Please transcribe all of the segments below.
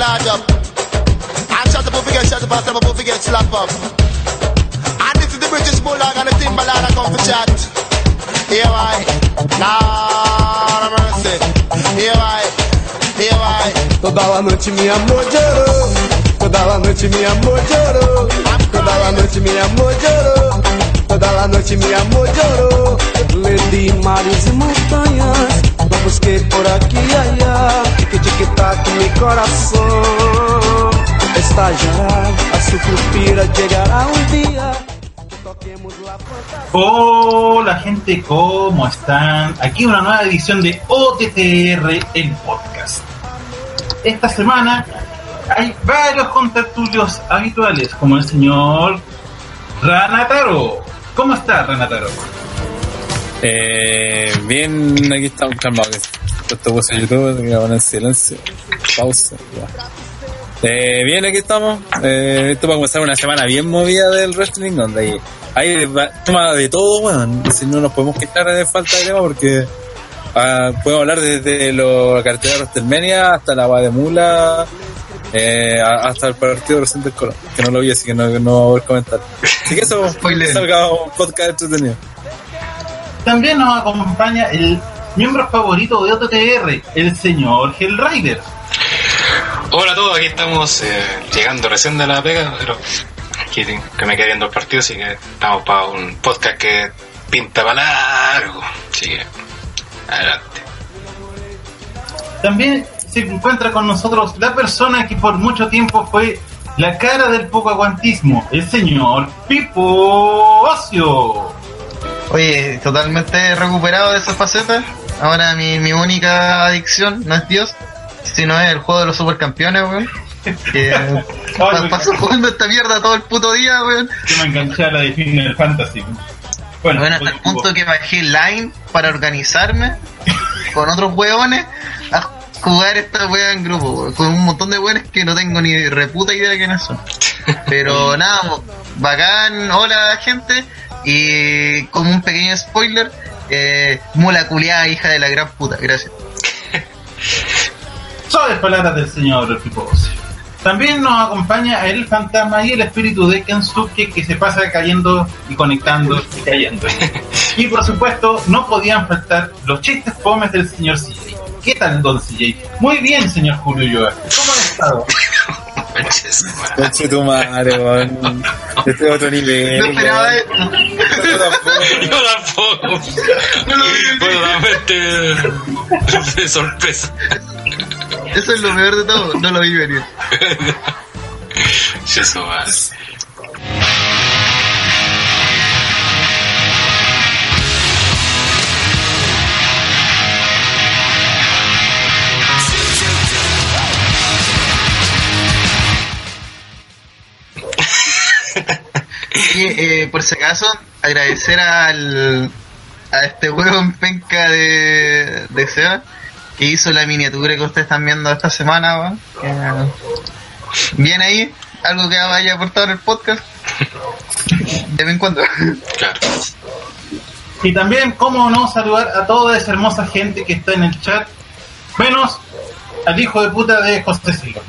large up. And shut up, forget, shut up, shut up, forget, slap up. And this is the British Bulldog and the Timberland I come for chat. Here I, Lord of mercy. Here I, here I. Toda la noite me amor llorou. Toda la noite me amor llorou. Toda la noite me amor llorou. Toda la noite me amor llorou. Le di mares e montanhas. Busquei por aqui e allá. Tic-tic-tac mi coração. A su suspira llegará un día. Hola gente, ¿cómo están? Aquí una nueva edición de OTTR, el podcast. Esta semana hay varios contertulios habituales, como el señor Ranataro. ¿Cómo está Ranataro? Eh, bien, aquí estamos calmados. Esto puse YouTube, que en silencio. Pausa. Eh, bien, aquí estamos. Eh, esto va a comenzar una semana bien movida del wrestling, donde hay, hay va- tema de todo, weón. Si no nos podemos quitar de falta de tema porque ah, podemos hablar desde lo, la cartera de WrestleMania hasta la agua de mula, eh, hasta el partido reciente del Colón, que no lo vi, así que no, no voy a poder comentar. Así que eso, salga un podcast entretenido. También nos acompaña el miembro favorito de OTTR, el señor Hellrider. Hola a todos, aquí estamos eh, llegando recién de la pega, pero aquí que me quedé viendo el partido, así que estamos para un podcast que pinta para largo. Así que, adelante. También se encuentra con nosotros la persona que por mucho tiempo fue la cara del poco aguantismo, el señor Pipo Ocio. Oye, totalmente recuperado de esa faceta. Ahora mi, mi única adicción no es Dios, sino es el juego de los supercampeones, weón. Que pa- paso jugando esta mierda todo el puto día, weón. Yo me enganché a la de Final Fantasy. Bueno, Bueno, hasta el punto que bajé Line para organizarme con otros weones a jugar esta wea en grupo, weón, con un montón de weones que no tengo ni reputa idea de quiénes son. Pero nada, bacán, hola gente, y como un pequeño spoiler, eh, mula culiada hija de la gran puta, gracias. suaves palabras del señor Pipo Ocio. También nos acompaña el fantasma y el espíritu de Kensuke que se pasa cayendo y conectando y cayendo. Y por supuesto, no podían faltar los chistes fomes del señor CJ. ¿Qué tal, don CJ? Muy bien, señor Julio Yoga. ¿Cómo ha estado? Conche tu madre, weón. Este es otro nivel. No esperaba esto. Yo tampoco. Yo tampoco. Bueno, realmente de sorpresa. Eso es lo peor de todo, no lo vi venir. Jesús, madre. Oye, eh, por si acaso, agradecer al a este huevo penca de, de Seba que hizo la miniatura que ustedes están viendo esta semana. Que, Bien ahí, algo que vaya aportado en el podcast. De vez en cuando. Claro. Y también, cómo no saludar a toda esa hermosa gente que está en el chat, menos al hijo de puta de José Silva.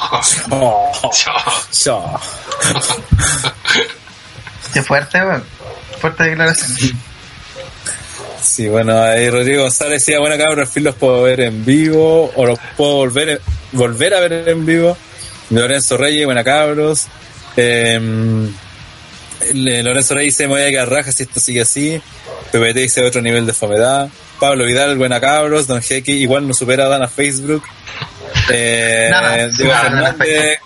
Qué fuerte, weón. Fuerte declaración. Sí, bueno, ahí Rodrigo González decía, bueno, cabrón, al fin los puedo ver en vivo, o los puedo volver, volver a ver en vivo. Lorenzo Reyes, buena cabros. Eh, Lorenzo Reyes dice, me voy a quedar raja si esto sigue así. PPT dice otro nivel de fomedad. Pablo Vidal, buena cabros. Don Jeque, igual no supera a Dana Facebook. Eh, Nada, Diego nada, nada, Fernández,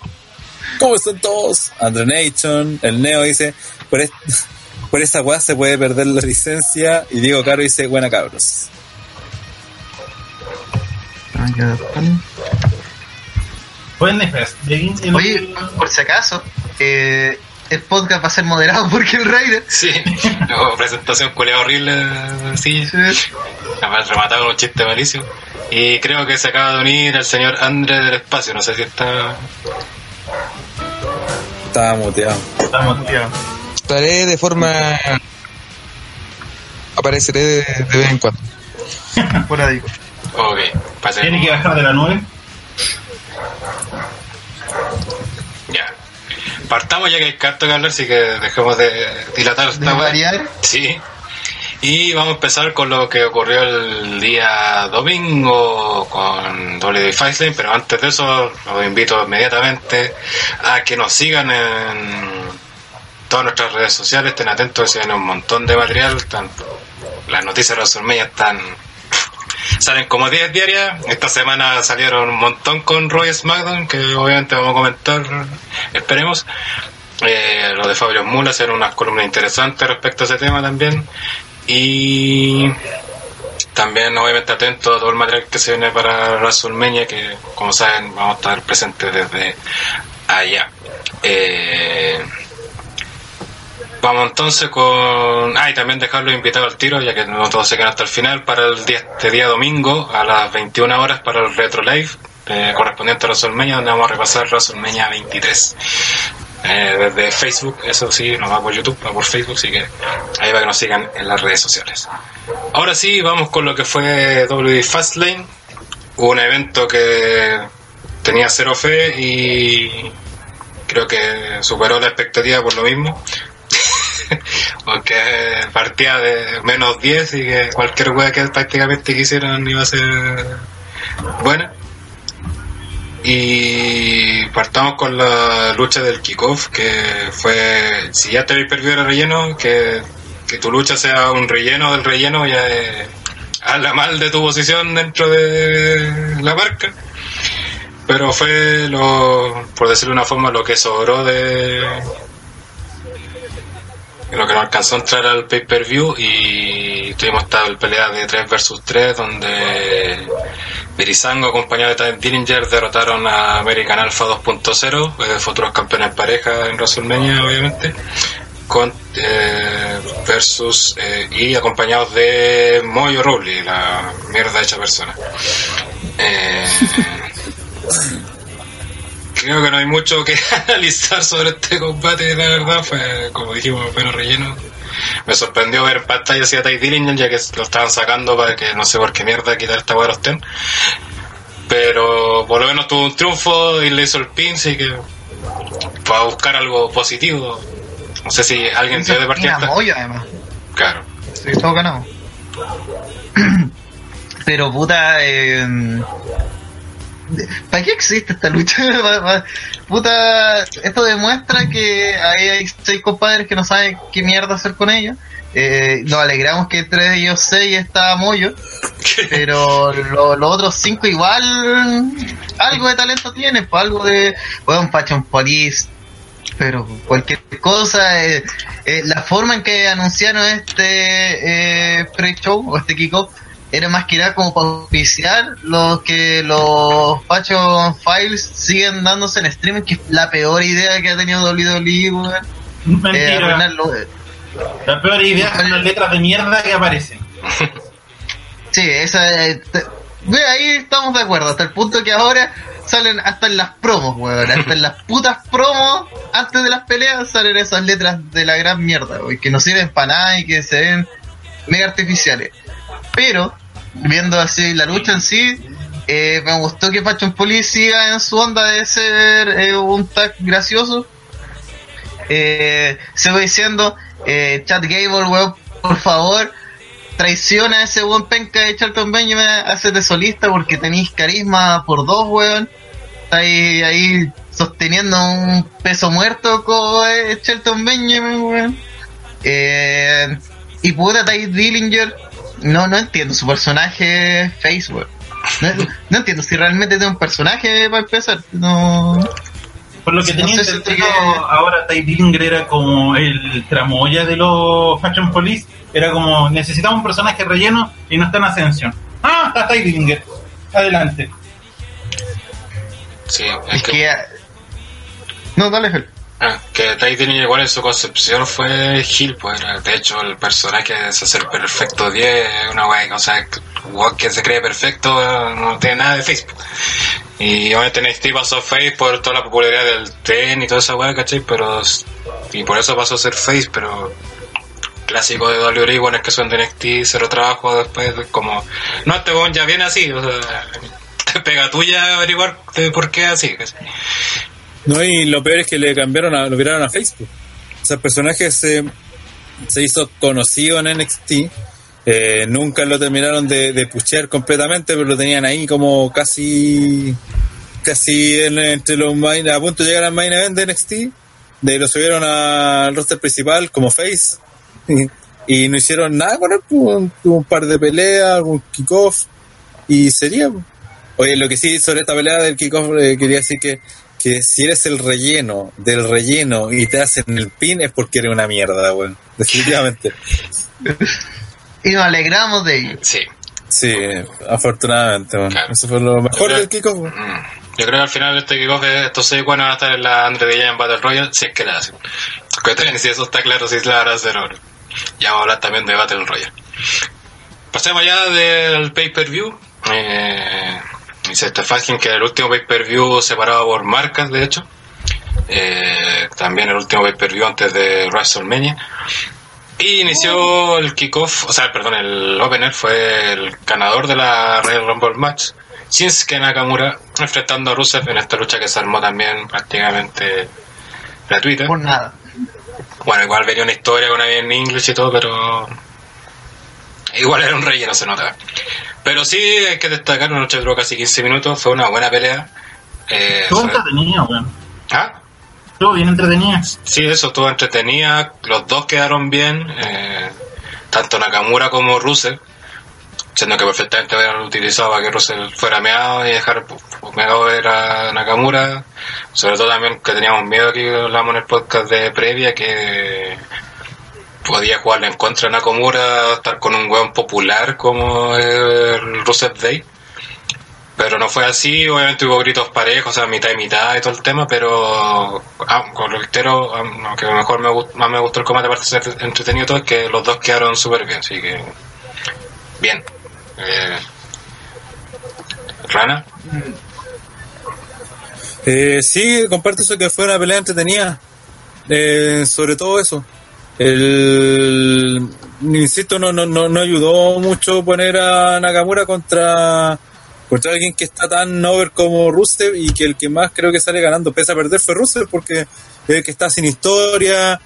¿cómo están todos? Andrew Nation, el Neo dice, por, est- por esta weá se puede perder la licencia. Y Diego Caro dice, buena cabros. Buen Nefest. Oye, por si acaso, eh, el podcast va a ser moderado porque el Raider. Sí. Luego, presentación culia horrible. Sí. Además, rematado con un chiste malísimo. Y creo que se acaba de unir al señor André del Espacio. No sé si está. Estaba muteado. Estamos, Estaré de forma. Apareceré de, de vez en cuando. Por ahí. Ok, pasemos. Tiene que bajar de la nube. Ya. Partamos ya que hay carta que hablar, así que dejemos de dilatar esta variar. Sí. Y vamos a empezar con lo que ocurrió el día domingo con WWE Fastlane, pero antes de eso los invito inmediatamente a que nos sigan en todas nuestras redes sociales, estén atentos, se viene un montón de material, tanto las noticias de WrestleMania están salen como 10 diarias, esta semana salieron un montón con Roy SmackDown, que obviamente vamos a comentar, esperemos. Eh, lo de Fabio Mula hacer unas columnas interesantes respecto a ese tema también. Y también obviamente atento a todo el material que se viene para WrestleMania, que como saben vamos a estar presentes desde allá. Eh, Vamos entonces con... Ah, y también dejarlo invitado al tiro, ya que no todos se quedan hasta el final, para el día, este día domingo a las 21 horas para el Retro Live eh, correspondiente a WrestleMania, donde vamos a repasar WrestleMania 23. Eh, desde Facebook, eso sí, no va por YouTube, va por Facebook, así que ahí va que nos sigan en las redes sociales. Ahora sí, vamos con lo que fue WWE Fastlane, un evento que tenía cero fe y creo que superó la expectativa por lo mismo. Porque partía de menos 10 y que cualquier wea que prácticamente quisieran iba a ser buena. Y partamos con la lucha del kickoff, que fue, si ya te habéis perdido el relleno, que, que tu lucha sea un relleno del relleno, ya es, habla mal de tu posición dentro de la marca. Pero fue lo, por decirlo de una forma, lo que sobró de, lo que no alcanzó a entrar al pay-per-view y tuvimos esta pelea de 3 versus 3 donde Berizango acompañado de Ty Dillinger derrotaron a American Alpha 2.0 eh, futuros campeones pareja en WrestleMania obviamente eh, versus eh, y acompañados de Moyo Rawley la mierda hecha persona. Eh, creo que no hay mucho que analizar sobre este combate, la verdad, fue como dijimos, pero relleno. Me sorprendió ver en pantalla así a Ty Dillinger, ya que lo estaban sacando para que no sé por qué mierda quitar esta weá de. Pero por lo menos tuvo un triunfo y le hizo el pin, así que para buscar algo positivo. No sé si alguien dio de partida. Además. Claro. Sí, todo ganado. Pero puta, eh, ¿para qué existe esta lucha? puta, esto demuestra que ahí hay seis compadres que no saben qué mierda hacer con ellos. Eh, nos alegramos que entre de ellos seis está Moyo, pero lo- los otros cinco igual algo de talento tienen, pues algo de, bueno, Fashion Police, pero cualquier cosa, eh, eh, la forma en que anunciaron este pre-show o este kickoff era más que nada como para oficiar lo que los Fashion Files siguen dándose en streaming, que es la peor idea que ha tenido WWE, weón. Eh, Mentira. eh. La peor idea son las letras de mierda que aparecen. Sí, esa, eh, ve, ahí estamos de acuerdo, hasta el punto que ahora salen hasta en las promos, weón, hasta en las putas promos, antes de las peleas salen esas letras de la gran mierda, weón, que no sirven para nada y que se ven mega artificiales. Pero, viendo así la lucha en sí, eh, me gustó que Fashion Police siga en su onda de ser eh, un tag gracioso. Eh, sigo diciendo, eh, Chad Gable, weón, por favor, traiciona a ese buen penca de Charlton Benjamin, hacete solista porque tenéis carisma por dos, weón. Estáis ahí sosteniendo un peso muerto eh, Charlton Benjamin, weón. Y puta, Ty Dillinger, no, no entiendo su personaje Face, weón. No, no entiendo si realmente tiene un personaje para empezar. No. Por lo que No tenía si entendido, te- ahora Ty Dillinger era como el tramoya de los Fashion Police. Era como, necesitamos un personaje relleno y no está en ascensión. Ah, está Ty Dillinger. Adelante. Sí, Es que. No, dale, Fel. Ah, que Dillinger igual en su concepción fue Gil, pues de hecho el personaje es hacer perfecto 10, es una wey, o sea, que se cree perfecto no tiene nada de Facebook. Y obviamente NXT pasó Face por toda la popularidad del tren y toda esa weá, ¿cachai? Pero, y por eso pasó a ser Face, pero clásico de WWE, bueno, es que son de NXT, cero trabajo después, como, no, este weón ya viene así, o sea, pega tuya averiguar por qué así. ¿cachai? No, y lo peor es que le cambiaron a, lo viraron a Facebook. O sea, el personaje se, se hizo conocido en NXT. eh, nunca lo terminaron de, de puchear completamente, pero lo tenían ahí como casi casi en- entre los main, a punto de llegar al main event de NXT. De lo subieron al roster principal como face. Y, no hicieron nada con él. pues, Tuvo un par de peleas, algún kickoff. Y sería. pues. Oye, lo que sí sobre esta pelea del kickoff eh, quería decir que, que si eres el relleno del relleno y te hacen el pin es porque eres una mierda, weón. Definitivamente. Y nos alegramos de ello. Sí. Sí, afortunadamente, weón. Claro. Eso fue lo mejor del kickoff. weón. Mm. Yo creo que al final de este kickoff de estos seis buenos van a estar en la Andre de en Battle Royale, si es que la hacen. Cuéntame si eso está claro, si la van a hacer ahora. Ya vamos a hablar también de Battle Royale. Pasemos ya del pay-per-view. Eh, dice Stefankin que el último pay-per-view separado por marcas, de hecho. Eh, también el último pay-per-view antes de WrestleMania. Y inició el kickoff, o sea, perdón, el opener fue el ganador de la Royal Rumble match, Shinsuke Nakamura, enfrentando a Rusev en esta lucha que se armó también prácticamente gratuita. Por nada. Bueno, igual venía una historia con en English y todo, pero igual era un relleno, se nota. Pero sí hay que destacar, una noche duró casi 15 minutos, fue una buena pelea. Eh, Estuvo sobre- entretenido, weón. ¿Ah? Estuvo bien entretenida. Sí, eso estuvo entretenida. Los dos quedaron bien. eh, tanto Nakamura como Russell. Siendo que perfectamente hubieran utilizado para que Russell fuera meado y dejar meado ver a Nakamura. Sobre todo también que teníamos miedo aquí, hablamos en el podcast de previa, que podía jugarle en contra de Nakamura, estar con un weón popular como el Rusev Day. Pero no fue así, obviamente hubo gritos parejos, o sea, mitad y mitad y todo el tema, pero ah, con ah, lo que mejor me gust- más me gustó el combate, aparte de ser entretenido todo, es que los dos quedaron súper bien, así que bien. Eh, Rana, Eh, sí, comparto eso que fue una pelea entretenida. Eh, sobre todo eso. El, insisto, no, no, no, no ayudó mucho poner a Nakamura contra, contra alguien que está tan over como Rusev y que el que más creo que sale ganando, pese a perder, fue Rusev porque es el que está sin historia,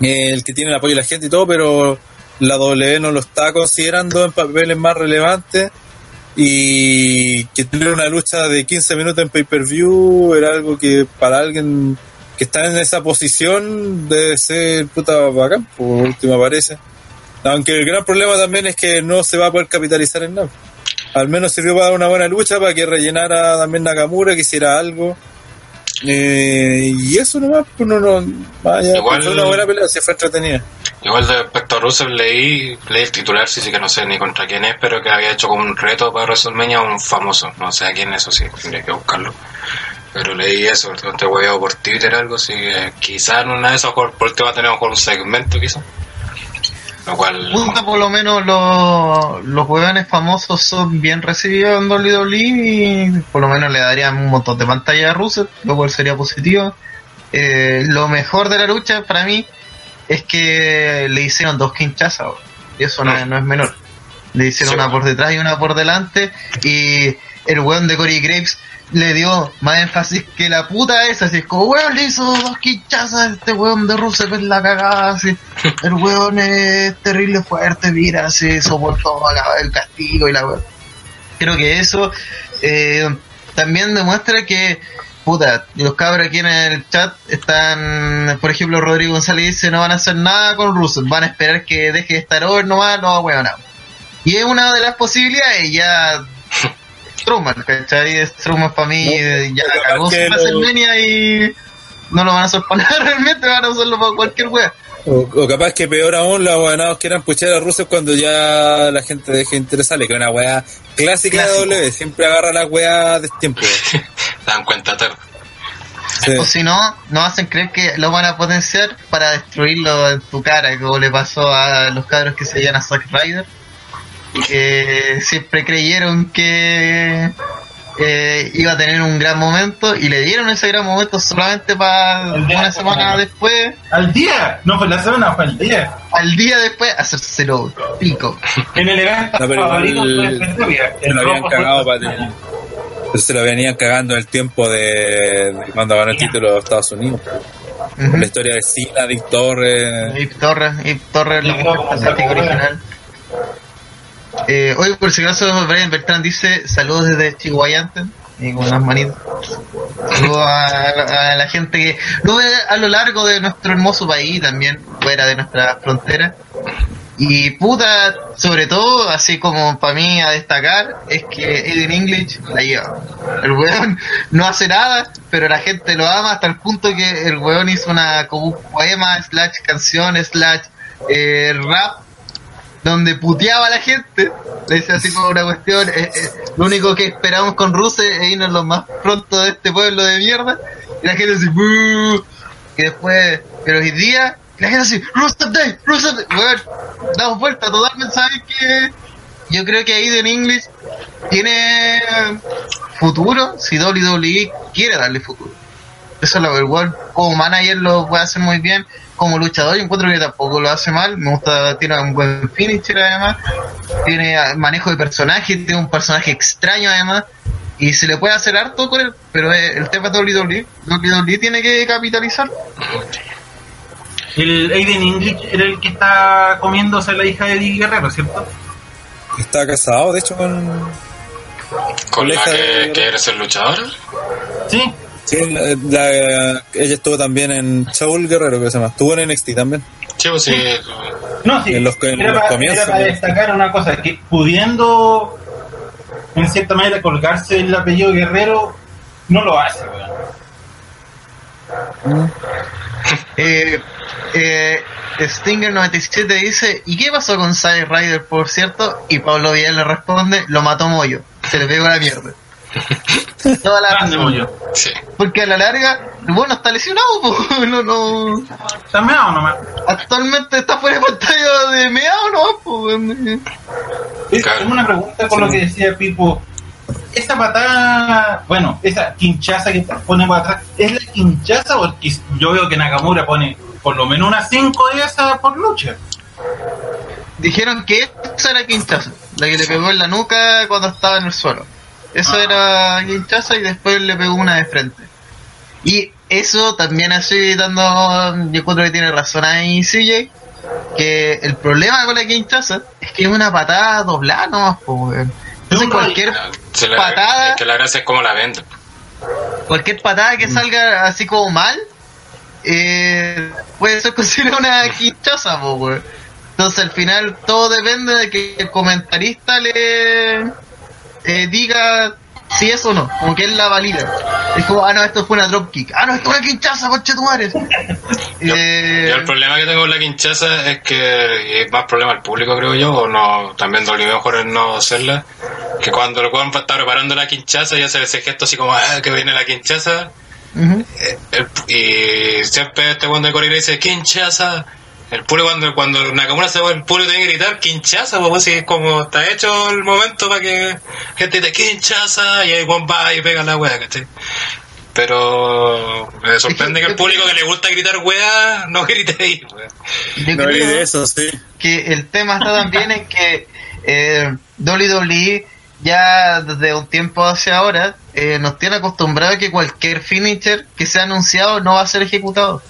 el que tiene el apoyo de la gente y todo, pero la W no lo está considerando en papeles más relevantes y que tener una lucha de 15 minutos en pay-per-view era algo que para alguien que está en esa posición debe ser puta bacán, por último parece. Aunque el gran problema también es que no se va a poder capitalizar en nada. Al menos sirvió para una buena lucha, para que rellenara también Nakamura, que hiciera algo. Eh, y eso nomás, pues no, no, vaya, Igual- fue una buena pelea, se fue entretenida. igual de respecto a Rusev leí, leí el titular, sí, sí que no sé ni contra quién es, pero que había hecho como un reto para WrestleMania a un famoso, no sé a quién es, eso sí, tendría que buscarlo. Pero leí eso, te hueveado por Twitter algo, así que quizás en una de esas, por por último tenemos con un segmento quizás. Lo cual... Por lo menos los, los huevones famosos son bien recibidos en WWE y por lo menos le darían un montón de pantalla a Rusev, lo cual sería positivo. Eh, lo mejor de la lucha para mí es que le hicieron dos quinchazas, y eso no, es- no es menor. Le hicieron Sí, una por detrás y una por delante y el weón de Corey Graves le dio más énfasis que la puta esa, así es como weón le hizo dos quinchazas a este weón de Rusev en la cagada, así el weón es terrible fuerte, mira, se soportó el castigo y la weón. Creo que eso eh, también demuestra que, puta, los cabros aquí en el chat están, por ejemplo, Rodrigo González dice no van a hacer nada con Rusev, van a esperar que deje de estar over nomás, no, weón, no. Y es una de las posibilidades, ya Truman, ¿cachai? Truman para mí, No, eh, ya cagó su que lo- WrestleMania y no lo van a sorprender realmente, van a usarlo para cualquier wea. O, o capaz que peor aún, los ganados quieran puchar a Rusev cuando ya la gente deje de interesarle, que es una weá clásica Clásico. de W, siempre agarra la weá de tiempo. Se dan cuenta tarde. Sí. O si no, nos hacen creer que lo van a potenciar para destruirlo en tu cara, como le pasó a los cabros que se llaman a Zack Ryder, que siempre creyeron que eh, iba a tener un gran momento y le dieron ese gran momento solamente para una semana después, Al día, no fue la semana, fue al día. al día después, hacérselo pico. En el evento No, pero el lo habían cagado para tener. Se lo venían cagando el tiempo de, de cuando ganó el título de Estados Unidos. La historia de Sina, Dick Torres. Ip Torres, Ip Torres, la original. Eh, hoy, por si acaso, Brian Bertrand dice saludos desde Chihuayante y con las manitas. A la gente que lo ve a lo largo de nuestro hermoso país, también fuera de nuestras fronteras. Y puta, sobre todo, así como para mí a destacar, es que Aiden English la lleva. El weón no hace nada, pero la gente lo ama hasta el punto que el weón hizo una como un poema, slash canción, slash eh, rap, donde puteaba a la gente. Le decía así como una cuestión, eh, eh, lo único que esperamos con Ruse es irnos lo más pronto de este pueblo de mierda. Y la gente así, "Bú". Y después, pero hoy día, la gente así, Rooster Day, Rooster Day. Weón, damos vuelta totalmente, ¿sabes qué? Yo creo que Aiden English tiene futuro si WWE quiere darle futuro. Eso es lo que como manager lo puede hacer muy bien. Como luchador, yo encuentro que tampoco lo hace mal. Me gusta, tiene un buen finisher además. Tiene manejo de personaje, tiene un personaje extraño además. Y se le puede hacer harto con él, pero el tema de WWE, WWE tiene que capitalizar. El Aiden English era el que está comiéndose a la hija de Eddie Guerrero, ¿cierto? Está casado, de hecho, con. Con la Colega que, de- que eres el luchador. Sí. Sí, la- la- ella estuvo también en Saul Guerrero, que se llama. Estuvo en NXT también. Sí, pues sí. No, sí. En los- en era los para, comienzos, era para ¿no? destacar una cosa, que pudiendo, en cierta manera, colgarse el apellido Guerrero, no lo hace, weón. Eh, eh, Stinger97 dice, ¿y qué pasó con Side Rider, por cierto? Y Pablo Vidal le responde, lo mató Moyo, se le pegó la mierda. Toda la Grande razón. Moyo. Sí. Porque a la larga, bueno está lesionado, po. no, no, Está meado nomás. actualmente está fuera de pantalla de meado, ¿no? Po, Es Claro. Tengo una pregunta con lo que decía Pipo. Esa patada, bueno, esa quinchaza que pone para atrás, ¿es la quinchaza o yo veo que Nakamura pone por lo menos unas 5 de esas por lucha? Dijeron que esa era Quinchaza, la que le pegó en la nuca cuando estaba en el suelo. Eso era Quinchaza y después le pegó una de frente. Y eso también así dando, yo encuentro que tiene razón ahí CJ, que el problema con la Quinchaza es que es una patada doblada nomás, po, weón. Entonces cualquier Se la- patada, es que la gracia es como la venden. cualquier patada que salga así como mal, eh, puede ser considerada una quinchaza, po, weón. Entonces al final todo depende de que el comentarista le eh, diga si es o no, como que él la valida. Es como, ah no, esto fue una dropkick, ah no, esto es una quinchaza, conche tu madre. Yo, Eh, yo el problema que tengo con la quinchaza es que es más problema al público, creo yo, o no, también lo mejor es no hacerla. Que cuando el weón está preparando la quinchaza y hace ese gesto así como, ah, que viene la quinchaza, el- y siempre este cuando de Correa dice quinchaza, el público cuando, cuando Nakamura se va, el público tiene que gritar quinchaza, pues así es como está hecho el momento para que gente diga quinchaza y ahí Juan va y pega la wea, ¿cachai? Pero me sorprende que el público que le gusta gritar wea no grite ahí, wea. Yo No de eso, sí. que el tema está también en que eh, WWE ya desde un tiempo hacia ahora eh, nos tiene acostumbrado a que cualquier finisher que sea anunciado no va a ser ejecutado.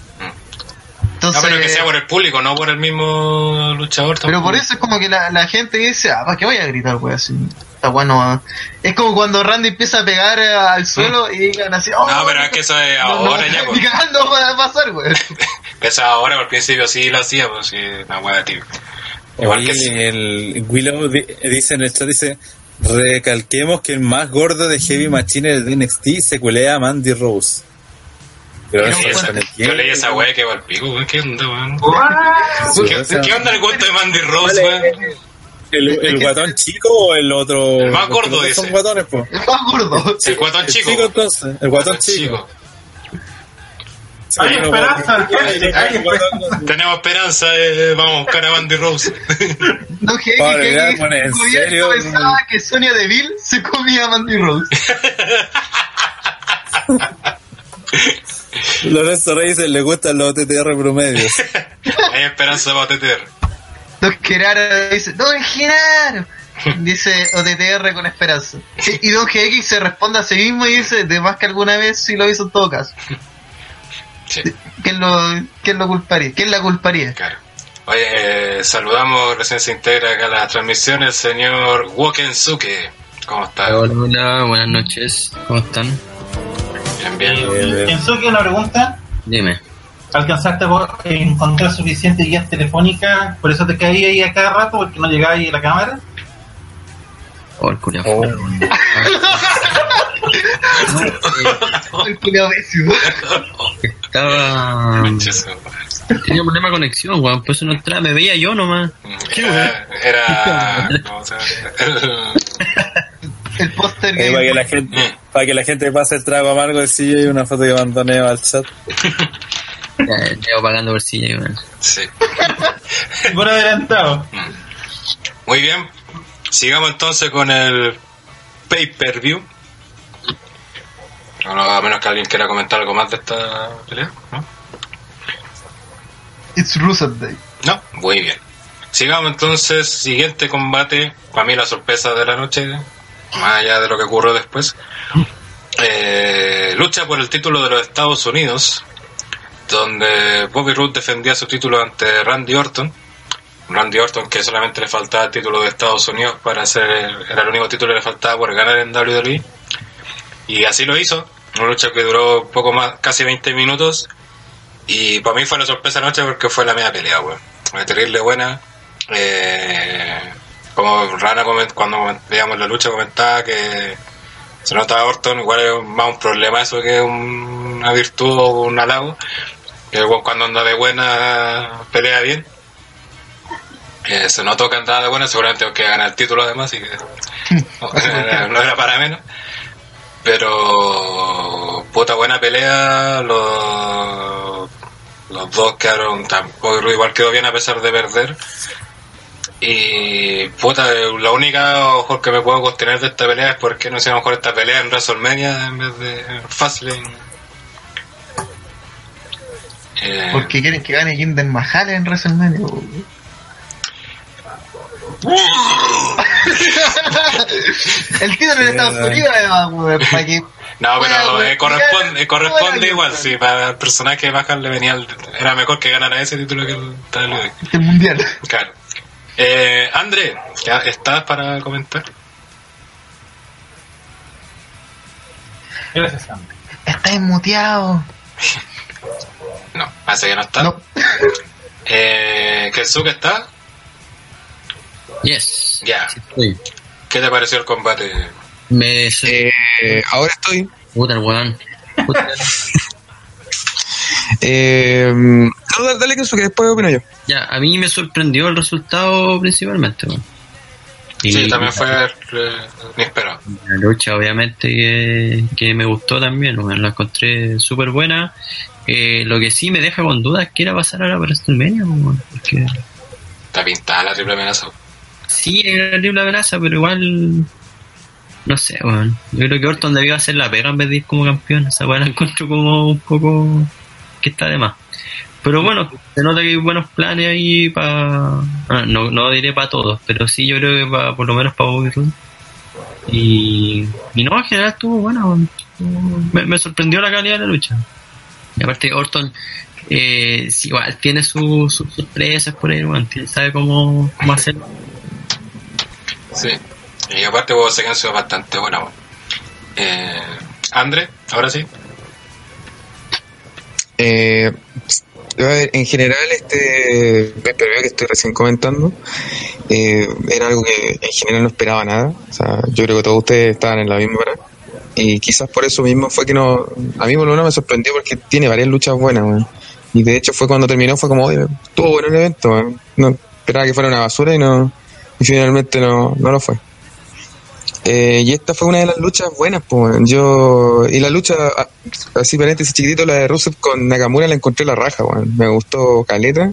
Entonces, No, pero que sea por el público, no por el mismo luchador. pero tampoco. por eso es como que la, la gente dice, ah, ¿para qué voy a gritar, wey? Así, está bueno. ah". Es como cuando Randy empieza a pegar eh, al suelo y digan así, oh, No, pero es que eso es no, no, ahora ya, pues. cagando va a pasar, güey. Eso es ahora, al principio sí lo hacía, pues sí, una wea de tiro. Igual Oye, que sí. el Willow di- dice en el chat, dice, recalquemos que el más gordo de Heavy Machine de NXT se culea a Mandy Rose. Pero eso es con el Yo tiempo. leí esa wea que va al pico, weón. ¿Qué onda, weón? ¿Qué, onda el gusto de Mandy Rose, weón? ¿El, el guatón chico o el otro? El más gordo, dos Son dice. guatones, po. Es más gordo. El guatón El chico. chico entonces, el guatón chico. Sí, Hay esperanza, Tenemos esperanza, eh, vamos a buscar a Mandy Rose. No, que, ¿en serio? pensaba que Sonia Deville se comía a Mandy Rose. Lorenzo Reyes le gustan los TTR promedios. Hay esperanza para TTR. Don Gerardo dice, Don Gerardo, Dice OTTR con esperanza. Y Don GX se responde a sí mismo y dice, de más que alguna vez sí lo hizo en todo caso. Sí, ¿Quién lo, quién lo culparía? ¿Quién la culparía? claro. Oye, eh, saludamos, recién se integra acá a la transmisión el señor Wokensuke. ¿Cómo está? Hola, hola, buenas noches. ¿Cómo están? Bien, bien. Eh, Kensuke, una pregunta. Dime. ¿Alcanzaste a encontrar suficientes guías telefónicas? ¿Por eso te caí ahí a cada rato? ¿Porque no llegaba ahí a la cámara? Oh, el culiao. Oh. El culiao. Estaba. Tenía problema de conexión, weón. Por eso no entraba. Me veía yo nomás. Era, era ¿cómo se llama? El- El póster Eh, para que la gente para que la gente pase el trago amargo de silla y una foto que mandó Neo al chat Ya, Llevo pagando por silla, sí. Por adelantado. Muy bien. Sigamos entonces con el pay-per-view. A menos que alguien quiera comentar algo más de esta pelea. ¿No? It's Rusev Day. No, muy bien. Sigamos entonces, siguiente combate. Para mí la sorpresa de la noche, más allá de lo que ocurrió después. Eh, lucha por el título de los Estados Unidos, donde Bobby Roode defendía su título ante Randy Orton. Randy Orton que solamente le faltaba el título de Estados Unidos para ser era el único título que le faltaba por ganar en WWE. Y así lo hizo. Una lucha que duró poco más, casi 20 minutos. Y para mí fue una sorpresa anoche porque fue la media pelea, weón. Terrible buena. Eh, como Rana cuando veíamos la lucha comentaba que se nota a Orton, igual es más un problema eso que un- una virtud o un halago. Que cuando anda de buena pelea bien. Eh, se notó que andaba de buena, seguramente que ganar el título además, y que no, era- no era para menos. Pero puta buena pelea, los, los dos quedaron tampoco igual quedó bien a pesar de perder. Y puta, la única mejor que me puedo contener de esta pelea es porque no hicieron mejor esta pelea en WrestleMania en vez de Fastlane. Eh, Porque quieren que gane Jinder Mahal en WrestleMania. El título en Estados Unidos, además, weón, para que No, pero eh, corresponde, eh, corresponde igual, sí, para el personaje de Mahal le venía el- era mejor que ganara ese título que el WWE. el mundial. Claro. Eh, André, ¿ya estás para comentar? Gracias, Sam. Está inmuteado. No, parece que no está. No. Eh, ¿Kensuke está? Yes. Ya. Sí. ¿Qué te pareció el combate? Me. Eh, ahora estoy. Puta el weón. Eh, dale, dale que que después opino yo. Ya, a mí me sorprendió el resultado principalmente. Y Sí, también fue inesperado. La lucha, obviamente, que, que me gustó también, weón. La encontré súper buena. Eh, lo que sí me deja con dudas es que era pasar ahora para WrestleMania. Porque Está pintada la triple amenaza. sí, era una triple amenaza, pero igual. No sé, weón. Yo creo que Orton debió hacer la pega en vez de ir como campeón. Esa weón la encuentro como un poco. que está de más. Pero bueno, se nota que hay buenos planes ahí para. no, no diré para todos, pero sí yo creo que pa- por lo menos para Bobby Roode. Y, y no, en general estuvo buena. Estuvo- Me, me sorprendió la calidad de la lucha. Y aparte, Orton eh, sí, igual tiene su- sus sorpresas por ahí. Tiene- sabe cómo, cómo hacer. Sí. Y aparte hubo secuencias bastante buenas. bueno. Eh, André, ahora sí. Eh, en general, este pay-per-view que estoy recién comentando eh, era algo que en general no esperaba nada. O sea, yo creo que todos ustedes estaban en la misma hora. Y quizás por eso mismo fue que no. A mí, por lo menos, me sorprendió porque tiene varias luchas buenas. Y de hecho, fue cuando terminó, fue como, oye, estuvo bueno el evento, weón. No esperaba que fuera una basura y no. Y finalmente no, no lo fue. Eh, y esta fue una de las luchas buenas, pues. Yo, y la lucha, así paréntesis chiquitito, la de Rusev con Nakamura la encontré la raja, weón. Me gustó Caleta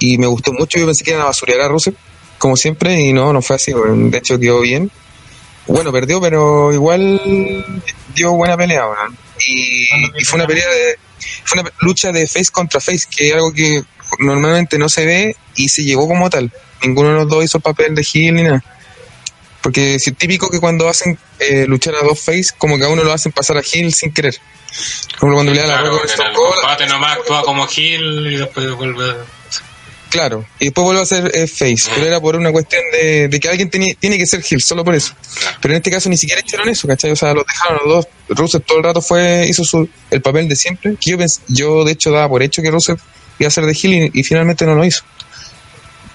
y me gustó mucho. Yo pensé que iban a basurear a Rusev, como siempre, y no, no fue así. De hecho, quedó bien. Bueno, perdió, pero igual dio buena pelea, weón. Y, fue una pelea de, fue una lucha de face contra face, que es algo que normalmente no se ve y se llevó como tal. Ninguno de los dos hizo el papel de heel ni nada. Porque es típico que cuando hacen eh, luchar a dos face, como que a uno lo hacen pasar a heel sin querer. Como cuando le da la Claro, en Stone el Cold, combate nomás actúa como heel y después vuelve. Claro, y después vuelve a ser eh, face, pero era por una cuestión de, de que alguien tiene, tiene que ser heel, solo por eso. Pero en este caso ni siquiera hicieron eso, ¿cachai? O sea, los dejaron los dos. Rusev todo el rato fue, hizo su, el papel de siempre. Que yo, pens- yo de hecho daba por hecho que Rusev iba a ser de heel y, y finalmente no lo hizo.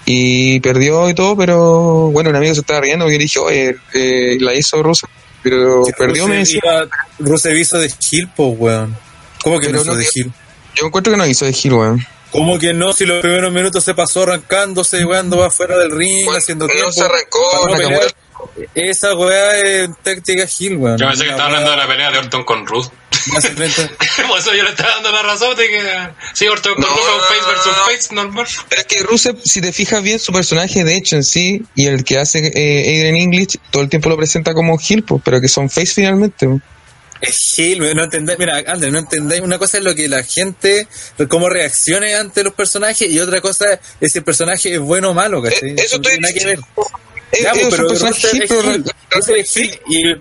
Y perdió y todo, pero bueno, un amigo se estaba riendo porque dije, oye, eh, la hizo Rusev, pero Que perdió, me Rusev decía. iba- Rusev hizo de Hill, po, weón. ¿Cómo que Pero no hizo no de Hill? Yo encuentro que no hizo de heel, weón. ¿Cómo que no? Si los primeros minutos se pasó arrancándose, weón, va fuera del ring, haciendo no tiempo. se arrancó, para no Nakamura. pelear. Esa weá es táctica Hill, weón. Yo pensé que estaba hablando de la pelea de Orton con Ruth. Por eso yo le estaba dando la razón de que. Sí, Orton con No, Ruth es un no, face versus face normal. Pero es que Rusev, si te fijas bien, su personaje de hecho en sí, y el que hace eh, Adrian English, todo el tiempo lo presenta como Hill, pues, pero que son face finalmente. Es Hill, weón, no entendéis, mira, André, no entendéis, una cosa es lo que la gente, cómo reaccione ante los personajes, y otra cosa es si el personaje es bueno o malo, ¿cachai? Eh, eso No tiene nada que ver. Eh, Ya, eh, pues, pero Rusev es Rusev es y,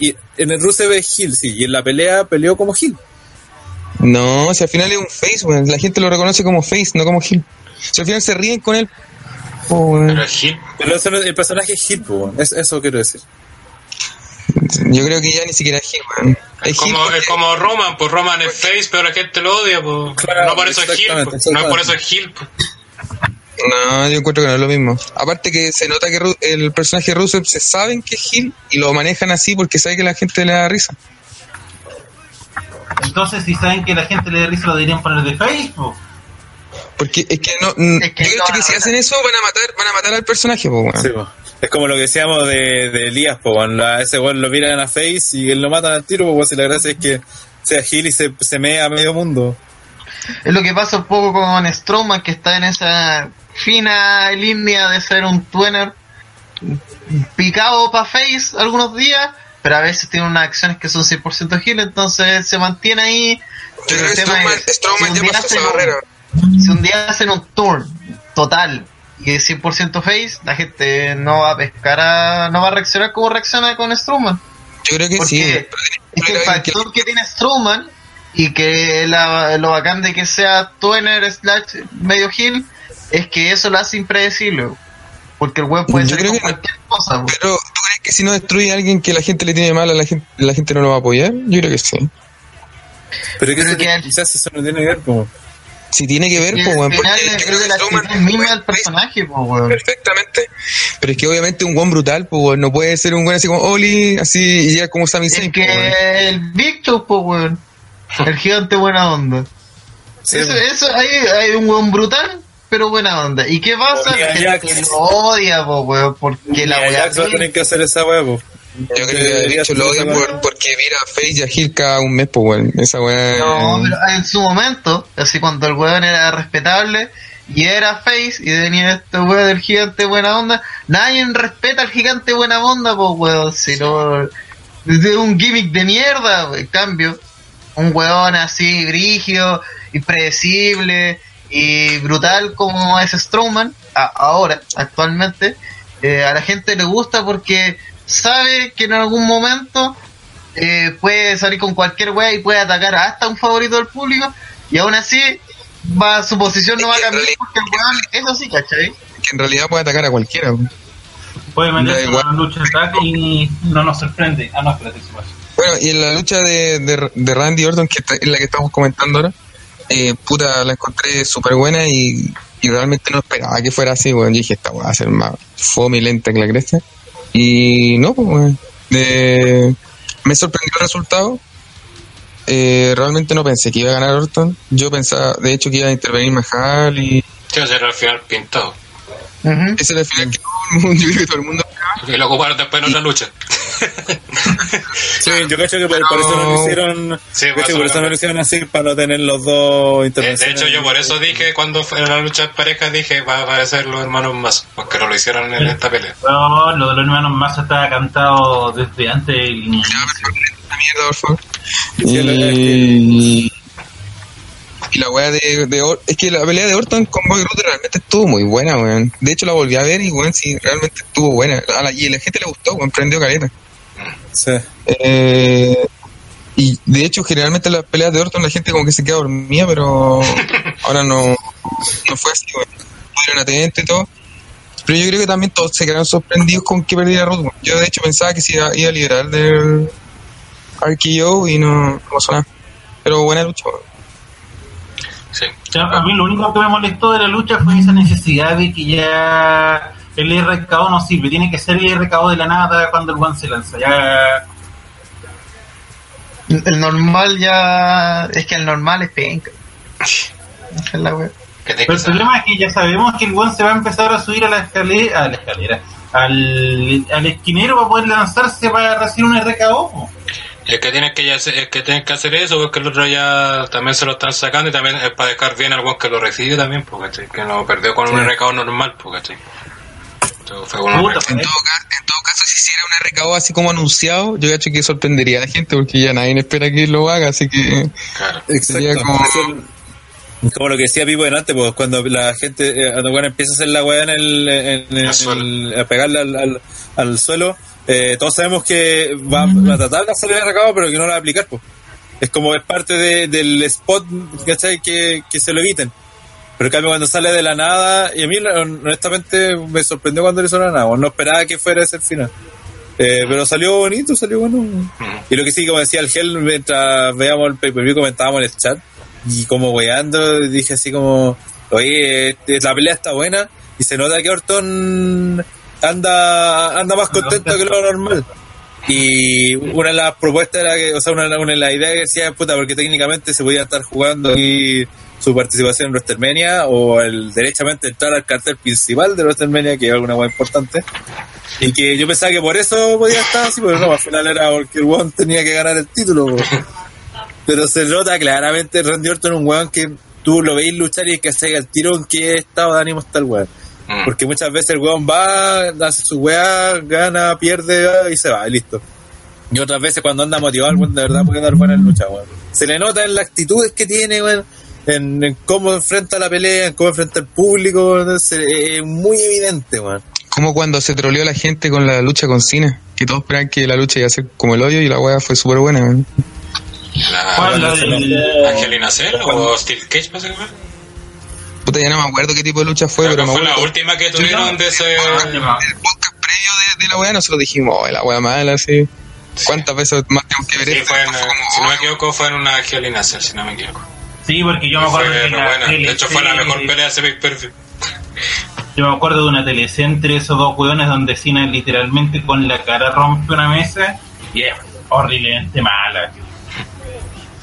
y en el Rusev es Hill, sí, y en la pelea peleó como Hill. No, si al final es un face, weón. La gente lo reconoce como face, no como Hill. Si al final se ríen con él. oh, weón. Pero es heel. Pero eso el personaje es Hill, pues, weón. Es- eso quiero decir. Yo creo que ya ni siquiera es Hill, weón. Es Es como, Hill es como Roman, pues Roman es face, pero la gente lo odia, pues. Claro, no por eso es exactamente, pues. no por eso es pues. No, yo encuentro que no es lo mismo. Aparte que se nota que Ru- el personaje Rusev se saben que es Hill y lo manejan así porque sabe que la gente le da risa. Entonces, si saben que la gente le da risa, lo deberían poner de Facebook. Porque es que no, mm, Es que yo no creo que si hacen eso van a matar, van a matar al personaje, po. Sí, po. Es como lo que decíamos de, de Elías, cuando a ese weón lo miran a Face y él lo matan al tiro, pues, si la gracia es que sea Gil y se, se mea a medio mundo. Es lo que pasa un poco con Strowman, que está en esa fina línea de ser un twinner picado para face algunos días, pero a veces tiene unas acciones que son 100% heal, entonces se mantiene ahí. Pero el tema es, si Strowman un día hacen un- si un día hacen un turn total y es 100% face, la gente no va a pescar a, no va a reaccionar como reacciona con Strowman. Yo creo que Porque sí. es que el que factor que tiene Strowman y que la- lo bacán de que sea Twenner slash medio heel es que eso lo hace impredecible. Porque el web puede Yo ser creo con que- cualquier cosa. Pero, ¿tú crees que si no destruye a alguien que la gente le tiene mal, a la gente, la gente no lo va a apoyar? Yo creo que sí. Pero que Pero eso- que- quizás eso no tiene que ver, pues. Si tiene que ver, pues, al weón, yo es creo que la actitud misma del personaje, pues, weón. Perfectamente. Pero es que obviamente un buen brutal, pues weón, no puede ser un buen así como Oli, así y llega como Sami Es que el Victor, pues, weón. El gigante buena onda. Sí, eso, eso, hay, hay un weón brutal, pero buena onda. ¿Y qué pasa? Nia La gente Jax. lo odia, pues, weón, porque la weá va a tener que hacer esa weá, pues. Yo creo que de hecho lo odian por, porque mira a Face y a Gil cada un mes, pues weón. Esa weá. No, pero en su momento, así cuando el weón era respetable y era face y tenía este weón del gigante buena onda, nadie respeta al gigante buena onda, pues weón, sino es un gimmick de mierda, en cambio, un weón así brígido, impredecible y brutal como es Strowman, a- ahora, actualmente, eh, a la gente le gusta porque sabe que en algún momento eh, puede salir con cualquier wea y puede atacar hasta un favorito del público y aún así va su posición no va a cambiar porque el weón eso sí, ¿cachai? Que en realidad puede atacar a cualquiera. Puede meterse una lucha de tag y no nos sorprende. Ah, no, espérate, pasa. Bueno, y en la lucha de, de, de Randy Orton, que está- es la que estamos comentando ahora, eh, puta, la encontré súper buena y, y realmente no esperaba que fuera así, weón. Yo dije, esta weá va a ser más fome y lenta que la cresta. Y no, pues, me sorprendió el resultado. Eh, realmente no pensé que iba a ganar Orton. Yo pensaba, de hecho, que iba a intervenir Mahal y Sí, era al final pintado. Ese era el final que todo el mundo, yo creo que todo el mundo esperaba. Y lo ocuparon después en otra lucha. Sí, yo cacho que por, por eso no lo hicieron. Sí, por que eso por eso lo no lo hicieron así para no tener los dos De, intervenciones. de hecho, yo por eso dije cuando fue la lucha de pareja, dije va a aparecer los hermanos más, porque no lo hicieron en esta pelea. No, lo de los hermanos más estaba cantado desde antes la- Y... Y la weá de, es que la pelea de Orton con Bobby Roode realmente estuvo muy buena, weón. De hecho la volví a ver y weón sí, realmente estuvo buena. A la, y a la gente le gustó, weón, prendió caleta. Sí. Eh, y de hecho, generalmente las peleas de Orton la gente como que se queda dormida, pero ahora no, no fue así. Estuvieron atentos y todo. Pero yo creo que también todos se quedaron sorprendidos con que perdiera weón. Yo de hecho pensaba que se iba, iba a liberar del RKO y no, no pasó nada. Pero buena lucha. Sí. O sea, a mí lo único que me molestó de la lucha fue esa necesidad de que ya el RKO no sirve, tiene que ser el RKO de la nada cuando el one se lanza. Ya El normal ya. Es que el normal es penca. La Pero el problema es que ya sabemos que el one se va a empezar a subir a la escalera, a la escalera, al, al esquinero para poder lanzarse para recibir un RKO. Es que tienen que, ya, hacer- es que tienen que hacer eso porque el otro ya también se lo están sacando y también es para dejar bien al buen que lo recibe también, porque que no perdió con un recado normal, porque Fue Puta, En todo, en todo caso, si hiciera un RKO así como anunciado, yo cacho que sorprendería a la gente porque ya nadie espera que lo haga, así que claro. Sería Exacto. como- lo que decía Pipo delante, pues cuando la gente, eh, cuando bueno, empieza a hacer la weá en el, en el- el- a pegarle al, al, al suelo, eh, todos sabemos que va, va a tratar de hacer el recado, pero que no lo va a aplicar, pues. Es como es parte de- del spot, ¿cachai? Que, que se lo eviten. Pero en cambio cuando sale de la nada, y a mí honestamente me sorprendió cuando le hizo la nada, no esperaba que fuera ese el final. Eh, pero salió bonito, salió bueno. Y lo que sí, como decía el Gel, mientras veíamos el pay-per-view, comentábamos en el chat, y como weando, dije así como, oye, este, la pelea está buena, y se nota que Orton anda, anda más contento que lo normal. Y una de las propuestas era que, o sea, una, una de las ideas que decía, puta, porque técnicamente se podía estar jugando aquí su participación en WrestleMania o el derechamente entrar al cartel principal de WrestleMania, que es alguna cosa importante. Y que yo pensaba que por eso podía estar así, pero no, al final era porque el weón tenía que ganar el título. po. Pero se nota claramente Randy Orton un weón que tú lo veis luchar y que se el tiro en qué estado de ánimo está el weón. Mm. Porque muchas veces el weón va, hace su weá, gana, pierde y se va, y listo. Y otras veces cuando anda motivado, el weón de verdad puede dar buena lucha, weón. Se le nota en las actitudes que tiene, weón. En, en cómo enfrenta la pelea, en cómo enfrenta el público, es muy evidente, weón. como cuando se troleó la gente con la lucha con Cena, que todos esperaban que la lucha iba a ser como el hoyo y la weá fue súper buena. weón. ¿Cuál? La, Angelina Cell o Steel Cage, fue. Puta, ya no me acuerdo qué tipo de lucha fue, pero que me fue la acuerdo. última que tuvieron de ese. En el podcast previo de, de la weá nosotros dijimos, oh, la weá mala, así. ¿Cuántas veces más tenemos que ver Sí, esto? fue en, Fue como, si no me oh, equivoco, fue en una Angelina Cell, si no me equivoco. Sí, porque yo me acuerdo de la buena. De hecho, fue la TLC mejor pelea de ese pay-per-view. Yo me acuerdo de una TLC entre esos dos hueones donde Cena literalmente con la cara rompe una mesa y es horriblemente mala.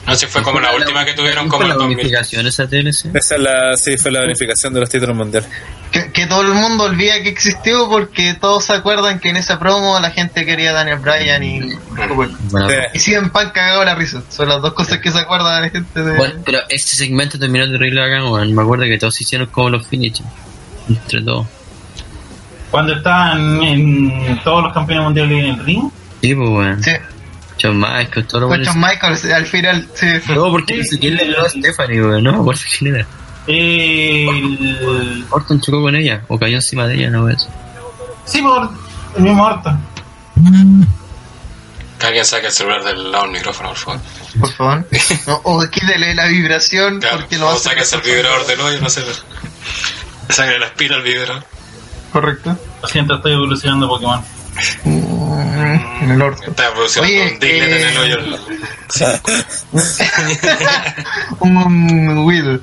No sé, fue como la última que tuvieron como ¿Fue en la el 2000. unificación esa TLC? Esa es la, sí, fue la unificación de los títulos mundiales. Que, que todo el mundo olvida que existió porque todos se acuerdan que en esa promo la gente quería a Daniel Bryan y. Bueno, Y siguen pan cagado la risa. Son las dos cosas que se acuerdan la gente de. bueno, pero este segmento terminó de reír acá, weón. Me acuerdo que todos hicieron como los finishes. Entre todos. Cuando estaban en todos los campeones mundiales en el ring, Sí, pues, weón. Sí, John Michaels, todo lo bueno. Shawn Michaels al final, sí. No, porque quién le dio a Stephanie, weón. No acuerdo quién era. el... Orton chocó con ella, o cayó encima de ella, no eso. sí, por el mismo Orton. Alguien saque el celular del lado del micrófono, por favor. Por favor. No, o quítele la vibración Claro, porque lo o saques el vibrador del hoyo, no sé. Saque la espina al vibrador. Correcto. Lo siento, estoy evolucionando Pokémon. Mm, En el orto. Está Oye, un diglet en el eh, hoyo. un, Will.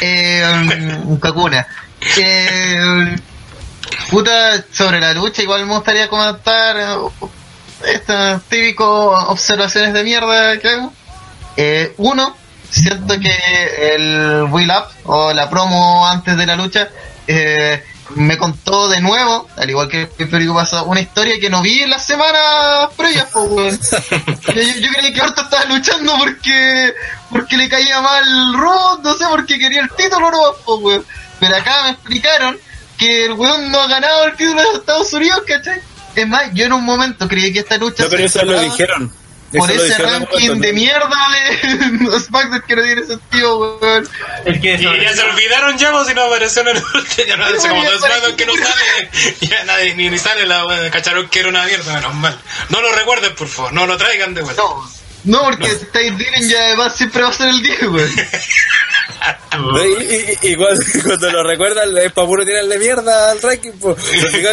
Eh, un, un Kakuna. Eh, puta, sobre la lucha, igual me gustaría comentar eh, estas típicas observaciones de mierda que hago. Eh, uno, siento que el Will Up o la promo antes de la lucha eh, me contó de nuevo, al igual que el periódico pasado, una historia que no vi en las semanas previas, po, weón. Yo, creía que Orton estaba luchando porque porque le caía mal Road, no sé, porque quería el título no, po, weón. Pero acá me explicaron que el weón no ha ganado el título de Estados Unidos, ¿cachai? Es más, yo en un momento creí que esta lucha No, pero eso lo dijeron. Por Eso ese ranking de ¿no? mierda de SmackDown que no tiene sentido, weón. El que Y ya se olvidaron ya, pues, si no apareció en el último. Ya no hace como dos que no sale. Ya nadie ni, ni sale la wea. Cacharon que era una mierda, menos mal. No lo recuerden, por favor. No lo traigan de vuelta. No, no, porque Steve Dylan ya además siempre va a ser el 10, weón. Y, y- y cuando, cuando lo recuerdan, es para puro tirarle mierda al ranking. Pues.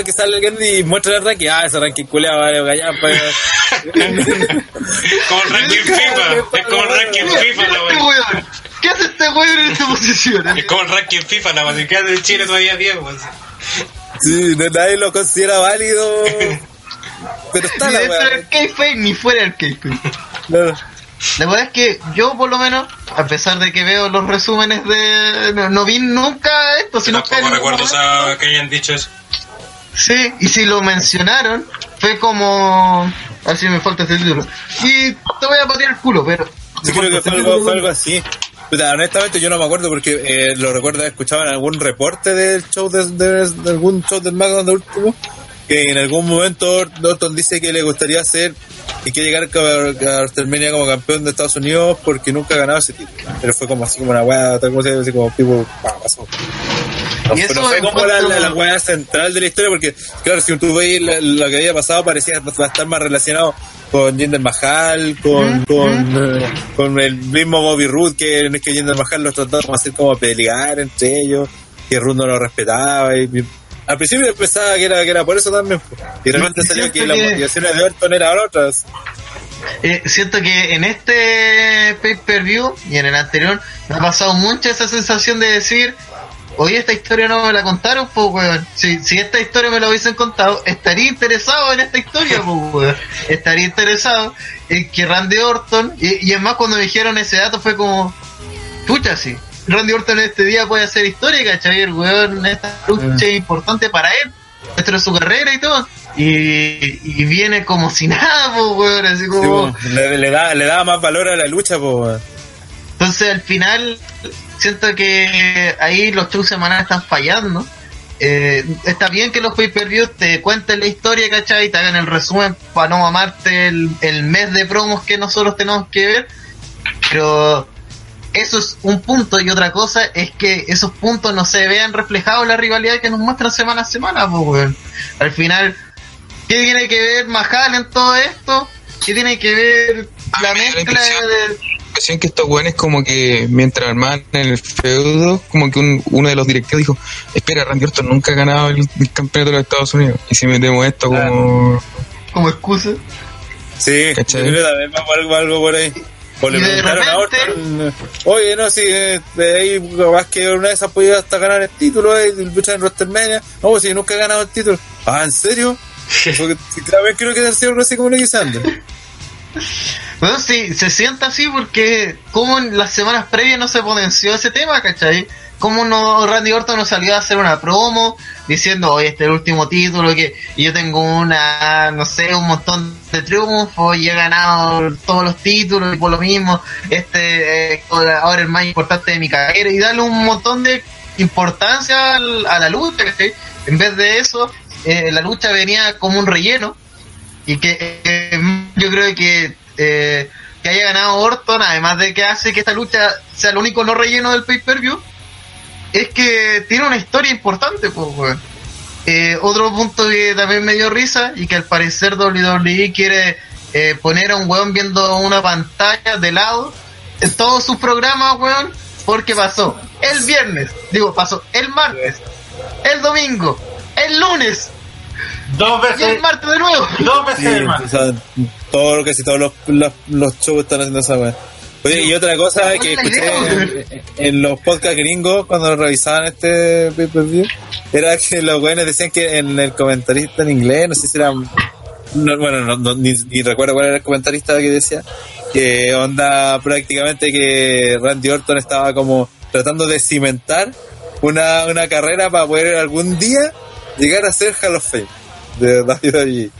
Que sale alguien y muestra el ranking. Ah, ese ranking culeado, vale, gallampa. Como el ranking FIFA. Es como el ranking FIFA, la Este weón. ¿Qué hace este weón en esta posición? Es como el ranking FIFA, la wea. de Chile todavía 10, weón. Sí, no- nadie lo considera válido. Pero está Ni la dentro weá. del kayfabe ni fuera del kayfabe. Claro. La verdad es que yo, por lo menos, a pesar de que veo los resúmenes de... No, no vi nunca esto, sino que... Tampoco recuerdo o sea, que hayan dicho eso. Sí, y si lo mencionaron, fue como... A ver si me falta este título. Y te voy a patear el culo, pero... Sí, creo que fue algo, fue algo así. Puta, honestamente yo no me acuerdo porque eh, lo recuerdo haber escuchado en algún reporte del show de, de- de algún show del de último que en algún momento Norton dice que le gustaría hacer y que llegar a, WrestleMania como campeón de Estados Unidos porque nunca ha ganado ese título. Pero fue como así como una weá, tal cosa así como tipo, pa, pasó. No, Y fue- como la, cuanto- la, la weá central de la historia porque, claro, si tú veis lo que había pasado parecía estar más relacionado con Jinder Mahal, con, con, con el mismo Bobby Roode, que no es que Jinder Mahal los trataba como hacer como pelear entre ellos, que Roode no lo respetaba. Y- al principio pensaba que era, que era por eso también. Y realmente salió siento que las que- motivaciones de Orton eran otras. Eh, siento que en este pay-per-view y en el anterior me ha pasado mucho esa sensación de decir, oye, esta historia no me la contaron, pues, weón. Si, si esta historia me la hubiesen contado, estaría interesado en esta historia, pues, weón. Estaría interesado en que Randy Orton, y, y es más, cuando me dijeron ese dato fue como, pucha, sí. Randy Orton este día puede hacer historia, ¿cachai? El weón, esta lucha es importante para él, dentro de su carrera y todo. Y, y viene como si nada, pues, weón, así Sí, como... le, le da, le daba más valor a la lucha, pues. Entonces al final siento que ahí los shows semanales están fallando. Eh, está bien que los pay-per-views te cuenten la historia, ¿cachai? Y te hagan el resumen para no mamarte el, el mes de promos que nosotros tenemos que ver. Pero eso es un punto y otra cosa es que esos puntos no se vean reflejados en la rivalidad que nos muestran semana a semana, pues, weón. Al final, ¿qué tiene que ver Mahal en todo esto? ¿Qué tiene que ver la A mí me da la mezcla impresión- de... impresión que estos weones como que mientras armaban en el feudo, como que un- uno de los directivos dijo, espera, Randy Orton nunca ha ganado el, el campeonato de los Estados Unidos. Y si metemos esto como... como excusa. Sí, ¿Cachai? yo creo que también va algo, algo por ahí. O le Y de preguntaron a repente- Orton, oye, no, si de ahí más que una vez ha podido hasta ganar el título eh, luchar en WrestleMania. No, pues si nunca ha ganado el título. Ah, ¿en serio? Porque también creo que ser algo así como Nicky Sanders. Bueno, sí, se siente así porque como en las semanas previas no se potenció ese tema, ¿cachai? Como no Randy Orton no salió a hacer una promo diciendo, oye, este es el último título que yo tengo una, no sé, un montón de triunfos y he ganado todos los títulos y por lo mismo, este es ahora el más importante de mi carrera. Y darle un montón de importancia al- a la lucha. En vez de eso, eh, la lucha venía como un relleno. Y que eh, yo creo que eh, que haya ganado Orton, además de que hace que esta lucha sea el único no relleno del pay-per-view, es que tiene una historia importante, pues, weón. Eh, otro punto que también me dio risa y que al parecer WWE quiere eh, poner a un weón viendo una pantalla de lado en todos sus programas, weón, porque pasó el viernes, digo, pasó el martes, el domingo, el lunes Dos y el veces, martes de nuevo. dos veces, Sí, hermano. o sea, todo lo que si todos los, los, los shows están haciendo esa weá. Oye, y otra cosa que ¿Cuál es la escuché en, en los podcasts gringos cuando revisaban este pay-per-view era que los güeyes decían que en el comentarista en inglés, no sé si era. no, bueno, no, no, ni, ni recuerdo cuál era el comentarista que decía que onda prácticamente que Randy Orton estaba como tratando de cimentar una, una carrera para poder algún día llegar a ser Hall of Fame de WWE. Y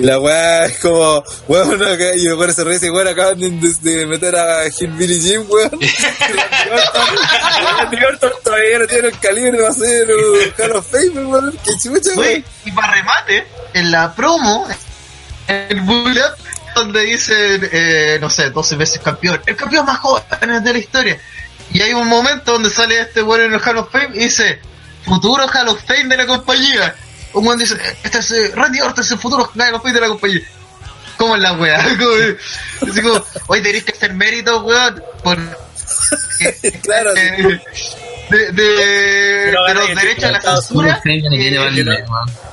la weá es como, weón, no, que- y me risa y weón, acaban de, meter a Hillbilly Jim, weón. Y Randy Orton- Randy Orton todavía no tiene el calibre para hacer un Hall of Fame, weón. Que chucha, weón. y para remate, en la promo, el up, donde dice, eh, no sé, 12 veces campeón, el campeón más joven de la historia. Y hay un momento donde sale este bueno en el Hall of Fame y dice, futuro Hall of Fame de la compañía. Un buen dice, este es eh, Randy Orton, es el futuro Fame de la compañía. ¿Cómo es la weá? Así como, hoy tenéis que hacer mérito, weón, por... Claro, eh, de, de, de los derechos a la censura. Eh.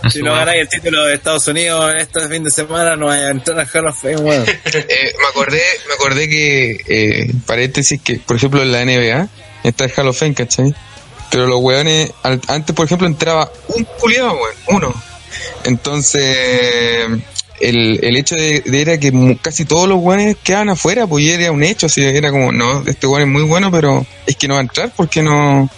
A Si no ganáis el título de Estados Unidos en este fin de semana, no vaya a entrar al Hall of Fame, weón. Eh, me acordé, me acordé que, eh, paréntesis, que por ejemplo en la NBA está el Hall of Fame, ¿cachai? Pero los weones, antes por ejemplo entraba un culiado, weón, uno. Entonces, el, el hecho de, de era que casi todos los weones quedaban afuera, pues y era un hecho, así era como, no, este weón es muy bueno, pero es que no va a entrar porque no,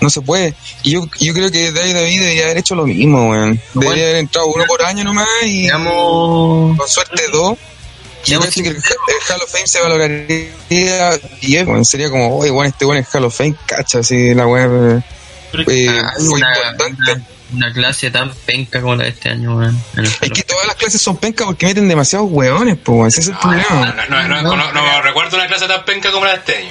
no se puede. Y yo, yo creo que David David debería haber hecho lo mismo, weón. Debería haber entrado uno por año nomás y Digamos, con suerte dos. Yo digamos, cacho que el, el Hall of Fame se valoraría 10, weón. Sería como, oye, weón, este weón es Hall of Fame, cacha, así la Pero- eh, ah, fue una, importante. una, una clase tan penca como la de este año, weón. Es que todas las clases son pencas porque meten demasiados weones, pues, weón. Ese es el No, problema. no, no, no, no, no recuerdo una clase tan penca como la de este año.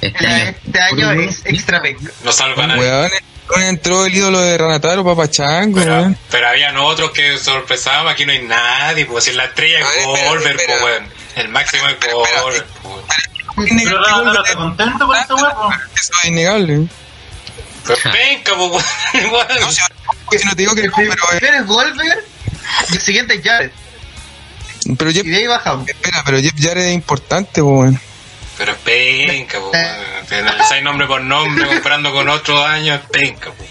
Este año. Este año es extra penca. No salva a nadie. Entró el ídolo de Ranataro, Papachango, Pero, weón. pero habían otros que sorpresaban, aquí no hay nadie, pues si la estrella es Goldberg, pues weón. El máximo es. Goldberg, pues. Pero Rafa, ¿está contento con esta weá? po? Eso es innegable. Pero pues weón. No, si, si no te digo que eh, Primero es Goldberg y el siguiente es Jared. pero Jeff, Y de ahí bajamos. espera, pero Jeff Jarrett es importante, pues, weón. Pero es penca, pues weón. Te analizáis nombre por nombre comparando con otros años, es penca, pues.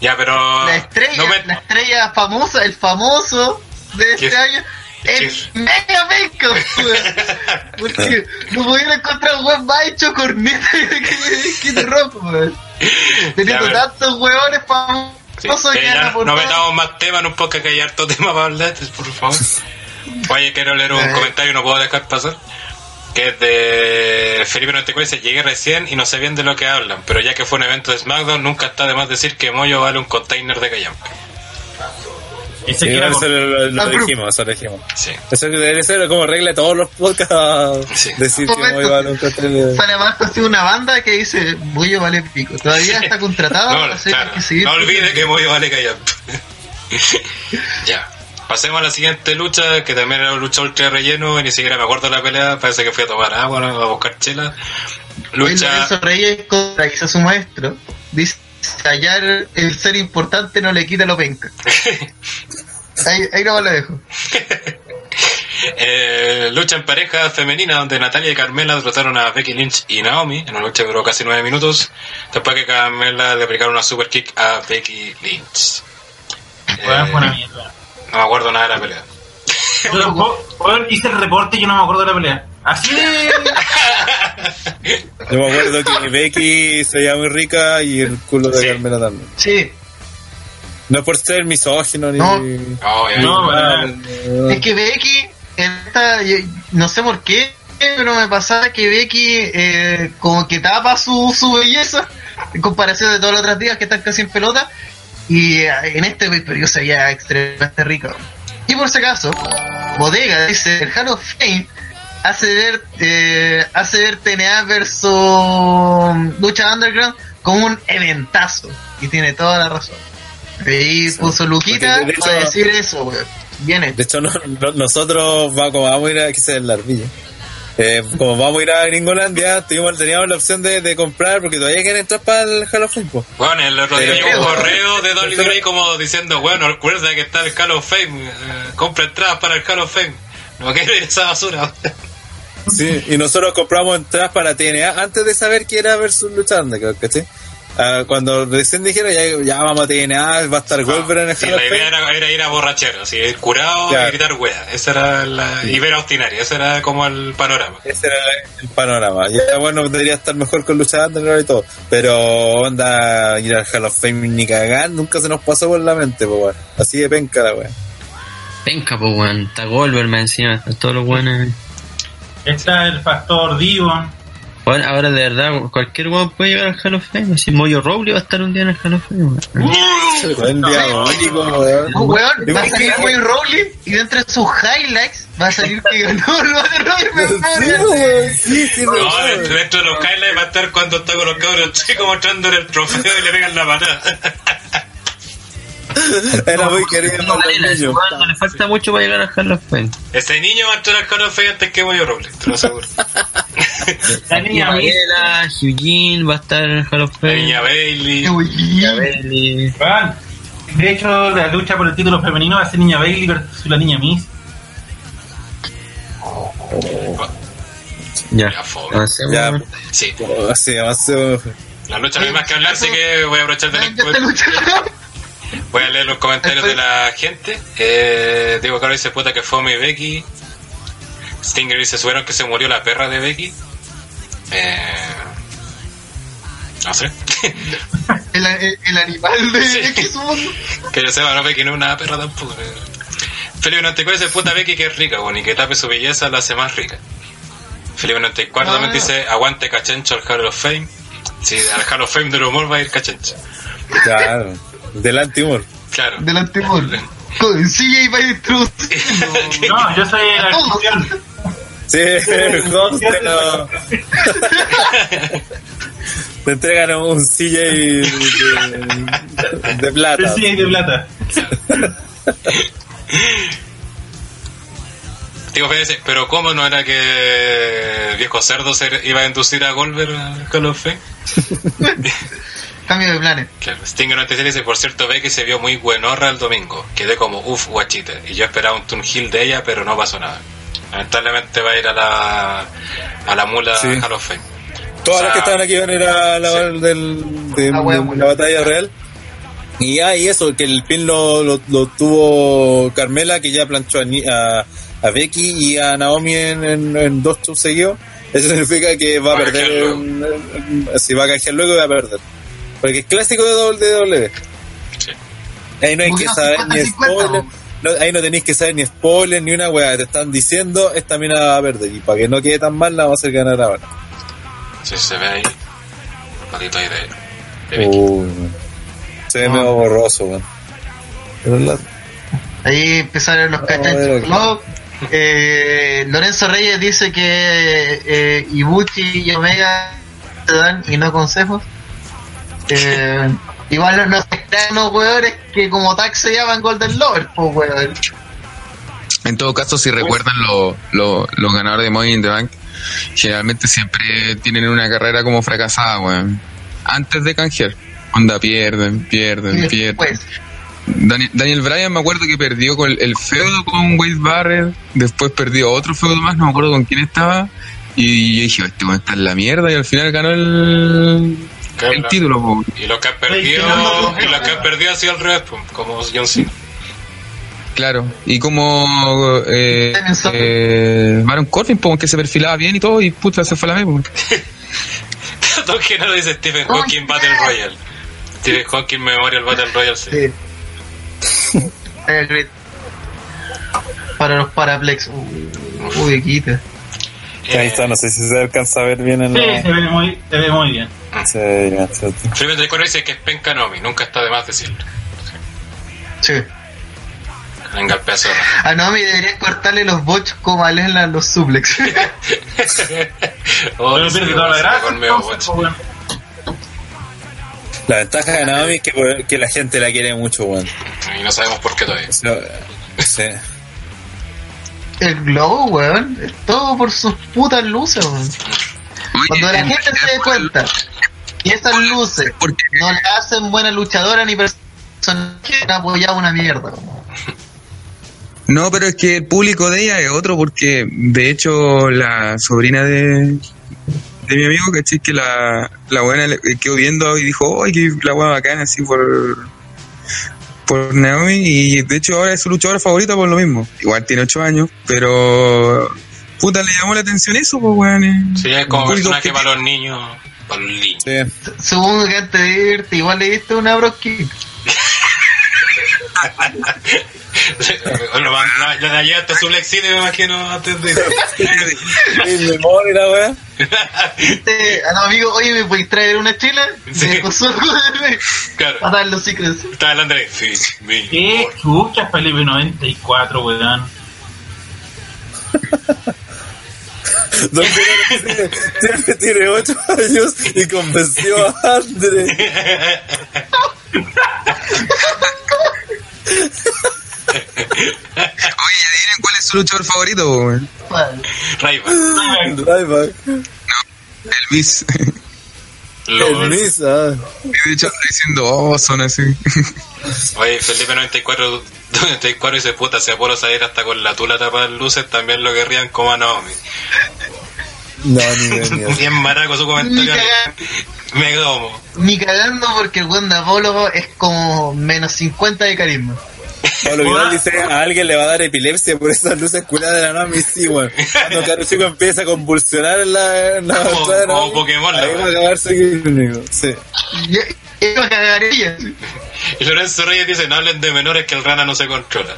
Ya, pero. La estrella, no me- la estrella famosa, el famoso de este ¿Qué? año, es mega penca, weón. Porque no pudieron encontrar un weón más hecho corneta que Kid Rock, weón. Teniendo pero- tantos weones Sí, famosos que que ya no aportado. metamos más temas un podcast que hay harto tema para hablar, por favor. Oye, quiero leer un Eh. comentario, no puedo dejar pasar. Que es de Felipe 94 dice, llegué recién y no sé bien de lo que hablan, pero ya que fue un evento de SmackDown, nunca está de más decir que Moyo vale un container de callampa. Ese que era eso con- lo, dijimos, eso lo dijimos. Sí. Eso debe ser como regla de todos los podcasts. Sí. Decir que muy vale un control. Sale abajo así una banda que dice, Bullo vale pico. Todavía está contratado, No, así claro, hay que seguir. no olvide que Moyo vale callampa. ya. Pasemos a la siguiente lucha, que también era una lucha ultra relleno, y ni siquiera me acuerdo de la pelea, parece que fui a tomar agua, ¿no? a buscar chela. Lucha... Lorenzo Reyes contra quizás su maestro. Dice, hallar el ser importante no le quita lo penca. Ahí, ahí no lo dejo. Eh, lucha en pareja femenina donde Natalia y Carmela derrotaron a Becky Lynch y Naomi en una lucha que duró casi nueve minutos después que Carmela le aplicaron una super kick a Becky Lynch. Eh, fue una mierda. No me acuerdo nada de la pelea. Yo tampoco- weón, hice el reporte y yo no me acuerdo de la pelea. Así de... Yo me acuerdo que Becky se veía muy rica y el culo de Sí. Carmela también. Sí, No por ser misógino ni. No. No, Ah, weón. es que Becky, en esta, yo- no sé por qué, pero me pasaba que Becky eh, como que tapa su, su belleza en comparación de todos los otros días que están casi en pelota. Y eh, en este periodo se veía extremadamente rica. Y por si acaso, Bodega dice, el Hall of Fame hace ver, eh, hace ver TNA versus Lucha Underground como un eventazo. Y tiene toda la razón. Y puso Luquita de hecho- para decir eso, weón. Hecho. De hecho, no- no- nosotros va, como vamos a ir a. que sea el ardilla. Eh, como vamos a ir a Gringolandia, tuvimos, teníamos la opción de, de comprar porque todavía quieren entrar para el Hall of Fame. po. Bueno, el otro día llegó un correo de WWE como diciendo, bueno, recuerda que está el Hall of Fame, eh, compra entradas para el Hall of Fame. No quiero ir a esa basura. Sí, y nosotros compramos entradas para TNA antes de saber que era versus Lucha Underground, ¿cachai? Ah, cuando recién dijeron ya, ya vamos a TNA, va a estar Goldberg en el Sí, la idea era, era ir a borrachero, así, ir curado Claro. y gritar wea. Esa era la. Y ver a Austinari, ese era como el panorama. Ese era el panorama. Ya bueno, debería estar mejor con Lucha Underground y todo. Pero onda, ir al Hall of Fame ni cagar, nunca se nos pasó por la mente, pues weón. Así de penca la weón. Penca, pues, weón. Está más encima. Están todos los weones. Está el factor Divo. Bueno, ahora de verdad, cualquier weón puede llegar al Hall of Fame. Si Moyo Rowley va a estar un día en el Hall of Fame. weón. Buen diabólico, weón. Weón, va a salir Wayne Rowley y dentro de sus highlights va a salir que ganó el Battle Royale. Sí, weón, sí, sí, No, dentro de los highlights va a estar cuando está con los cabros chicos mostrándole el trofeo y le pegan la patada. Era muy querido No, por los niños. no le falta mucho para llegar Hall of Fame. Ese niño va a entrar al Call of Fame antes que Moyo Robles, te lo aseguro. La niña Mariela, Eugene va a estar en el Hall of La niña Bailey. Niña Bailey. De hecho, la lucha por el título femenino va a ser Niña Bailey versus la Niña Miss. Ya. Ya. Avancemos. Sí, Oh, Sí, avanzó. la lucha no hay más que hablar, así que voy a aprovechar lucha. Voy a leer los comentarios de la gente. Eh, Diego Caro dice, puta que fome Becky. Stinger dice, subieron que se murió la perra de Becky. Eh, no sé. El, el, el animal de Sí. Mundo. que yo sepa, no Becky no es una perra tampoco. Felipe 94 dice, puta Becky que es rica, bueno, y que tape su belleza la hace más rica. Felipe 94 también Ah. dice, aguante Cachencho al Hall of Fame. Sí, al Hall of Fame del humor va a ir Cachencho. Claro. Del antimor. Claro. Del antemor. Con CJ va introduciendo. No, yo soy la Todo. excepción. Sí, el host te entregan un CJ de, de plata. Sí, de plata. Digo, pero ¿cómo no era que viejo cerdo se iba a inducir a Goldberg al Call of? Cambio de planes. Claro, Stinger 96 dice, por cierto, Becky se vio muy buenorra el domingo. Quedé como, uff, guachita. Y yo esperaba un turn heel de ella, pero no pasó nada. Lamentablemente va a ir a la, a la mula Sí. Hall of Fame. Todas O sea, las que estaban aquí van a ir a la, sí. del, de, Ah, bueno, de bueno. la batalla real. Y ya, y eso, que el pin lo, lo, lo tuvo Carmela, que ya planchó a, Ni- a, a Becky y a Naomi en, en, en dos shows seguidos. Eso significa que va a Va a perder. si va a canjear luego y va a perder. Porque es clásico de WWE. Sí. Ahí no hay que saber 50, ni 50, spoiler. No, ahí no tenéis que saber ni spoiler ni una weá. Te están diciendo, esta mina va a perder. Y para que no quede tan mal, la vamos a hacer ganar ahora. Sí, se ve ahí. Un patito ahí de, se ve medio borroso, weón. Pero la- Ahí empezaron los. No, eh, Lorenzo Reyes dice que eh, Ibuchi y Omega te dan y no consejos. Eh, igual no, no se crean los weones que como tag se llaman Golden Lovers, pues weón. En todo caso, si recuerdan lo- lo- los ganadores de Money in the Bank, generalmente siempre tienen una carrera como fracasada, weón. Antes de canjear. Onda, pierden, pierden, pierden. Daniel Bryan me acuerdo que perdió con el, el feudo con Wade Barrett, después perdió otro feudo más, no me acuerdo con quién estaba, y yo dije, este weón está en la mierda, y al final ganó el, Claro. el título, po. Y los que han perdido, y los que han perdido ha sido al revés, como John Cena. Claro, y como eh, eh, Baron Corbin, po, que se perfilaba bien y todo, y puta, se fue a la po. Todo que no lo dice Stephen Hawking Battle Royale. Stephen Hawking Memorial Battle Royale, sí. sí. Para los paraplex. Uy, quita. Eh, Ahí está, no sé si se alcanza a ver bien en Sí, la... se ve muy, se ve muy bien. Sí. Felipe 34 dice que es penca Nomi, nunca está de más decirlo. Sí. Venga el pedazo. A Nomi deberían cortarle los bochos como a Lesnar los suplex. oh, Pero sí, pierde toda la gracia. bueno. La ventaja de Naomi es que, que la gente la quiere mucho, weón. Y no sabemos por qué todavía. Sí. El globo, weón, es todo por sus putas luces, weón. Cuando la gente se dé cuenta que esas luces Porque no le hacen buena luchadora ni persona que han apoyado una mierda. No, pero es que el público de ella es otro, porque de hecho la sobrina de, de mi amigo, ¿cachai? Que la, la buena le- quedó viendo y dijo, ¡ay, que la buena bacana! Así por, por Naomi, y de hecho ahora es su luchadora favorita por lo mismo. Igual tiene 8 años, pero puta, le llamó la atención eso, pues, weón. y- Sí, es como personaje que- para los niños. Para los niños. Sí. Supongo que antes de irte igual le diste una broski. bueno, man, no, ya llegaste a su lexine, me imagino, antes de... En memoria, la wea. Este, a los amigos, oye, ¿me podéis traer una chela? Sí. Claro. para dar los secrets. Está el Andrés. Sí, mi ¿Qué chucha Felipe 94, weón? Don Pedro tiene, tiene, tiene 8 años y convenció a André. Oye, adivinen cuál es su luchador favorito. Vale. Raiva. Ryback. Elvis. El. Miz, ah. Y de hecho diciendo, oh, son así. Oye, Felipe 94, 94 dice, puta, si Apolo salir hasta con la tula tapada de luces, también lo querrían como a Naomi. No, ni de miedo. Bien maraco su comentario. cagando, Me como. ni cagando porque el buen de Apolo es como menos 50 de carisma. Pablo Vidal dice, a alguien le va a dar epilepsia por esas luces culadas de la Nami, sí, weón. Cuando Caro Chico empieza a convulsionar en la, en la Como- Nami, Pokémon, la ahí va a weá. acabar su equipo, sí. Yo, a cagar ella. Y Lorenzo Reyes dice, no hablen de menores que el rana no se controla.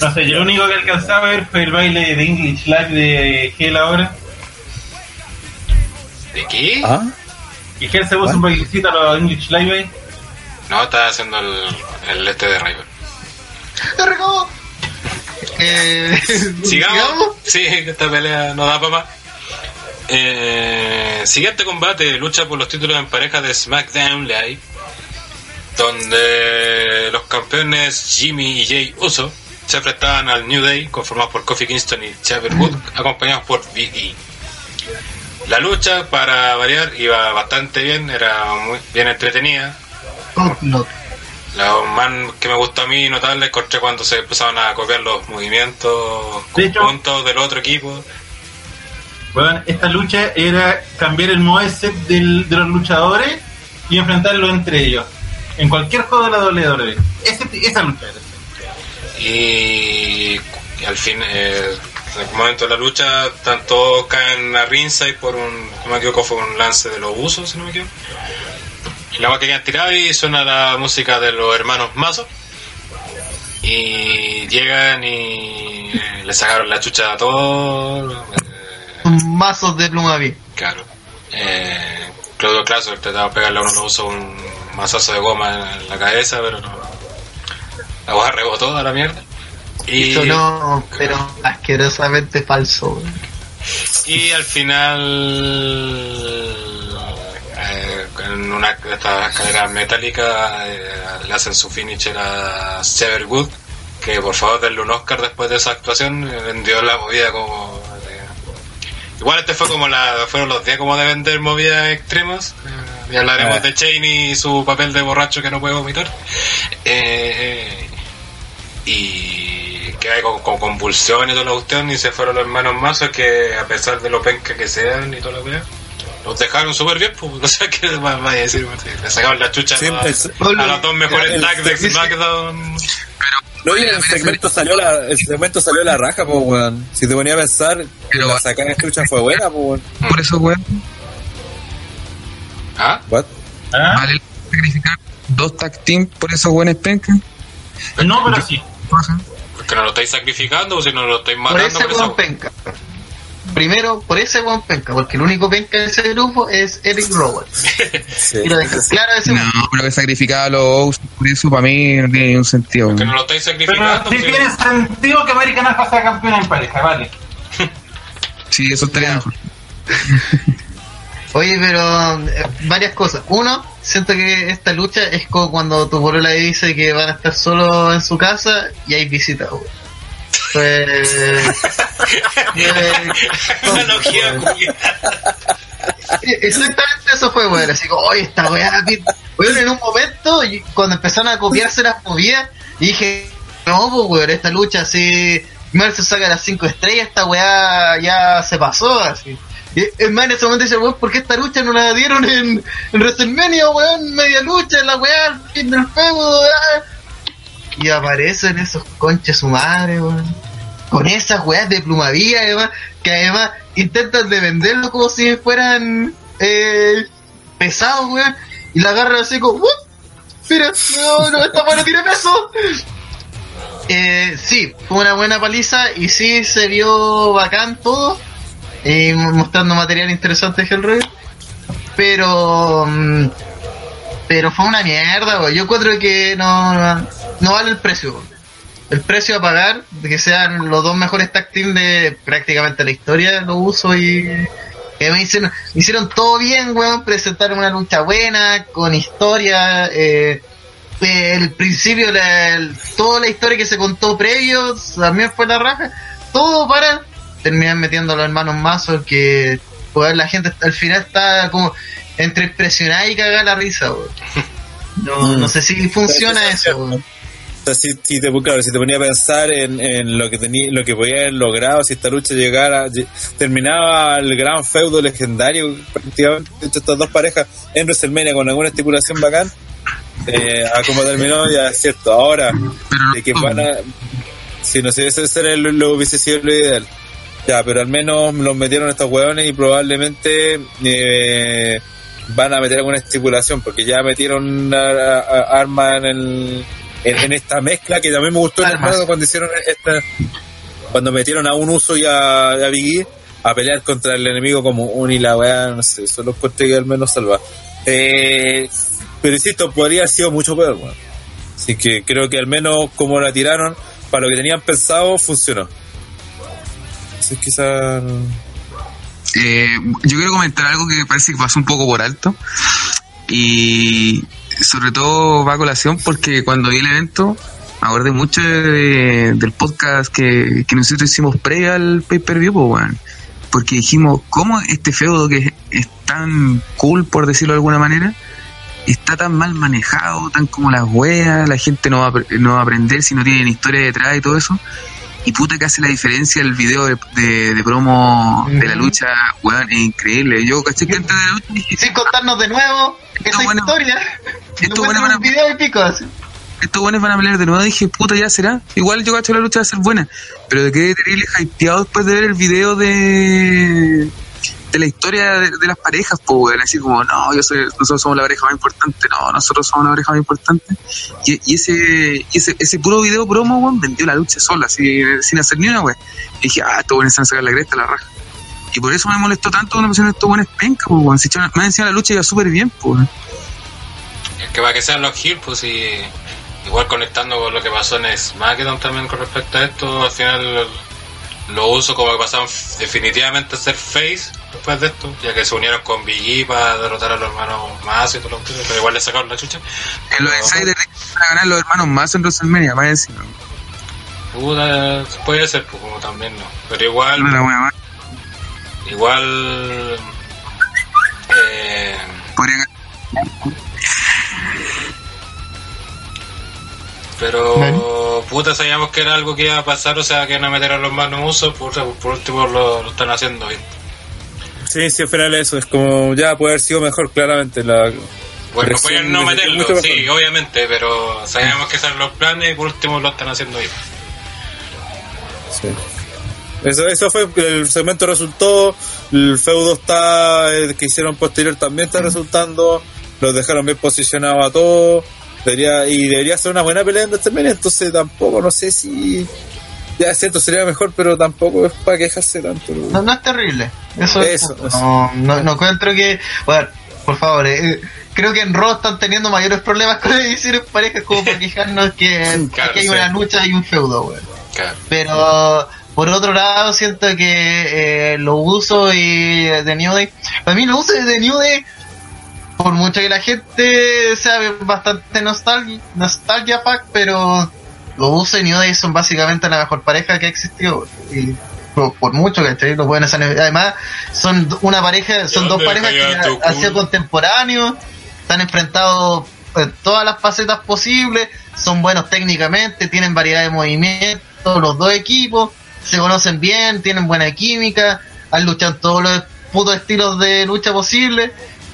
No sé, yo lo único que alcanzaba a ver fue el baile de English Live de Gel ahora. ¿De qué? ¿Ah? Y Gel se puso un bailecito a los English Live ahí. No, estaba haciendo el, el este de Raiva. ¡Te recabo! Eh, Sigamos. Sí, que esta pelea no da para más. Eh, siguiente combate, lucha por los títulos en pareja de SmackDown Live, donde los campeones Jimmy y Jay Uso se enfrentaban al New Day, conformados por Kofi Kingston y Xavier Wood, acompañados por BD. La lucha, para variar, iba bastante bien, era muy bien entretenida. Complot. Lo más que me gustó a mí notable encontré cuando se empezaban a copiar los movimientos De conjuntos del otro equipo. Bueno, esta lucha era cambiar el moveset del, de los luchadores y enfrentarlo entre ellos. En cualquier juego de la WWE. Ese, esa lucha era. Y, al fin, eh, en el momento de la lucha, tanto caen a ringside por un, no me equivoco, fue un lance de los usos, si no me equivoco. Y la agua que quedan tirada y suena la música de los hermanos Mazo. Y llegan y eh, le sacaron la chucha a todos. eh, Mazos de pluma bien. Claro. Eh, Claudio Claso trataba de pegarle a uno los usos un mazazo de goma en la cabeza, pero no. La hoja rebotó a la mierda. Y, Eso no, pero asquerosamente falso. güey. y al final, en una estas escaleras metálicas, eh, le hacen su finisher a Xavier Wood, que por favor denle un Oscar después de esa actuación, eh, vendió la movida como... de- Igual este fue como la, fueron los días como de vender movidas extremas. Eh, ya hablaremos Ah. de Cheney y su papel de borracho que no puede vomitar. Y que hay con, con convulsiones y toda la cuestión y se fueron los hermanos mazos que a pesar de lo penca que sean y toda la wea, los dejaron súper bien, pues, no sé qué más vaya a decir, pues, le sacaron la chucha Sí, a, es- a los dos mejores el- tags de SmackDown. No, y el segmento salió la, el segmento salió la raja, pues, weón. Si te ponía a pensar, Pero- la sacada de trucha fue buena, pues, weón. Por eso, weón, ¿Ah? What? ¿Ah? vale sacrificar dos tag team por esos buenos pencas. No, pero sí. Porque no lo estáis sacrificando o si no lo estáis Por matando ese por esa buen penca. Primero, por ese buen penca, porque el único penca de ese grupo es Eric Roberts. Sí. Quiero dejar claro ese No, pero que sacrificar a los Owens por eso para mí no tiene ningún sentido. Porque no lo estáis Pero sacrificando. sí pues, tiene sentido que American Alpha sea campeón en pareja, vale. Sí, eso estaría mejor. Oye, pero eh, varias cosas. Uno, siento que esta lucha es como cuando tu polola dice que van a estar solo en su casa y hay visita, güey. Pues... eh. Exactamente eso fue, weón. Así como, oye, esta weá, pit-". weón, en un momento, cuando empezaron a copiarse las movidas, dije, no, pues, weón, esta lucha, si Mercer saca las 5 estrellas, esta weá ya se pasó, así. Es más, en ese momento dice, weón, ¿por qué esta lucha no la dieron en, en WrestleMania, weón? Media lucha, la weá, fin del feudo, ah". Y aparecen esos conches su madre, weón. Con esas weas de plumadía, además, que además intentan de venderlo como si fueran eh, pesados, weón. Y la agarran así como, ¡wup! Mira, no, no, esta bueno tiene peso. Eh, sí, fue una buena paliza y sí se vio bacán todo. eh, mostrando material interesante de Hellraiser. Pero. mm, Pero fue una mierda, weón. Yo encuentro que no, no vale el precio. weón. El precio a pagar, que sean los dos mejores tag team de prácticamente la historia, lo uso y. Que me hicieron, me hicieron todo bien, weón. Presentaron una lucha buena, con historia. Eh, el principio, la, toda la historia que se contó previo, también fue la raja. Todo para terminar metiendo a los hermanos Mazos, que pues, la gente al final está como entre impresionada y cagada la risa, weón. No, no sé si funciona eso, weón. O sea, si, si te, claro, si te ponía a pensar en, en lo que tenía, lo que podía haber logrado si esta lucha llegara, lle- terminaba el gran feudo legendario prácticamente entre estas dos parejas en WrestleMania con alguna estipulación bacán, eh, a como terminó ya es cierto. Ahora, de que van a, si no sé, ese ese era lo, lo hubiese sido lo ideal. Ya, pero al menos los metieron estos hueones y probablemente eh, van a meter alguna estipulación, porque ya metieron armas en, el, en, en esta mezcla que también me gustó en el cuando hicieron esta, cuando metieron a un uso y a, a Big E a pelear contra el enemigo como un y la weá, no sé, eso lo encontré que al menos salva. Eh, pero insisto, podría haber sido mucho peor, weón. Así que creo que al menos como la tiraron, para lo que tenían pensado, funcionó. Así que quizás... Eh, yo quiero comentar algo que parece que pasó un poco por alto y sobre todo va a colación porque cuando vi el evento me mucho de- del podcast que, que nosotros hicimos previo al pay-per-view, weón. porque dijimos, ¿cómo este feudo que es, tan cool, por decirlo de alguna manera, está tan mal manejado, tan como las weas, la gente no va, no va a aprender si no tienen historia detrás y todo eso? Y puta que hace la diferencia el video de, de, de promo de la lucha, weón, es increíble. Yo caché que antes de la lucha dije, Sin contarnos de nuevo esa bueno. historia. Esto bueno un video y pico así. estos buenos van a pelear de nuevo. Dije, puta, ya será. Igual yo cacho la lucha va a ser buena. Pero de quedé terrible hypeado después de ver el video de de la historia de, de las parejas, pues, weón. Así como, no, yo soy, nosotros somos la pareja más importante. No, nosotros somos la pareja más importante. Y, y ese, ese, puro video promo, weón, vendió la lucha sola, así, sin hacer ni una, weón. Y dije, ah, estos buenos se van a sacar la cresta, la raja. Y por eso me molestó tanto cuando me pusieron estos buenos penca, pues, weón. Si echaban- más encima la lucha iba súper bien, pues. Es que para que sean los Hill, pues y igual conectando con lo que pasó en SmackDown también con respecto a esto, al final lo uso como que pasaron definitivamente a ser face después de esto, ya que se unieron con Big E para derrotar a los hermanos más y todo lo que pero igual le sacaron la chucha. En los Pero, insiders van a ganar los hermanos más en WrestleMania, más encima. Puta, puede ser, pues como también no. Pero igual, igual. Eh, Podría ganar. Pero, puta, sabíamos que era algo que iba a pasar, o sea, que no meter a los manos uso, por, por último lo, lo están haciendo bien. Sí, sí, al final eso es como ya puede haber sido mejor, claramente. La, Bueno, pueden no meterlo, sí, mejor. obviamente, pero sabíamos que eran los planes y por último lo están haciendo bien. sí. Eso, eso fue, el segmento resultó, el feudo está, el que hicieron posterior también está resultando, los dejaron bien posicionados a todos, debería, y debería ser una buena pelea en WrestleMania, entonces tampoco, no sé si, ya es cierto, sería mejor, pero tampoco es para quejarse tanto. No, no es terrible. Eso, es Eso, justo. eso. No, no, no encuentro que. Bueno, por favor, eh, creo que en Raw están teniendo mayores problemas con ediciones parejas como para quejarnos que, Claro, que hay sí. una lucha y un feudo, weón. Claro. Pero por otro lado, siento que eh, los usos y de New Day. Para mí, los usos de New Day, por mucho que la gente sea bastante nostalgia, nostalgia pack, pero los de New son básicamente la mejor pareja que ha existido. Y por, por mucho que los buenos además son una pareja, son dos parejas que han sido contemporáneos, se han enfrentado en todas las facetas posibles, son buenos técnicamente, tienen variedad de movimientos, los dos equipos, se conocen bien, tienen buena química, han luchado en todos los putos estilos de lucha posibles.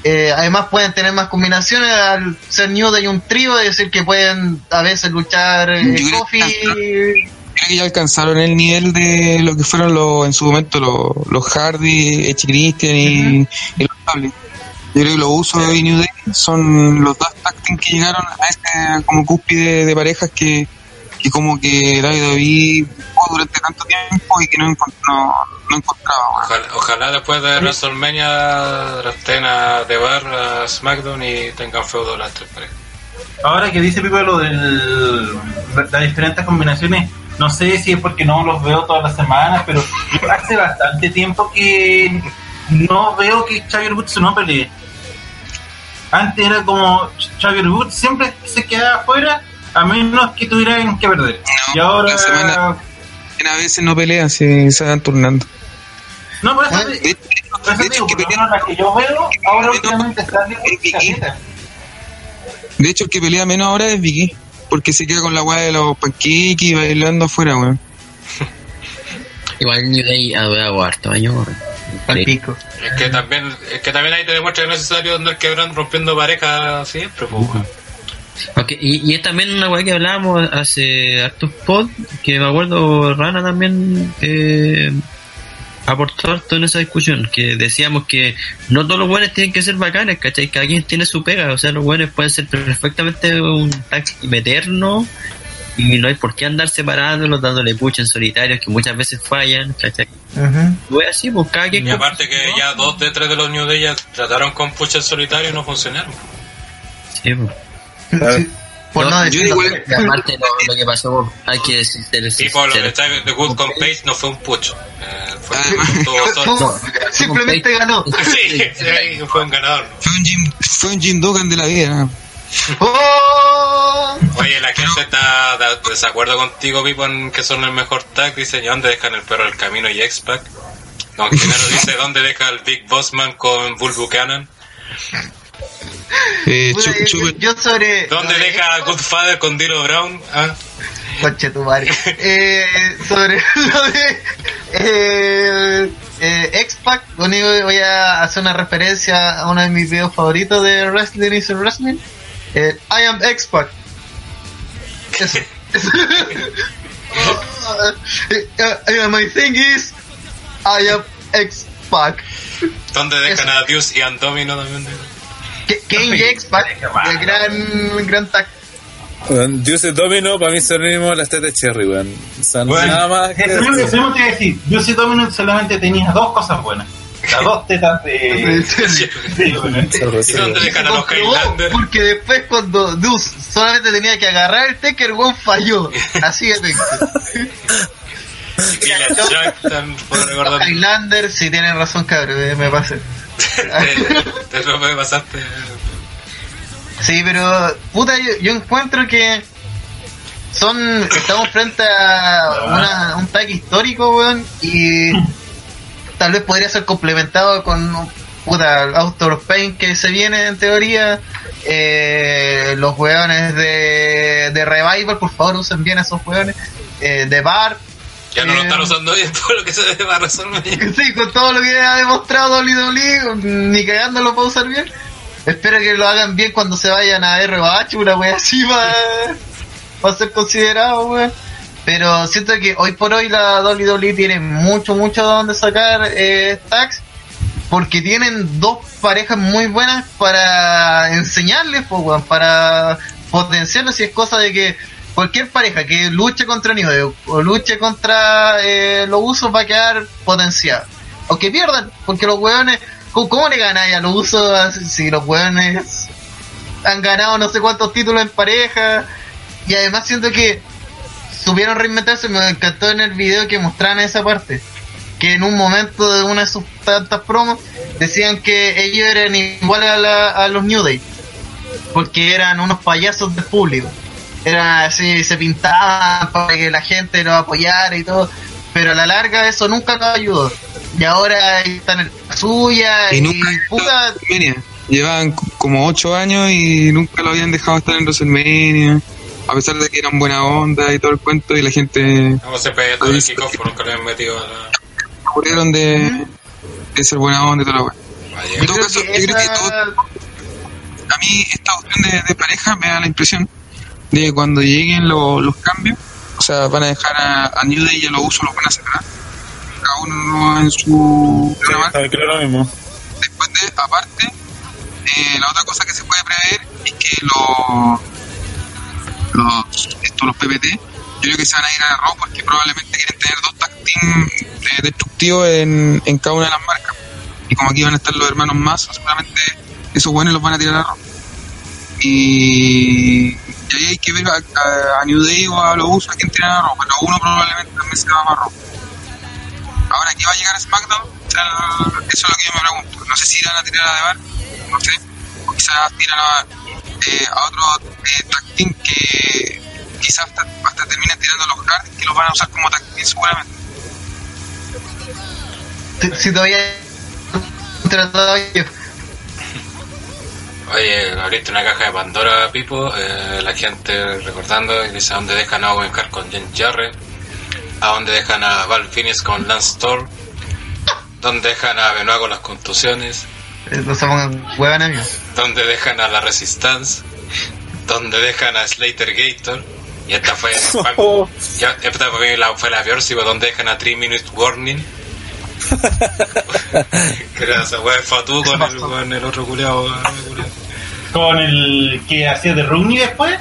Eh, además pueden tener más combinaciones al ser New Day un trío, es decir que pueden a veces luchar eh, que ya alcanzaron el nivel de lo que fueron los, en su momento los, los Hardy, Edge Christian y, y los Ugly. Yo creo que los usos de New Day son los dos tag que llegaron a este como cúspide de parejas que, que como que David David buscó durante tanto tiempo y que no, encont- no, no encontraba. weón. Ojalá, ojalá después de WrestleMania draften a The Bar, a SmackDown y tengan feudo las tres parejas. Ahora que dice Pipo lo de las diferentes combinaciones, no sé si es porque no los veo todas las semanas, pero hace bastante tiempo que no veo que Xavier Woods no pelee. Antes era como Xavier Woods siempre se quedaba afuera a menos que tuvieran que perder. y ahora... la semana- A veces no pelean, se, se van turnando. No, por eso, te- por eso de hecho, que pelea- la yo veo, ahora últimamente está de hecho, el que pelea menos ahora es Vicky. Porque se queda con la weá de los panqueques y bailando afuera, weón. Igual New Day ha durado harto años. weón. Al pico. Es que también, es que también ahí te demuestra que no es necesario andar quebrando, rompiendo parejas siempre, pues, weón. Ok, y, y es también una weá que hablábamos hace hartos pod, que me acuerdo Rana también eh, aportó harto en esa discusión, que decíamos que no todos los buenos tienen que ser bacanes, ¿cachai? Cada quien tiene su pega, o sea, los buenos pueden ser perfectamente un team eterno y no hay por qué andar separándolos, dándole pucha en solitarios que muchas veces fallan, ¿cachai? Fue así, pues cada quien... Y aparte que ya dos de tres de los New Day ya trataron con pucha en solitario y no funcionaron. Sí, pues. Sí. Por no, No, yo igual- aparte lo, lo que pasó, hay que decir... Y por lo de Xavier The Good con Pace no fue un pucho. Eh, fue Además- todo solo. ¿Cómo? Simplemente ganó. Sí, sí, fue un ganador. Fue un Jim, fue un Jim Duggan de la vida. ¿no? ¡Oh! Oye, la gente está de desacuerdo contigo, Pipo, en que son el mejor tag. Dice, ¿y dónde dejan el perro del camino y X-Pac? No, primero dice, ¿dónde deja el Big Bossman con Bull Buchanan? Eh, Puta, yo, sobre. ¿Dónde sobre- deja a Goodfather con Dilo Brown? ¿Ah? Conche tu madre. Eh, sobre lo de eh, eh, X-Pac, lo único que voy a hacer una referencia a uno de mis videos favoritos de Wrestling is Wrestling. Eh, I am X-Pac. Eso. Eso. Eh, my thing is, I am X-Pac. ¿Dónde dejan Eso. a Deuce y Andomino también? Que- Kane X-Pac, el gran, gran tag. Weón, Dios Domino para mí son mismo las tetas Cherry, weón. O sea, no Bueno, nada más que eso mismo- decir. eso mismo te iba a decir. Yo soy Dominic solamente tenía dos cosas buenas. Las dos tetas de... Porque después cuando Deuce solamente tenía que agarrar el Tekker, One falló. Así de efecto. Y la por recordar. Highlander, si tienen razón, cabrón, eh, me pasé. Te, te lo puede pasarte. Sí, pero puta, yo, encuentro que son estamos frente a una- un tag histórico, weón, y tal vez podría ser complementado con puta Pain que se viene en teoría. Eh, los weones de, de Revival, por favor, usen bien esos weones. Eh, de Bar, Ya no lo Eh, están usando bien todo lo que se debe a resolver. Sí, con todo lo que ha demostrado WWE, ni cagando lo puedo usar bien. Espero que lo hagan bien cuando se vayan a ROH, una wea así va, va a ser considerado, weón. Pero siento que hoy por hoy la WWE tiene mucho, mucho de donde sacar eh, tags, porque tienen dos parejas muy buenas para enseñarles, pues, weón, para potenciarlos si es cosa de que cualquier pareja que luche contra New o luche contra eh, los usos va a quedar potenciada. Aunque pierdan, porque los hueones, ¿cómo, le ganáis a los usos si los hueones han ganado no sé cuántos títulos en pareja? Y además siento que supieron reinventarse, me encantó en el video que mostraban esa parte. Que en un momento de una de sus tantas promos decían que ellos eran iguales a, la- a los New Day. Porque eran unos payasos del público. Eran así, se pintaban para que la gente los apoyara y todo. Pero a la larga eso nunca nos ayudó. Y ahora están en la suya Y y, nunca puta, WrestleMania. Llevaban como 8 años y nunca lo habían dejado estar en WrestleMania. A pesar de que eran buena onda y todo el cuento, y la gente Vamos a pegar todo el kickoff, nunca le han metido a la. murieron de, de ser buena onda y toda la wea. Vaya. En todo caso, que yo creo que todo, a mí esta opción de, de pareja me da la impresión de cuando lleguen lo- los cambios, o sea, van a dejar a, a New Day y a los usos los van a separar. Cada uno en su... Creo lo mismo. Después de, aparte, Eh, la otra cosa que se puede prever es que los, los, estos, los PPT, yo creo que se van a ir a Raw porque probablemente quieren tener dos tag team destructivos en, en cada una de las marcas. Y como aquí van a estar los hermanos más, seguramente esos buenos los van a tirar a Raw. Y, y ahí hay que ver a, a- New Day o a los usos a quién a Raw, pero uno probablemente también se va a Raw. Ahora, ¿qué va a llegar a SmackDown? Eso es lo que yo me pregunto. No sé si irán a tirar a Devar, no sé. O quizás tiran a, eh, a otro eh, tag team que quizás hasta, hasta terminen tirando a los Hardys que los van a usar como tag team seguramente. Si, todavía tratado yo. Oye, abriste una caja de Pandora, Pipo. eh, la gente recordando dice a dónde dejan a Owen Hart con Jen Jarrett, a dónde dejan a Val Finis con Lance Storm, dónde dejan a Benoit con las contusiones, Eh, No se pongan amigos. dónde dejan a la Resistance, dónde dejan a Slater Gator. Y esta fue, ya, esta fue la, fue la peor, sí, pues, donde dejan a 3 Minute Warning. wea de Fatu con el, con el otro culiao. Con el que hacía de Rooney después.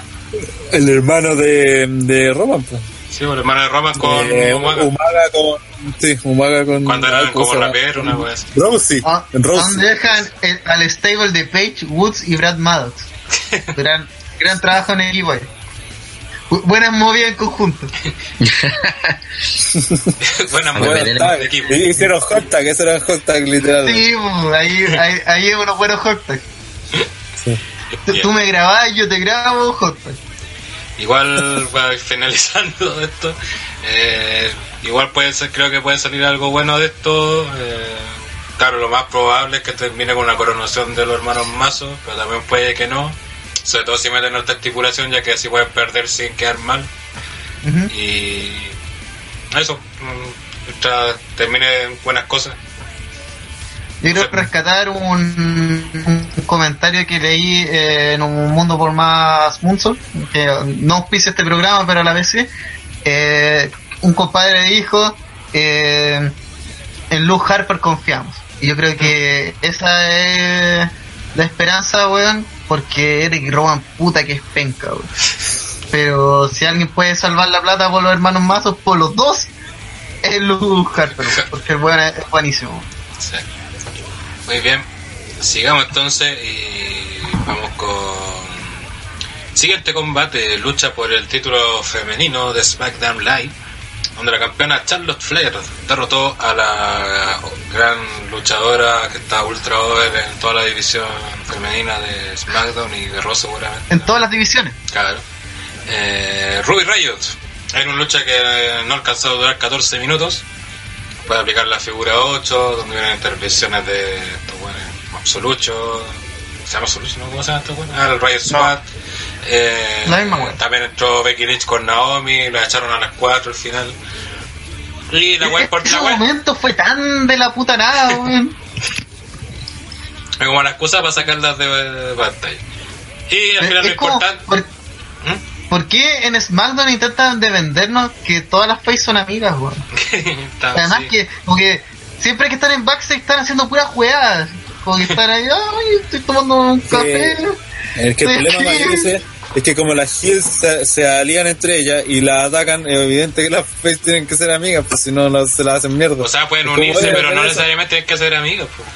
El hermano de, de Roman, pues. Sí, el hermano de Roman con Eh, Umaga. Umaga con. Sí, Umaga con. Cuando eran ah, ¿cómo como rapero, una wea así. Rousey. Ah. ¿Dónde dejan el- al stable de Page, Woods y Brad Maddox? gran, gran trabajo en equipo ahí. Bu- Buenas movidas en conjunto. Buena Bueno, buena meter- Tag. equipo. Y hicieron hot tag, ese era hot tag literal. Sí, pues, ahí, ahí, ahí hay unos buenos hot tags. Tú- me grabás, yo te grabo, hot tag. Igual para ir finalizando esto, eh, igual puede ser, creo que puede salir algo bueno de esto. eh, claro, lo más probable es que termine con una coronación de los hermanos Mazo, pero también puede que no. Sobre todo si meten esta estipulación, ya que así pueden perder sin quedar mal. Y eso, mm, termine buenas cosas. Yo quiero rescatar un, un comentario que leí eh, en un mundo por más Munson, que no auspicia este programa, pero a la vez sí. Eh, un compadre dijo, eh, en Luke Harper confiamos. Y yo creo que esa es la esperanza, weón, porque Eric Rowan puta que es penca, weón. Pero si alguien puede salvar la plata por los hermanos Mazos, por los dos, es Luke Harper, weón, porque el weón es, buenísimo. Sí. Muy bien. Sigamos entonces y vamos con siguiente combate, lucha por el título femenino de SmackDown Live, donde la campeona Charlotte Flair derrotó a la gran luchadora que está ultra over en toda la división femenina de SmackDown y de Raw seguramente. En todas las divisiones. Claro. Eh, Ruby Riot. Era una lucha que no alcanzó a durar 14 minutos. Puede aplicar la figura 8, donde vienen intervenciones de estos buenos Absolucho. ¿Se llama Absolucho? ¿no? ¿Cómo se llama estos buenos? Ah, el Riot Squad. Eh, La misma wea. también entró Becky Lynch con Naomi, la echaron a las 4 al final. Y la wea por Ese la momento fue tan de la puta nada, weón. Es como la excusa para sacarlas de eh, pantalla. Y al final lo Es como, importante. ¿por, ¿Mm? por qué en SmackDown intentan de vendernos que todas las face son amigas, weón? Además sí. que, porque siempre que están en backstage están haciendo puras jugadas. Como que están ahí, ay, estoy tomando un café. El, que el problema mayor ese es que como las heels se, se alían entre ellas y la atacan, es evidente que las face tienen que ser amigas, pues si no no se las hacen mierda. O sea, pueden como, unirse, pero no eso. necesariamente tienen que ser amigos. pues.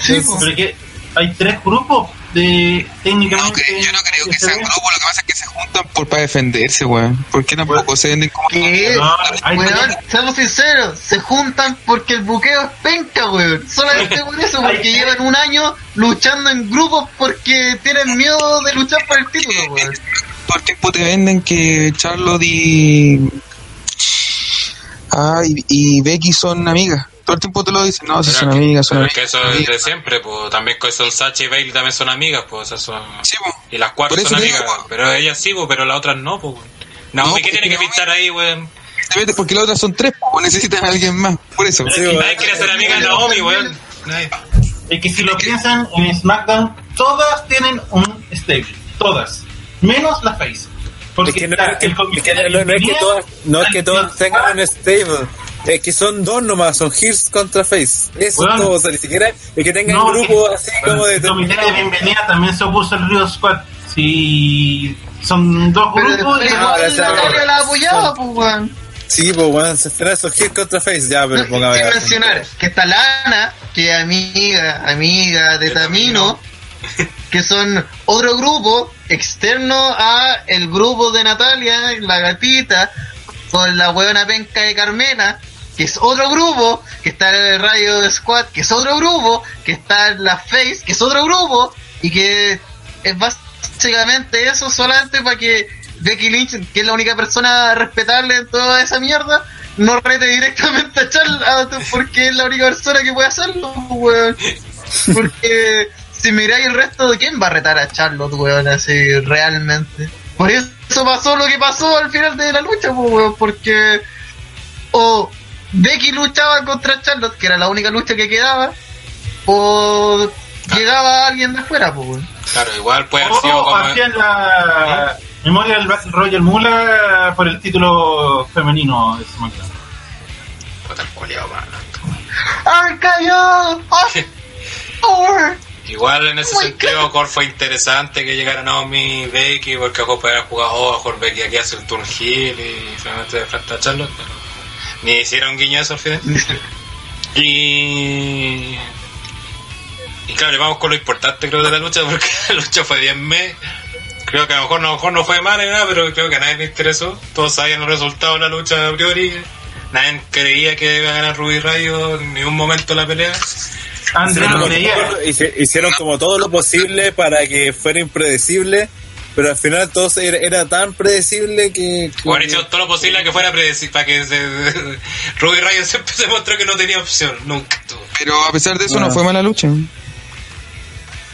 Sí, Sí, po. Pero es que hay tres grupos de No, técnicamente. creo- yo no creo que se sean grupos, lo que pasa es que se juntan por para defenderse, weón. ¿Por qué tampoco se venden como... ¿Qué? No, Weón, seamos sinceros, se juntan porque el buqueo es penca, weón. Solamente por eso, porque llevan un año luchando en grupos porque tienen miedo de luchar por el título, weón. El tiempo te venden que Charlotte y... Ah, y, y Becky son amigas. Todo el tiempo te lo dicen, no, si son es que- amigas, son pero es amigas. que eso es de siempre, pues también con- son Sacha y Bailey también son amigas, pues esas son... Sí, po. Y las cuatro eso son digo, amigas, po. pero ellas sí, pues, pero las otras no, pues. Naomi, No, ¿qué tiene que pintar ahí, weón? Porque las otras son tres, o necesitan a alguien más. Por eso. Sí, Nadie quiere ser amiga de Naomi, weón. Nadie. Es que si lo piensan en SmackDown, todas tienen un stable. Todas. Menos la face. Porque Es que no, es que, el es no- no es que todas, no es que todas tengan un stable. Es que son dos nomás, son Hears contra Face. Eso Weón. es todo, o sea, ni siquiera es que tengan No, grupos que- así como de... El comité de bienvenida también se opuso al Rio Squad. Si son dos Pero grupos ahora Natalia va- la apoyaba, pues, weón. Sí, pues bueno, se espera esos Hears contra Face, ya, pero No, póngame... sin mencionar que está Lana, que es amiga, amiga de De Tamino, que son otro grupo externo a el grupo de Natalia, la gatita, con la huevona penca de Carmela, que es otro grupo, que está en el Radio Squad, que es otro grupo, que está en la Face, que es otro grupo, y que es básicamente eso solamente para que Becky Lynch, que es la única persona respetable en toda esa mierda, no rete directamente a Charlotte porque es la única persona que puede hacerlo, weón. Porque si miráis el resto de quién va a retar a Charlotte, weón, así realmente. Por eso pasó lo que pasó al final de la lucha, pues, porque o Becky luchaba contra Charlotte, que era la única lucha que quedaba, o llegaba alguien de afuera, pues, weón. Claro, igual puede haber O, sido o como. hacían la memoria del Royal Mula por el título femenino de SmackDown. Puta, el culiao, mano. ¡Ay, cayó! ¡Ay, por! Igual en ese Oh sentido, Cor fue interesante que llegara Naomi y Becky, porque a podían jugar, oh, a lo mejor Becky aquí hace el turn heel y finalmente de frente a Charlotte, pero ni hicieron guiño eso al final. Y. Y claro, vamos con lo importante creo de la lucha, porque la lucha fue bien me. Creo que a lo mejor no, a lo mejor no fue mala ni nada, pero creo que a nadie le interesó. Todos sabían los resultados de la lucha a priori. Nadie creía que iba a ganar Ruby Rayo en ningún momento la pelea. Hicieron no como todo- hice- hicieron como todo lo posible para que fuera impredecible, pero al final todo se- era, era tan predecible que... que- Bueno, hicieron todo lo posible que fuera predecible para que se, Ruby Rayo siempre se mostró que no tenía opción, nunca tuvo. Pero a pesar de eso, no fue mala lucha.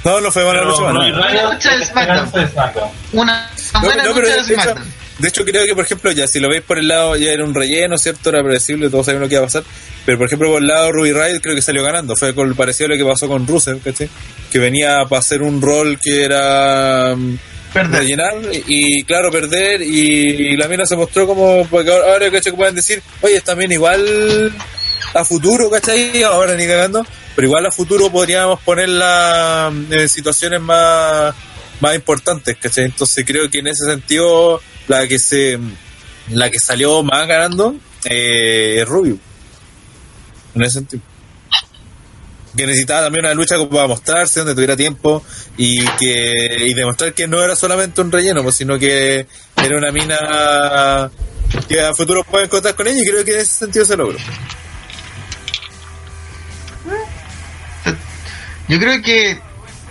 No, no fue mala Pero lucha. Rayo Buena lucha de SmackDown. Una No, buena no, lucha de SmackDown. De hecho creo que por ejemplo ya si lo veis por el lado ya era un relleno cierto era predecible todos sabían lo que iba a pasar pero por ejemplo por el lado Ruby Riot creo que salió ganando fue con parecido a lo que pasó con Rusev ¿cachai? que venía para hacer un rol que era mm, Perder. rellenar y, y, claro perder y, y la mina se mostró como porque ahora, ahora ¿cachai? que pueden decir oye también igual a futuro ¿cachai? ahora ni cagando pero igual a futuro podríamos ponerla en situaciones más más importantes, ¿cachai? Entonces creo que en ese sentido la que se la que salió más ganando eh, es Rubio. En ese sentido. Que necesitaba también una lucha como para mostrarse, donde tuviera tiempo y que y demostrar que no era solamente un relleno, pues, sino que era una mina que a futuro pueden contar con ella y creo que en ese sentido se logró. Yo creo que,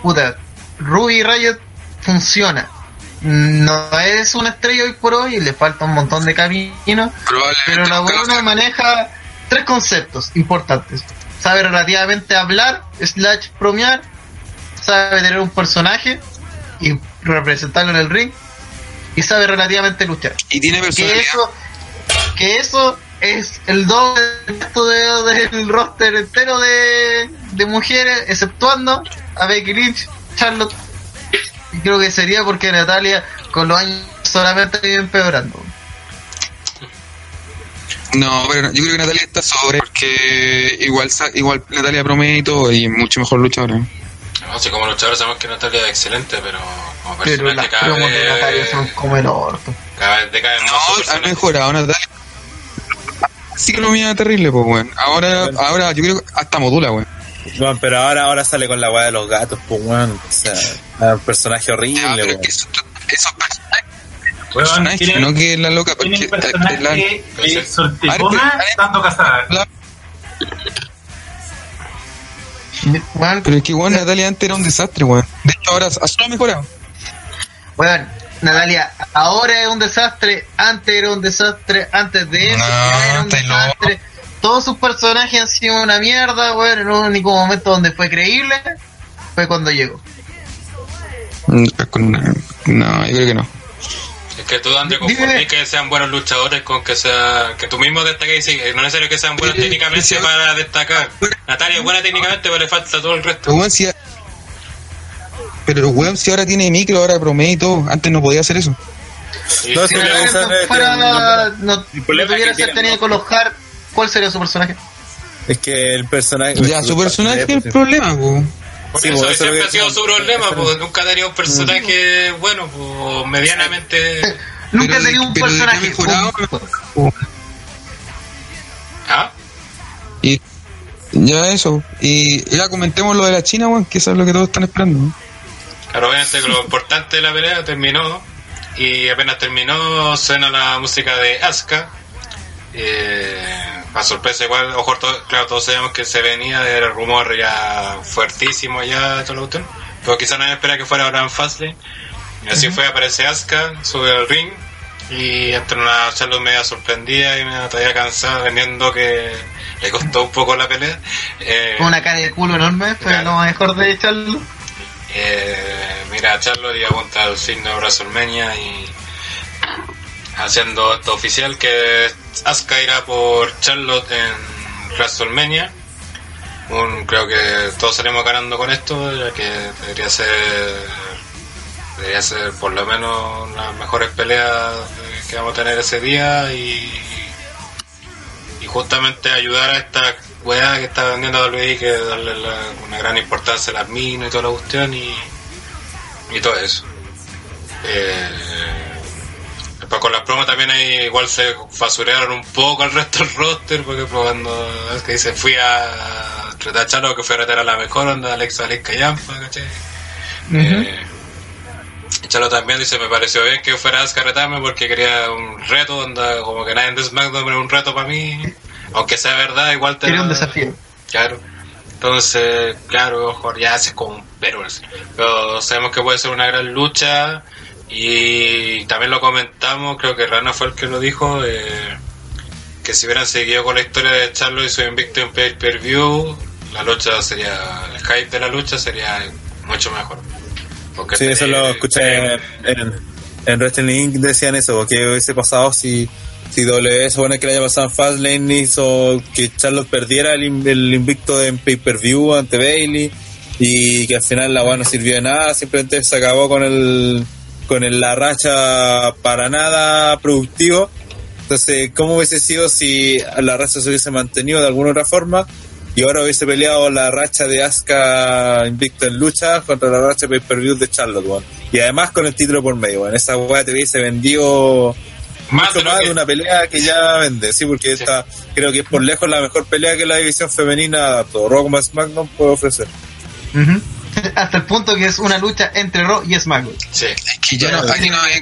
puta, Ruby Riot funciona. No es una estrella hoy por hoy, le falta un montón de camino, Probablemente pero la buena maneja tres conceptos importantes. Sabe relativamente hablar, slash bromear, sabe tener un personaje y representarlo en el ring, y sabe relativamente luchar. Y tiene Que personalidad. eso, que eso es el doble del de- del roster entero de, de mujeres, exceptuando a Becky Lynch, Charlotte. Y creo que sería porque Natalia con los años solamente ido empeorando. No, pero yo creo que Natalia está sobre porque igual sa- igual Natalia promete y todo y mucho mejor luchadora. No sé, como luchador sabemos que Natalia es excelente, pero como Pero las cada promos de Natalia son como el orto. cada vez decae más su No, ha mejorado Natalia. Sí que lo mía terrible, pues, weón. Ahora, ahora yo creo que hasta modula, weón. Bueno, pero ahora, ahora sale con la weá de los gatos, pues weón. O sea, es un personaje horrible, es weón. que personajes, Weón, personajes, tiene- no que la loca, Tiene porque un personaje la- de soltejona Ahora, estando casada. la- Bueno, pero es que igual Natalia antes era un desastre, weón. De hecho, ahora ha solo mejorado. bueno, Natalia, ahora es un desastre, antes era un desastre, antes de eso No, era un desastre. Todos sus personajes han sido una mierda, bueno, en un único momento donde fue creíble fue cuando llegó. Mm, No, yo creo que no. Es que tú, André, Dime. confundís que sean buenos luchadores con que sea. Que tú mismo destaques y sí, no es necesario que sean buenos técnicamente sí. para destacar. Natalia es buena técnicamente, pero le falta todo el resto. Pero, weón, si... Weón, ahora tiene micro, ahora promete y todo. Antes no podía hacer eso. No, Si no es- fuera, no, no el que colocar ¿cuál sería su personaje? Es que el personaje. Ya, su personaje es el problema, po. Por Sí, eso pues, eso siempre ha sido su problema, pues nunca ha tenido un personaje bueno, pues medianamente. Nunca de- tenido un ha personaje. mejorado, un- ¿Ah? Y ya eso. Y ya comentemos lo de la China, weón, que eso es lo que todos están esperando. ¿no? Claro, obviamente que lo importante de la pelea terminó y apenas terminó suena la música de Asuka. Eh, a sorpresa igual, ojo, to- claro, todos sabíamos que se venía, era el rumor ya fuertísimo ya de todo lo cuestión, pero quizás nadie espera que fuera en Fastlane. Y así fue, aparece Asuka, sube al ring y entra en una charla media sorprendida y media todavía cansada, vendiendo que le costó un poco la pelea. Eh, Con una cara de culo enorme, pero Claro. lo mejor de echarlo. eh, mira a Charlotte y apunta al signo de WrestleMania y haciendo esto oficial que Asuka irá por Charlotte en WrestleMania. Un, creo que todos salimos ganando con esto, ya que debería ser debería ser por lo menos las mejores peleas que vamos a tener ese día y y justamente ayudar a esta weá que está vendiendo WWE que darle una gran importancia a las minas y toda la cuestión y, y todo eso. Eh, después con las promos también ahí igual se fasurearon un poco al resto del roster porque probando es que dice fui a tratar a Chalo que fue a retar a la mejor onda Alexa Alex Callampa, ¿cachai? Eh, Chalo también dice, me pareció bien que fuera a retarme porque quería un reto, onda, como que nadie en SmackDown era un reto para mí. Aunque sea verdad, igual te... Un desafío. Claro. Entonces, claro, ojo, ya haces como un perro. Pero sabemos que puede ser una gran lucha y también lo comentamos, creo que Rana fue el que lo dijo, eh, que si hubieran seguido con la historia de Charlo y su invicto en pay per view, la lucha sería, el hype de la lucha sería mucho mejor. Porque Sí, eso lo eh, escuché en, en Wrestling Inc. decían eso, que hubiese pasado si, si W supone que el año pasado en Fastlane hizo que Charlotte perdiera el, el invicto en pay-per-view ante Bailey y que al final la weá no sirvió de nada, simplemente se acabó con el con el- la racha para nada productivo. Entonces, ¿cómo hubiese sido si la racha se hubiese mantenido de alguna otra forma? Y ahora hubiese peleado la racha de Asuka invicta en lucha contra la racha pay per view de Charlotte, weón. Y además con el título por medio, weón. Esa weá te hubiese vendido Más mucho de más que- de una pelea que ya vende, sí, porque esta creo que es por lejos la mejor pelea que la división femenina, todo Raw como SmackDown puede ofrecer. Hasta el punto que es una lucha entre Raw y SmackDown. Sí. Es que ya no, aquí no hay,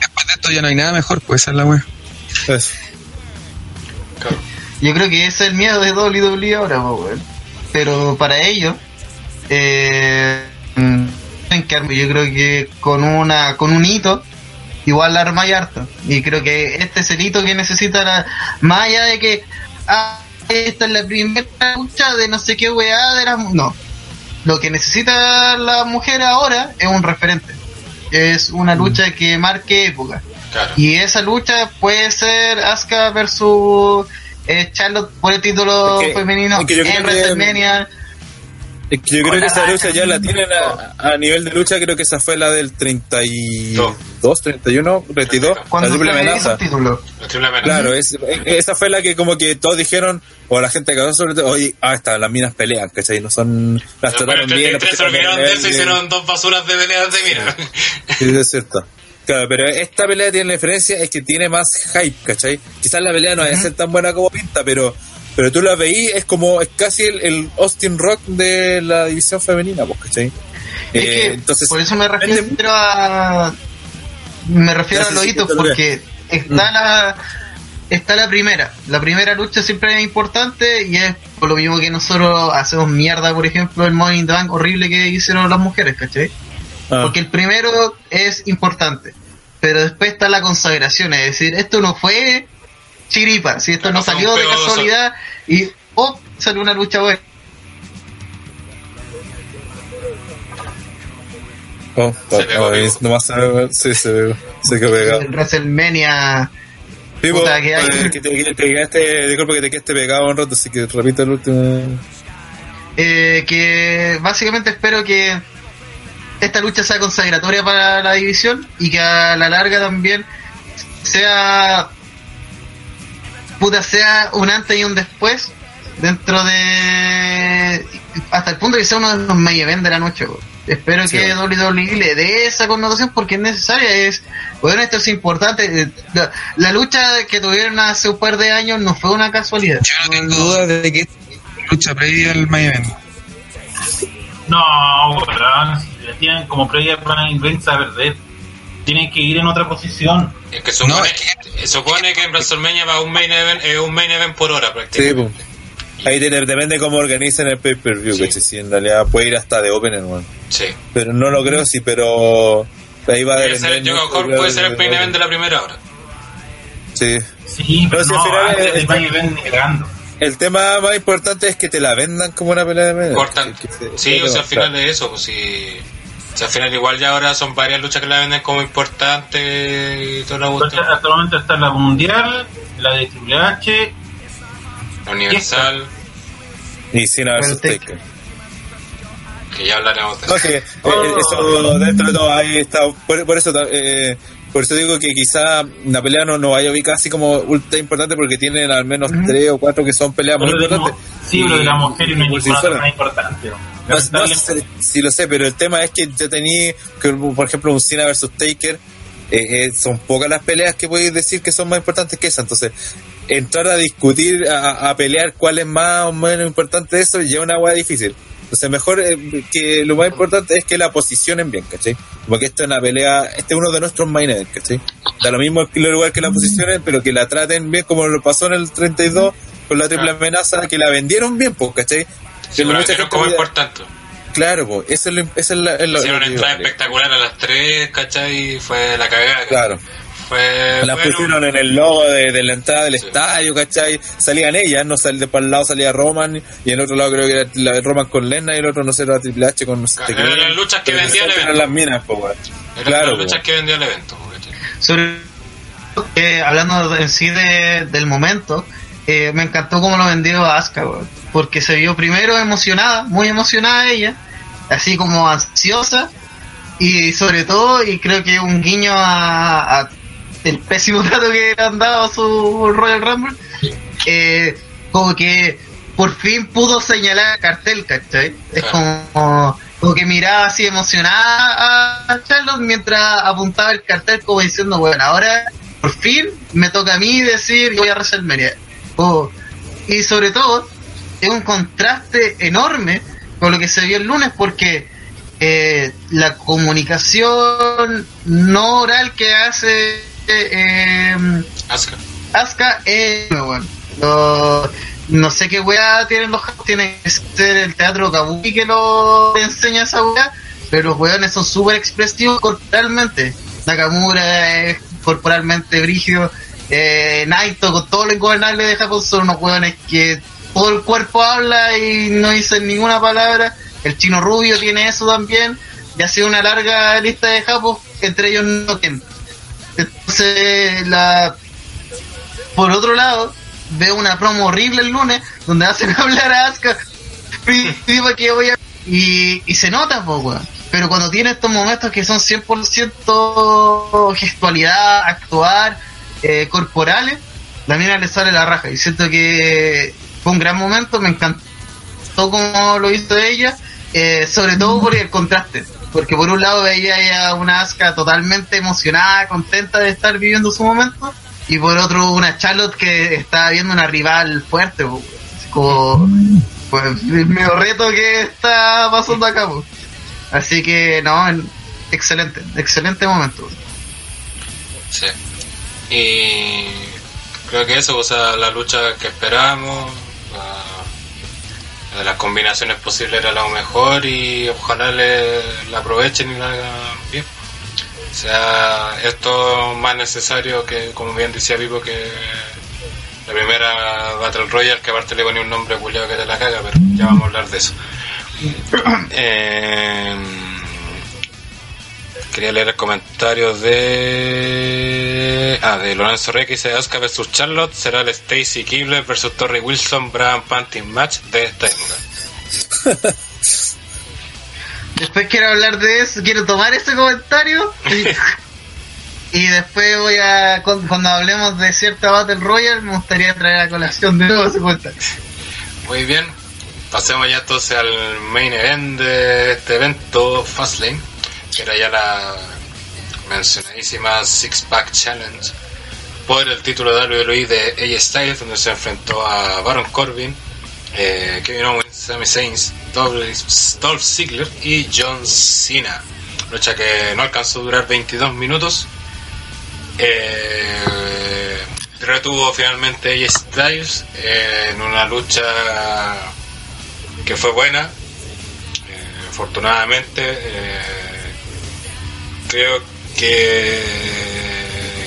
después de esto ya no hay nada mejor, pues esa es la wea. Claro. Yo creo que ese es el miedo de WWE ahora, weón. Pero para ello, eh, yo creo que con una con un hito, igual la arma y harto. Y creo que este es el hito que necesita la, más allá de que ah, esta es la primera lucha de no sé qué weá de la no. Lo que necesita la mujer ahora es un referente. Es una lucha que marque época. Claro. Y esa lucha puede ser Asuka versus eh, Charlotte por el título femenino en que- WrestleMania. Es que yo creo que esa lucha ya la tienen a, a nivel de lucha, creo que esa fue la del 32, 31, 32, la triple amenaza. hizo el título. La triple amenaza. Claro, es, esa fue la que como que todos dijeron, o la gente que sobre todo, oye, ah, está, las minas pelean, ¿cachai? No son, las trataron bien, las 33 se pusieron olvidaron en de eso hicieron dos basuras de peleas de mira. Sí, es cierto. Claro, pero esta pelea tiene la diferencia, es que tiene más hype, ¿cachai? Quizás la pelea no vaya a ser tan buena como pinta, pero pero tú la veí, es como, es casi el, el Austin Rock de la división femenina, pues, ¿cachai? Es Eh, que entonces, por eso me refiero a me refiero a los hitos porque está la está la primera la primera lucha siempre es importante y es por lo mismo que nosotros hacemos mierda por ejemplo el Money in the Bank horrible que hicieron las mujeres ¿cachai? ah, porque el primero es importante pero después está la consagración es decir esto no fue chiripa si esto no salió de casualidad y oh salió una lucha buena oh, Se oh, pegó oh, vivo. nomás se, sí, se, se quedó pegado. en WrestleMania Sí, Puta, que hay- eh, que te, que te quedaste, disculpa que te quedaste pegado un rato, así que repito el último. eh, que básicamente espero que esta lucha sea consagratoria para la división y que a la larga también sea puta sea un antes y un después dentro de hasta el punto de que sea uno de los main event de la noche espero Sí. que WWE le dé esa connotación porque es necesaria es bueno esto es importante eh, la, la lucha que tuvieron hace un par de años no fue una casualidad Yo no tengo dudas de que lucha previa al main event. No, weón, si la tienen como previa para Invents a perder. Tienen que ir en otra posición. Es que supone, No, es que, supone que en WrestleMania va un main event, eh, un main event por hora Sí, prácticamente. pues. Ahí tiene- depende cómo organicen el pay-per-view, Sí. que si en realidad puede ir hasta de opener, weón. Sí. Pero no lo creo, sí, pero ahí va a Puede ser, yo puede ser el main event de la primera hora. Sí. Sí, pero No, si no, al final antes es- del main event ni cagando. El tema más importante es que te la vendan como una pelea de medio. Que se- Sí, o sea, al final de eso, pues sí. O sea, al final igual ya ahora son varias luchas que la venden como importantes y la Entonces, cuestión. hasta el momento está la mundial, la de Triple H, Universal, Y sin versus Taker. que ya hablaremos de No, eso. sí, eh, eso dentro de todo ahí está. Por, por eso eh, por eso digo que quizá la pelea no, no vaya a ubicar así como ultra importante porque tienen al menos tres o cuatro que son peleas muy Pero de la mu- importantes. sí, pero de la mujer y no más importante. ¿no? Sé, sí lo sé, pero el tema es que ya tenía, que, por ejemplo, un Cena versus Taker, eh, eh, son pocas las peleas que podéis decir que son más importantes que esa. Entonces, entrar a discutir, a, a pelear cuál es más o menos importante de eso, ya es una hueá difícil. Entonces, mejor eh, que lo más importante es que la posicionen bien, ¿cachai? Porque esta es una pelea, este es uno de nuestros main ¿cachai? Da lo mismo el lugar que la posicionen, pero que la traten bien, como lo pasó en el 32 con la triple Ah. amenaza, que la vendieron bien, pues, ¿cachai? Sí, pero mucha como importante. Claro, pues, eso es lo, eso es la- es lo- Hicieron lo una que entrada espectacular a las 3, ¿cachai? Y fue la cagada. Claro. Fue. La bueno, pusieron en el logo de, de la entrada del Sí. estadio, ¿cachai? Salían ellas, no sal, de para el lado salía Roman y en el otro lado creo que era la de Roman con Lenna y el otro no sé, era Triple H con no sé Claro, qué. eran las luchas que Pero vendía el eran evento. las minas. Eran Claro, las luchas que vendió el evento, sobre eh, hablando en sí de- del momento eh, me encantó cómo lo vendió Asuka weón, porque se vio primero emocionada muy emocionada ella así como ansiosa y sobre todo y creo que un guiño a, a el pésimo trato que le han dado a su Royal Rumble eh, como que por fin pudo señalar el cartel ¿cachai? es como como que miraba así emocionada a Charlotte mientras apuntaba el cartel como diciendo bueno ahora por fin me toca a mí decir que voy a WrestleMania Oh, y sobre todo es un contraste enorme con lo que se vio el lunes porque eh, la comunicación no oral que hace eh, Asuka. Asuka es bueno, lo- no sé qué weá tienen los japoneses, tiene que ser el teatro kabuki que lo enseña esa weá, pero los weones son súper expresivos corporalmente. Nakamura es corporalmente brígido, eh, Naito con todo lo ingobernable de Japón son unos weones que todo el cuerpo habla y no dicen ninguna palabra. El chino rubio tiene eso también, y ha sido una larga lista de japos, entre ellos no Ken. Entonces, la por otro lado, veo una promo horrible el lunes donde hacen hablar a Asuka que voy a- y, y se nota, po. Pero cuando tiene estos momentos que son 100% gestualidad, actuar, eh, corporales, la mina le sale la raja. Y siento que fue un gran momento, me encantó como lo hizo ella, eh, sobre todo por el contraste. Porque por un lado veía a una Asuka totalmente emocionada, contenta de estar viviendo su momento, y por otro una Charlotte que estaba viendo una rival fuerte, como pues el medio reto que está pasando acá. Así que no, en- excelente, excelente momento. Sí. Y creo que eso, o sea, la lucha que esperábamos, la- de las combinaciones posibles era lo mejor y ojalá le, la aprovechen y la hagan bien. O sea, esto es más necesario que, como bien decía Vivo, que la primera Battle Royale, que aparte le ponía un nombre culiado que te la caga, pero ya vamos a hablar de eso. Eh, Quería leer el comentario de. Ah, de Lorenzo Rey que dice: Asuka vs Charlotte será el Stacy Kibler vs Torrey Wilson Brand Panting Match de esta época. Después quiero hablar de eso, quiero tomar ese comentario y, y después voy a, cu- cuando hablemos de cierta Battle Royale, me gustaría traer a colación de nuevo ese comentario. Muy bien, pasemos ya entonces al main event de este evento, Fastlane, que era ya la mencionadísima Six Pack Challenge por el título de WWE de AJ Styles, donde se enfrentó a Baron Corbin, eh, Kevin Owens, Sami Zayn, Dolph Ziggler y John Cena. Lucha que no alcanzó a durar 22 minutos. Eh, retuvo finalmente AJ Styles eh, en una lucha que fue buena. Eh, afortunadamente, creo que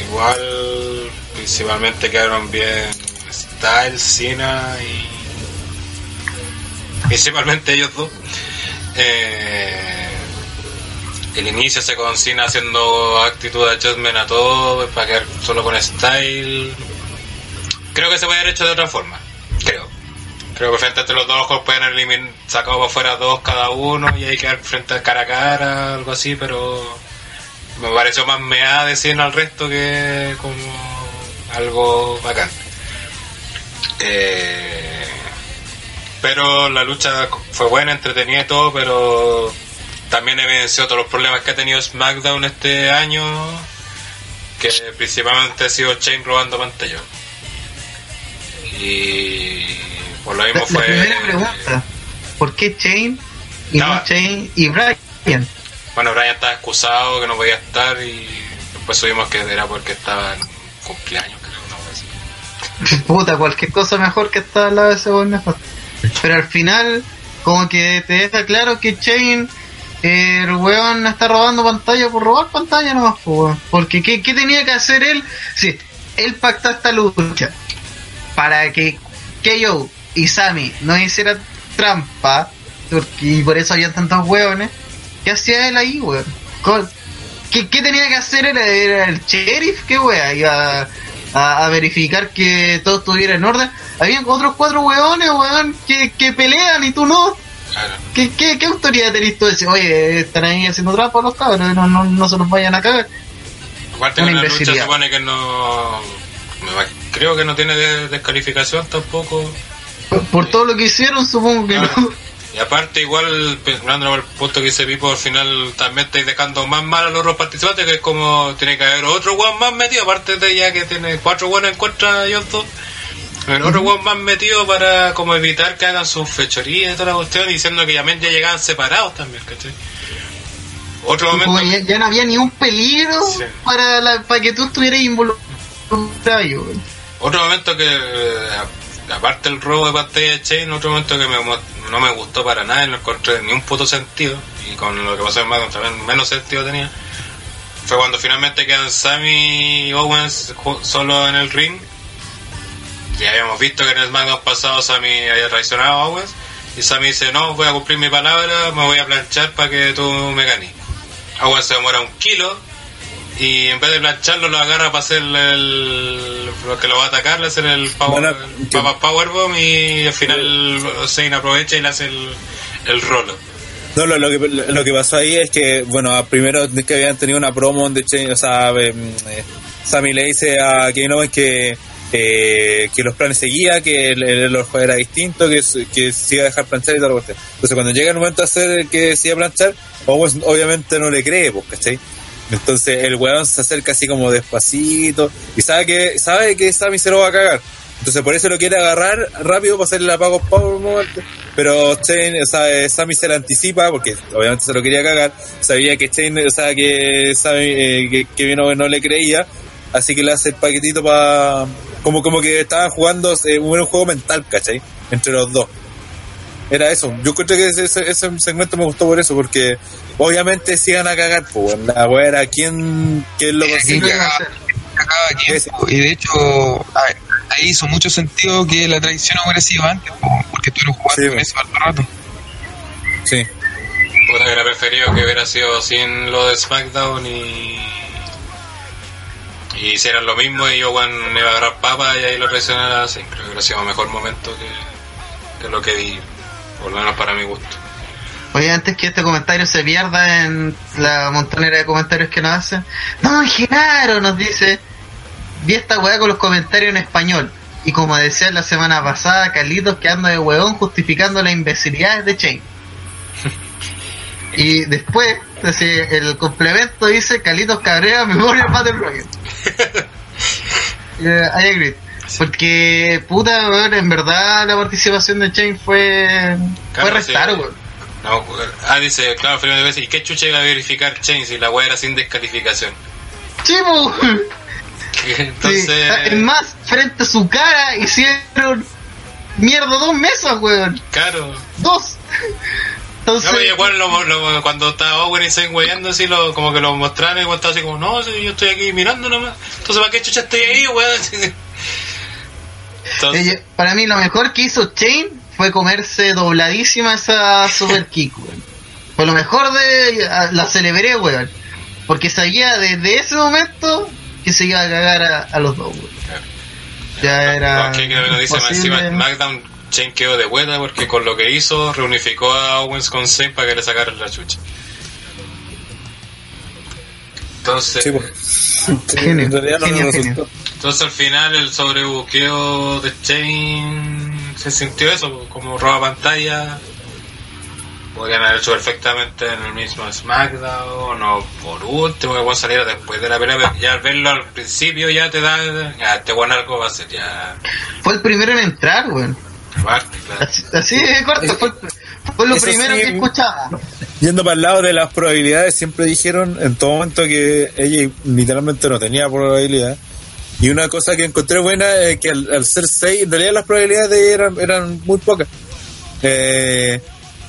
igual principalmente quedaron bien Styles, Cena y principalmente ellos dos. Eh, el inicio se con haciendo actitud de adjustment a todo para quedar solo con Style. Creo que se puede haber hecho de otra forma. Creo. Creo que frente a los dos ojos pueden haber elimin- sacado para afuera dos cada uno y que quedar frente a cara a cara, algo así, pero me pareció más mea de Cena al resto que como algo bacán. Eh, pero la lucha fue buena, entretenida y todo, pero también evidenció todos los problemas que ha tenido SmackDown este año, que principalmente ha sido Chain robando pantalla. Y por lo La, mismo la fue... primera pregunta, ¿por qué Chain y no, No. Chain y Brian? Bueno, Brian estaba excusado, que no podía estar y después subimos que era porque estaba en cumpleaños, creo. Puta, cualquier cosa mejor que estar al lado de ese weón mejor. Pero al final, como que te deja claro que Chain, el weón está robando pantalla por robar pantalla nomás. Porque ¿qué, qué tenía que hacer él? Sí, él pactó esta lucha para que KO y Sammy no hicieran trampa, y por eso habían tantos weones. ¿Qué hacía él ahí, weón? ¿Qué, qué tenía que hacer? ¿Era el sheriff? ¿Qué wea? Iba a, a verificar que todo estuviera en orden. Habían otros cuatro weones, weón, que, que pelean y tú no. Claro. ¿Qué, qué, qué autoridad tenés tú de decir, oye, están ahí haciendo trampa los cabros, no, no, no se los vayan a cagar? Aparte Una que la lucha supone que no... Creo que no tiene de- descalificación tampoco. Por, por todo lo que hicieron, supongo que Claro. no. Y aparte igual, pensando el punto que dice Pipo, al final también estáis dejando más mal a los otros participantes, que es como tiene que haber otro weón más metido, aparte de ya que tiene cuatro weones en contra de ellos dos. El otro weón más metido para como evitar que hagan sus fechorías y toda la cuestión, diciendo que ya, ya llegaban separados también, ¿cachai? Otro momento... Como ya, ya no había ni un peligro Sí. para, la, para que tú estuvieras involucrado. Otro momento que, aparte del robo de pantalla de Chain, otro momento que me no me gustó para nada, no encontré ni un puto sentido, y con lo que pasó en SmackDown también menos sentido tenía, fue cuando finalmente quedan Sammy y Owens solo en el ring. Ya habíamos visto que en el SmackDown pasado Sammy había traicionado a Owens, y Sammy dice, no, voy a cumplir mi palabra, me voy a planchar para que tú me ganes. Owens se demora un kilo, y en vez de plancharlo lo agarra para hacer el lo que lo va a atacar le hace el power, Bueno, el powerbomb y al final Zayn aprovecha y le hace el, el rolo No, lo, lo que, lo que pasó ahí es que, bueno, primero es que habían tenido una promo donde o sea, eh, Sammy le dice a Kevin Owens que, eh, que los planes seguía, que el, el, era distinto, que, se- que se iba a dejar planchar y todo lo que sea. Entonces, cuando llega el momento de hacer el que se iba a planchar, Owens obviamente no le cree, pues, ¿cachai? Entonces el weón se acerca así como despacito y sabe que sabe que Sammy se lo va a cagar. Entonces por eso lo quiere agarrar rápido para hacerle la pago pero Chain, o sea, Sammy se la anticipa porque obviamente se lo quería cagar. Sabía que Chain, o sea, que Sammy, eh, que, que no, no le creía, así que le hace el paquetito para como como que estaban jugando eh, un juego mental, ¿cachai? Entre los dos. Era eso. Yo creo que ese, ese, ese segmento me gustó por eso, porque obviamente se iban a cagar, pues, la weá era quién, quién lo Eh, Sí, ¿quién lo consigue. iban a cagaba? hacer. Cagaba tiempo. Y de hecho, ver, ahí hizo mucho sentido que la traición hubiera sido antes, po, porque tú eres jugando Sí, con eso harto rato. Sí. Puta, hubiera preferido que hubiera sido sin lo de SmackDown y y hicieran lo mismo y Owen iba a agarrar papa y ahí lo traicionara así creo que hubiera sido un mejor momento que, que lo que vi por lo menos para mi gusto Oye, antes que este comentario se pierda en la montonera de comentarios que nos hacen, no, Genaro nos dice, vi esta weá con los comentarios en español. Y como decía la semana pasada, Carlitos que anda de huevón justificando las imbecilidades de Chain. y después, así, el complemento dice Carlitos Cabrera, memoria Battle Royale. Eh, I agree. Porque, puta, weón, en verdad la participación de Chain fue, fue Claro, restar, sí. weón. No, ah, dice, claro, Felipe veces, ¿y qué chucha iba a verificar Chain si la weá era sin descalificación? Po. Entonces, Sí, Es más, frente a su cara hicieron mierda dos mesas, weón. claro. Dos. Entonces, No, igual lo- lo- cuando estaba Owen y Zayn weyando así, lo, como que lo mostraron y estaba así como, no, yo estoy aquí mirando nomás. Entonces, ¿para qué chucha estoy ahí, weón? Entonces, ella- para mí lo mejor que hizo Chain fue comerse dobladísima esa super kick, weón. Fue lo mejor de... La celebré, weón. Porque sabía desde ese momento que se iba a cagar a, a los dos, weón. Ya era... que dice encima, SmackDown Chain quedó de vuelta porque con lo que hizo reunificó a Owens con Zayn para que le sacaran la chucha. Entonces, Sí, pues. Genio, en realidad no genio, nos genio. resultó. entonces al final el sobrebuqueo de Chain se sintió eso, como roba pantalla. Podrían haber hecho perfectamente en el mismo SmackDown o por último que pueda salir después de la pelea, pero ya al verlo al principio ya te da, ya este buen algo va a ser ya Fue el primero en entrar, weón. claro. Así, así de corto, fue, fue lo Eso primero sí. que escuchaba. Yendo para el lado de las probabilidades, siempre dijeron en todo momento que ella literalmente no tenía probabilidad. Y una cosa que encontré buena es que al, al ser 6, en realidad las probabilidades de ella eran, eran muy pocas. Eh,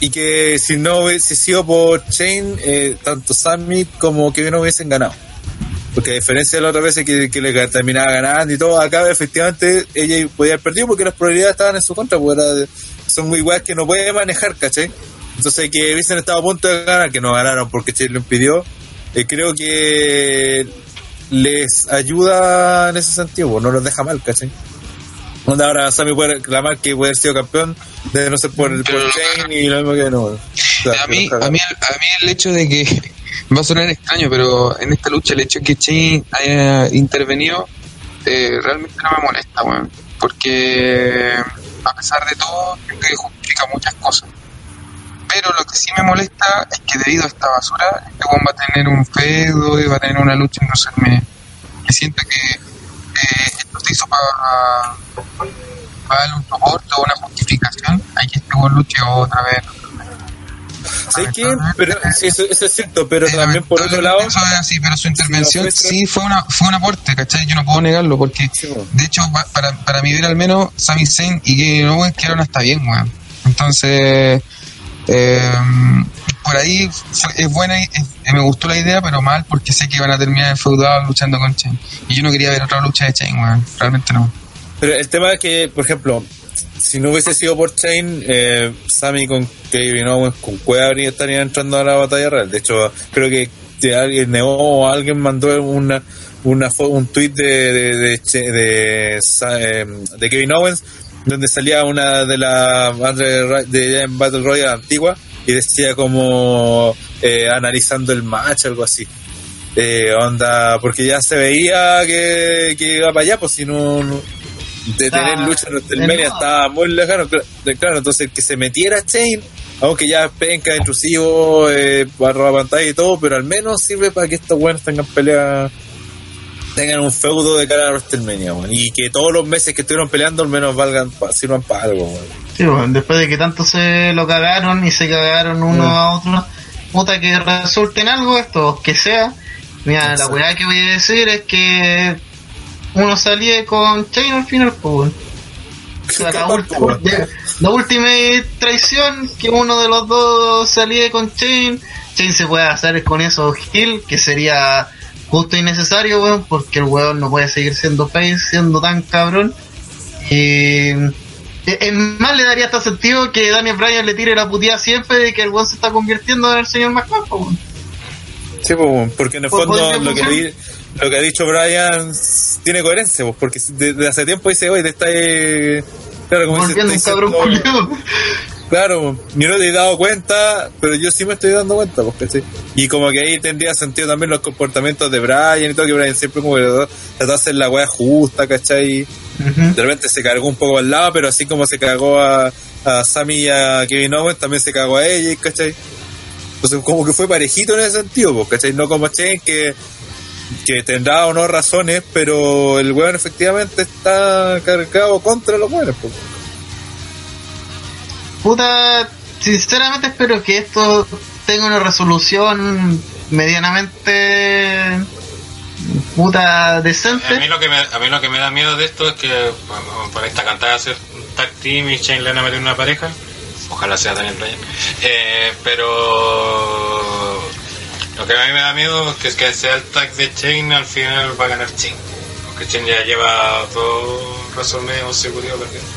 y que si no hubiese sido por Chain, eh, tanto Sammy como Kevin no hubiesen ganado. Porque a diferencia de la otra vez que, que le terminaba ganando y todo, acá efectivamente ella podía haber perdido porque las probabilidades estaban en su contra, pues era de- son muy iguales que no puede manejar, ¿cachai? Entonces que hubiesen estado a punto de ganar, que no ganaron porque Chain lo impidió, eh, creo que les ayuda en ese sentido, pues, no los deja mal, ¿cachai? Donde ahora Sammy puede reclamar que puede haber sido campeón de no ser por, por Pero- Chain y lo mismo que no. O sea, a mí, a mí, a mí el hecho de que va a sonar extraño, pero en esta lucha el hecho de que Chain haya intervenido eh, realmente no me molesta, weón. Porque a pesar de todo, creo que justifica muchas cosas. Pero lo que sí me molesta es que debido a esta basura, este weón va a tener un feudo y va a tener una lucha en WrestleMania. Que siento que eh, esto se hizo para, para darle un soporte o una justificación. Hay que este weón luche otra vez. ¿Sabes qué? Pero, sí, eso, eso es cierto, pero también por otro lado, así, pero su intervención Sí, sí fue, una, fue un aporte, ¿cachai? Yo no puedo negarlo, porque Sí, bueno. de hecho, pa- para, para mi ver al menos, Sami Zayn y Kevin Owens quedaron hasta bien, weón. Entonces, eh, por ahí fue- es buena, y es- me gustó la idea, pero mal, porque sé que iban a terminar enfeudados luchando con Chain. Y yo no quería ver otra lucha de Chain, weón. Realmente no. pero el tema es que, por ejemplo, si no hubiese sido por Chain, eh, Sammy con Kevin Owens, con Cueva habría- estarían entrando a la batalla real. De hecho, creo que alguien, o alguien mandó una, una un tweet de, de, de, Che- de, Kevin Owens donde salía una de las de Battle Royale antigua y decía como eh, analizando el match, algo así. Eh, onda, porque ya se veía que, iba para allá, pues si no- de tener lucha en WrestleMania estaba muy lejano, claro, entonces que se metiera Chain, aunque ya penca, intrusivo, eh, barra pantalla y todo, pero al menos sirve para que estos buenos tengan pelea, tengan un feudo de cara a WrestleMania, weón, y que todos los meses que estuvieron peleando al menos valgan, pa- sirvan para algo, weón. Sí, bueno, después de que tanto se lo cagaron y se cagaron uno Mm. a otro, puta que resulten algo esto, que sea. Mira, la weá que voy a decir es que uno salía con Chain al final, pues, weón. O sea, la, Capaz, última, la última traición que uno de los dos salía con Chain, Chain se puede hacer con eso Hill, que sería justo y necesario, weón, porque el weón no puede seguir siendo face, siendo tan cabrón. Y es más, le daría hasta sentido que Daniel Bryan le tire la puteada siempre de que el weón se está convirtiendo en el señor McMahon, weón. Sí, porque en el fondo lo que, funcionar. Lo que ha dicho Brian tiene coherencia, pues, porque desde hace tiempo dice, oye, te está... eh, Claro, como dice, un cabrón diciendo-. Claro, yo no te he dado cuenta, pero yo sí me estoy dando cuenta, pues, ¿cachai? Y como que ahí tendría sentido también los comportamientos de Brian y todo, que Brian siempre como que trató de hacer la wea justa, ¿cachai? De repente se cargó un poco al lado, pero así como se cagó a, a Sammy y a Kevin Owens, también se cagó a ella, ¿cachai? Entonces como que fue parejito en ese sentido, pues, ¿cachai? No como Chen que, que tendrá o no razones, pero el weón efectivamente está cargado contra los buenos, pues. Puta, sinceramente espero que esto tenga una resolución medianamente puta A decente. mí, lo que me, a mí lo que me da miedo de esto es que por esta cantada hacer un tag team y Shane le van a meter una pareja. Ojalá sea Daniel Bryan. Eh, pero lo que a mí me da miedo es que, es que sea el tag de Shane al final va a ganar Shane. Porque Shane ya lleva dos WrestleMania consecutivos perdiendo.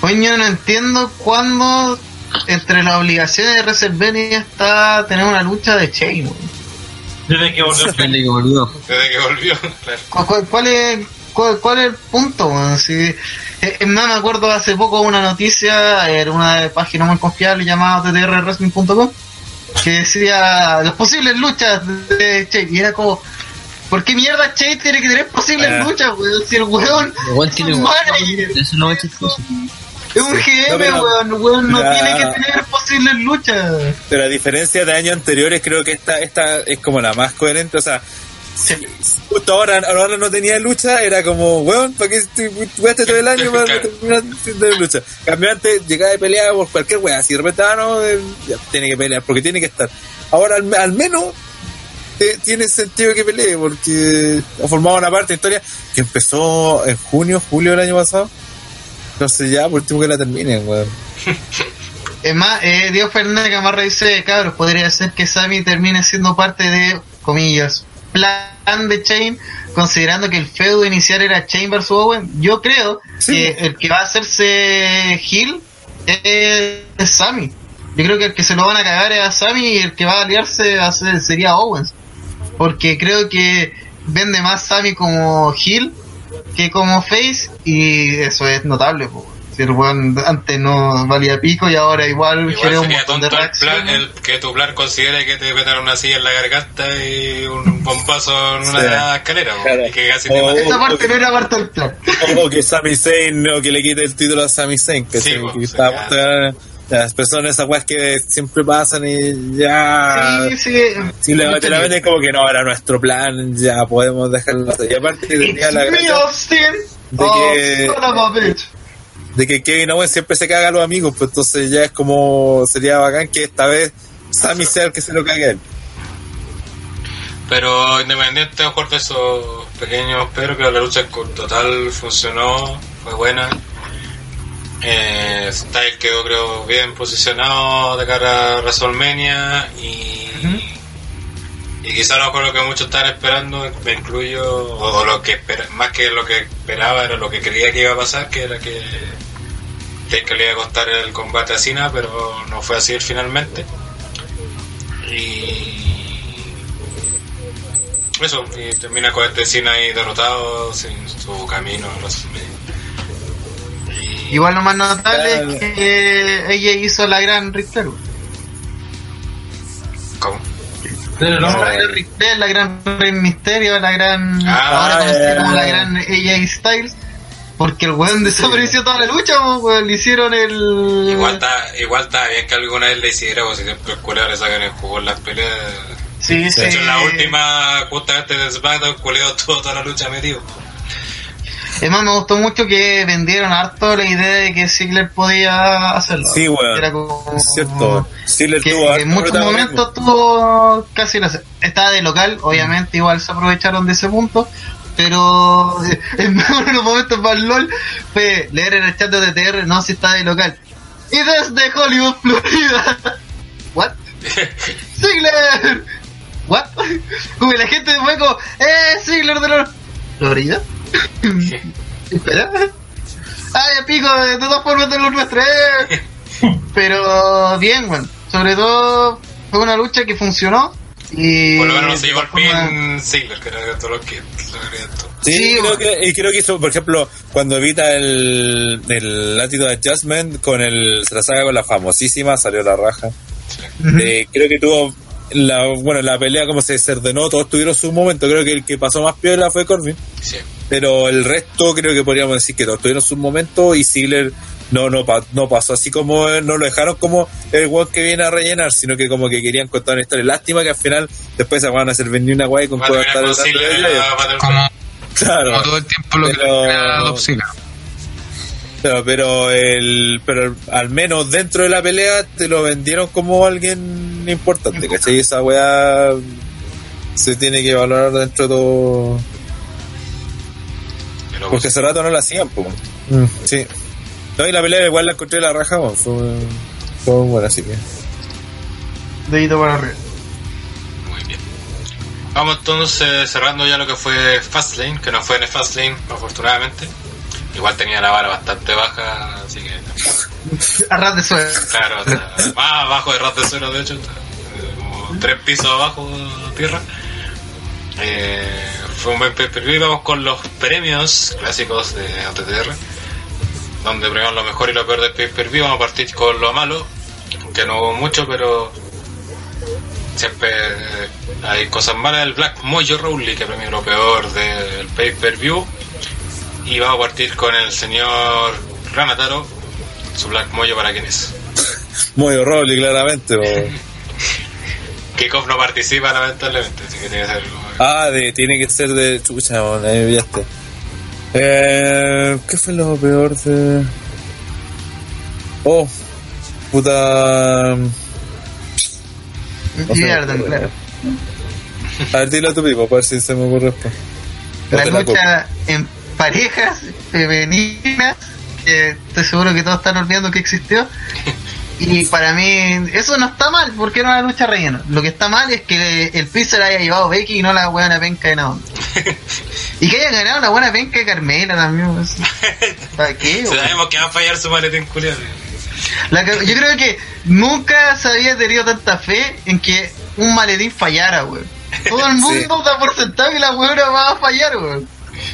Coño, no entiendo cuándo entre las obligaciones de WrestleMania está tener una lucha de Chain. Desde que volvió. Depende que volvió. Desde que volvió, claro. ¿Cu- cu- ¿Cuál es, cuál, cuál es el punto? weón? Si, eh, es más, me acuerdo hace poco una noticia en una página muy confiable llamada ttrwrestling.com que decía las posibles luchas de Chain y era como ¿por qué mierda Chain tiene que tener posibles Ah. luchas, weón? Si el weón Igual tiene es un manager, Eso no es chistoso. es un GM, No, pero- weón, weón, no Ya. tiene que tener posibles luchas. Pero a diferencia de años anteriores, creo que esta, esta es como la más coherente. O sea, justo ahora, ahora no tenía lucha, era como, weón, ¿para qué jugaste todo el año para terminar sin tener lucha? Cambió antes, llegaba de pelear por cualquier weá. Si de repente, ah, no, eh, ya, tiene que pelear, porque tiene que estar. Ahora, al, al menos, eh, tiene sentido que pelee, porque ha formado una parte de historia que empezó en junio, julio del año pasado. Entonces, ya, por último que la terminen, weón. Es más, eh, Diego Fernández Gamarra dice, cabros, podría ser que Sammy termine siendo parte de, comillas, plan de Chain, considerando que el feudo inicial era Chain vs Owen. Yo creo Sí. que el que va a hacerse Hill es, es Sammy. Yo creo que el que se lo van a cagar es a Sammy y el que va a aliarse va a ser- sería Owens. Porque creo que vende más Sammy como Hill que como Face y eso es notable. po. Weón antes no valía pico y ahora igual Igual genera un sería montón de tonto el plan, el que tu plan considere que te metan una silla en la garganta y un bombazo en una Sí. escalera, Claro. y que casi te. Esa parte no era parte del plan. o que Sami Zayn o que le quite el título a Sami Zayn que, Sí, se- que sí, está de ganar. las personas esas weas que siempre pasan y ya Sí, sí. te la venden como que no era nuestro plan ya podemos dejarlo así. y aparte tenía It's la Austin. de Oh, que- de que Kevin Owens siempre se caga a los amigos pues entonces ya es como sería bacán que esta vez Sami sea el que se lo cague a él Pero independiente mejor de esos pequeños pero que la lucha con total funcionó, fue buena. Eh, Style quedó creo bien posicionado de cara a WrestleMania y, y quizá lo con lo que muchos estaban esperando, me incluyo, o, o lo que espera, más que lo que esperaba era lo que creía que iba a pasar, que era que que le iba a costar el combate a Cena, pero no fue así finalmente. Y eso, y termina con este Cena ahí derrotado sin su camino a WrestleMania. Y Igual lo más notable es que ella hizo la gran Ric Pero Flair, la gran Rey Misterio, la gran. Ah, ahora conocida como la gran AJ Styles. Porque el weón desapareció toda la lucha, weón. Le hicieron el. Igual está, igual está bien que alguna vez le hiciera, porque siempre el culeo le sacan el jugo en las peleas. Sí, sí. De hecho, en la última, justamente de SmackDown, el culeo tuvo toda la lucha metido. Es más, me gustó mucho que vendieron harto la idea de que Ziggler podía hacerlo. sí weón. Era como- cierto. Ziggler que tuvo en muchos momentos tuvo casi la estaba de local obviamente igual se aprovecharon de ese punto pero en uno de los momentos más LOL fue leer en el chat de TR no si está de local. Y desde Hollywood Florida. What Ziggler. What como la gente fue como eh Ziggler de la Florida ay pico de todas formas de los nuestros eh. Pero bien, bueno. Sobre todo fue una lucha que funcionó. Y Por lo menos no se llevó de forma- pin Ziggler, que era todo lo que. Sí, Sí, creo que, y creo que hizo, por ejemplo, cuando evita el, el Latitude Adjustment con el, se la saca con la famosísima, salió la raja. Eh, creo que tuvo la, bueno, la pelea como se desordenó, todos tuvieron su momento, creo que el que pasó más piola fue Corbin, Sí. Pero el resto creo que podríamos decir que todos tuvieron su momento y Ziggler no, no, pa- no pasó así como, eh, no lo dejaron como el weón que viene a rellenar, sino que como que querían contar una historia. Lástima que al final después se van a hacer venir una guay con terminar estar Claro. como todo el tiempo lo Pero- que era. Pero, pero el pero al menos dentro de la pelea te lo vendieron como alguien importante, ¿cachai? Y esa weá se tiene que valorar dentro de todo. Pero Porque hace rato no la hacían, pues. Sí. No, y la pelea igual la encontré la raja, weón. fue, fue buena, así que. Dedito para arriba. Muy bien. Vamos entonces cerrando ya lo que fue Fastlane, que no fue en Fastlane, afortunadamente. Igual tenía la vara bastante baja, así que A ras de suelo. claro, o sea, más abajo de ras de suelo, de hecho, eh, como tres pisos abajo de tierra. Eh, fue un buen pay per view. Vamos con los premios clásicos de ATTR, donde premiamos lo mejor y lo peor del pay per view. Vamos a partir con lo malo, que no hubo mucho, pero siempre eh, hay cosas malas. El Black Mojo Rowley, que premió lo peor del pay per view. Y vamos a partir con el señor Ranataro, su Black Mojo para quién es. Muy horrible, claramente. Kickoff no participa lamentablemente, así que tiene que ser Ah, de, tiene que ser de chucha, ahí me pillaste. Eh, ¿Qué fue lo peor de.? Oh, puta. No ocurre. claro. A ver, dilo tú mismo, para ver si se me ocurre La te la lucha en parejas femeninas, que estoy seguro que todos están olvidando que existió. Y para mí, eso no está mal, porque era una lucha rellena. Lo que está mal es que el piso la haya llevado Becky y no la buena penca de Naomi. y que haya ganado la buena penca de Carmela también. ¿Para qué? Sabemos que va a fallar su maletín culiado. Yo creo que nunca se había tenido tanta fe en que un maletín fallara, güey. Todo el mundo da por sentado que la weona va a fallar, güey.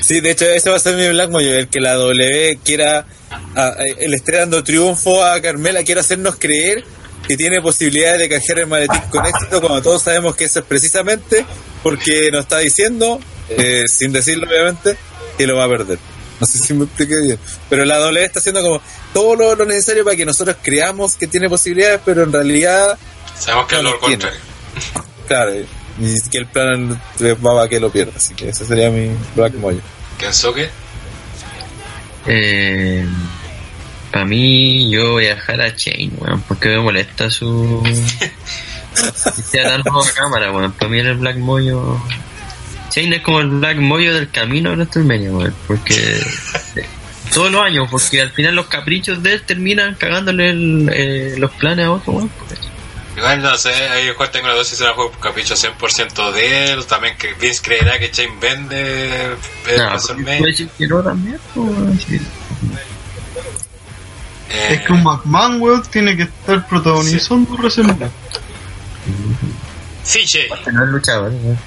Sí, de hecho, ese va a ser mi Black el que la W quiera, a- le esté dando triunfo a Carmela, quiera hacernos creer que tiene posibilidades de canjear el maletín con éxito, cuando todos sabemos que eso es precisamente porque nos está diciendo, eh, sin decirlo obviamente, que lo va a perder. No sé si me expliqué bien. Pero la W está haciendo como todo lo, lo necesario para que nosotros creamos que tiene posibilidades, pero en realidad, Sabemos que es No lo lo contrario. claro, y que el plan va a que lo pierda. Así que ese sería mi Black Mojo. Kensuke, Eh, para mí, yo voy a dejar a Chain, weón, porque me molesta su. tan rojo a cámara, weón. Para mí era el Black Moyo. Chain es como el Black Moyo del camino de WrestleMania, weón, porque. todos los años, porque al final los caprichos de él terminan cagándole el, eh, los planes a otro, weón. Igual no sé, ahí igual tengo la dosis de la juego capricho 100% de él. También que Vince creerá que Chain vende decir que no también, pues, sí. Eh, Es que un McMahon, weón, tiene que estar protagonizando WrestleMania. CJ, Que no es luchador, weón.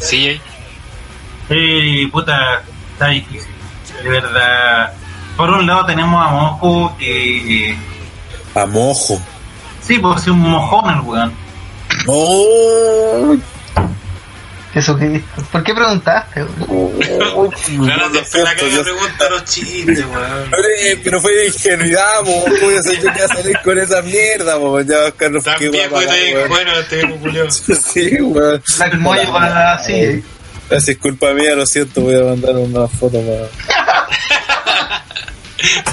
CJ, Sí, puta, está difícil. De verdad. Por un lado tenemos a Mojo que... A mojo. Sí, pues es un mojón el weón. ¡Oh! Eso que. ¿Por qué preguntaste, weón? ganas de esperar que me preguntan los chistes, weón. Pero, pero fue de ingenuidad, po. ¿Cómo voy a ser yo que voy a salir con esa mierda, po? Ya, Oscar, no guapa, weón. bueno este. Sí, weón. Así. Es culpa mía, lo siento, voy a mandar una foto para...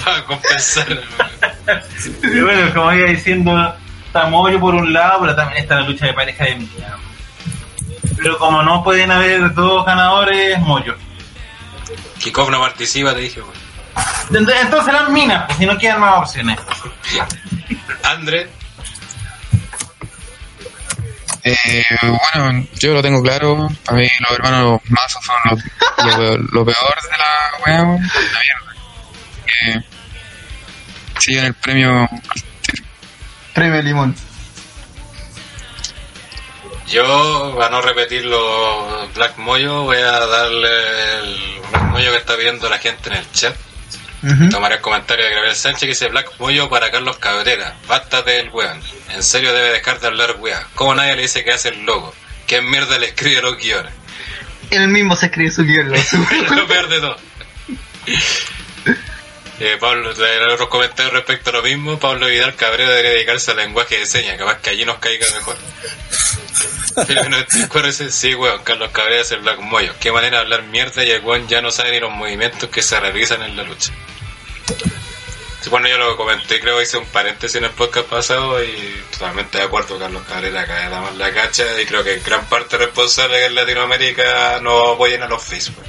Para compensar, weón. Y bueno, como iba diciendo, está Moyo por un lado, pero también está la lucha de pareja de mierda. Pero como no pueden haber dos ganadores, Moyo. Kickoff no participa, te dije, weón. Entonces las minas, pues si no quedan más opciones. Andre, Eh, bueno, yo lo tengo claro. Para mí, los hermanos Mazos son lo, lo peor, lo peor de la wea, weón, la mierda. Siguen el premio. Premio Limón. Yo, para no repetir los Black Moyo, voy a darle el Black Moyo que está viendo la gente en el chat. Ujú. Tomaré el comentario de Gabriel Sánchez que dice Black Moyo para Carlos Cabrera. Basta del weón. En serio debe dejar de hablar weá. ¿Cómo nadie le dice que hace el logo? ¿Quién mierda le escribe los guiones? Él mismo se escribe su guion. lo peor de todo. Eh, Pablo, traerá otros comentarios respecto a lo mismo. Pablo Vidal Cabrera debería dedicarse al lenguaje de señas, capaz que allí nos caiga mejor. Felipe 94 dice, sí, weón, Carlos Cabrera es el Black Moyo. Qué manera de hablar mierda y el weón ya no sabe ni los movimientos que se realizan en la lucha. Bueno, yo lo comenté, creo que hice un paréntesis en el podcast pasado y totalmente de acuerdo, Carlos Cabrera cae la la cacha y creo que gran parte responsable que en Latinoamérica no apoyen a los Facebook.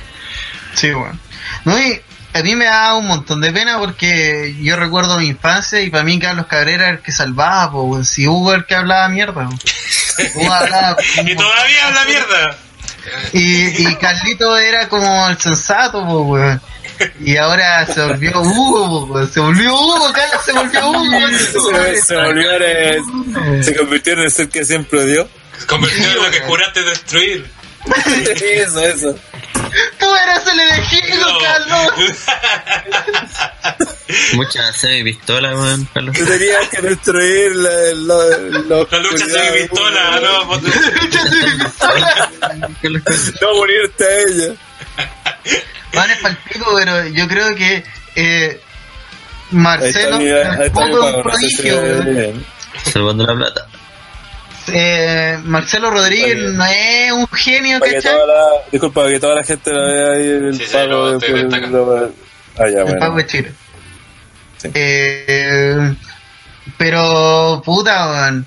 Sí, bueno. No, y a mí me da un montón de pena porque yo recuerdo mi infancia y para mí Carlos Cabrera era el que salvaba, po, si Hugo era el que hablaba mierda. Hugo hablaba y todavía habla mierda. y, y Carlito era como el sensato, po, weón. Y ahora se volvió Hugo, po, se volvió Hugo, Carlos se volvió Hugo. Se, se volvió se convirtió en el ser que siempre odió. Convertido en lo que juraste destruir. Eso, eso. Tú eres el elegido, No. Carlos. Mucha semi pistola, weón, Carlos. Tú tenías que destruir la, la, la, La lucha oscuridad de pistola, no. No morirte a ella. Van es palpico, pero yo creo que eh, Marcelo es un prodigio. Salvando la plata. Eh, Marcelo Rodríguez no es un genio, que toda la, disculpa, que toda la gente lo vea ahí el Sí, sí, pago de destacando. lo- Ah, ya, El bueno. De Chile. Sí. Eh, pero, puta, weón.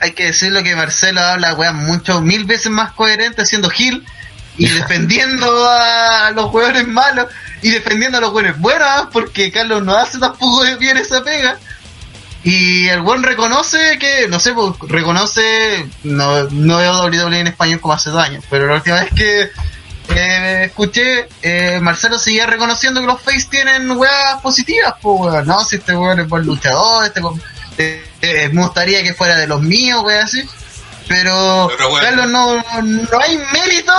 Hay que decirlo que Marcelo habla, weón, mucho, mil veces más coherente siendo Gil y defendiendo a los jugadores malos y defendiendo a los buenos buenos, ¿ah? porque Carlos no hace tampoco bien esa pega. Y el buen reconoce que, no sé, pues, reconoce, no, no veo WWE en español como hace dos años, pero la última vez que eh, escuché, eh, Marcelo seguía reconociendo que los face tienen weas positivas, pues weón, no, si este weón es buen luchador, este weón- eh, eh, me gustaría que fuera de los míos, weón, así. Pero, Pero bueno. Carlos, no, no hay mérito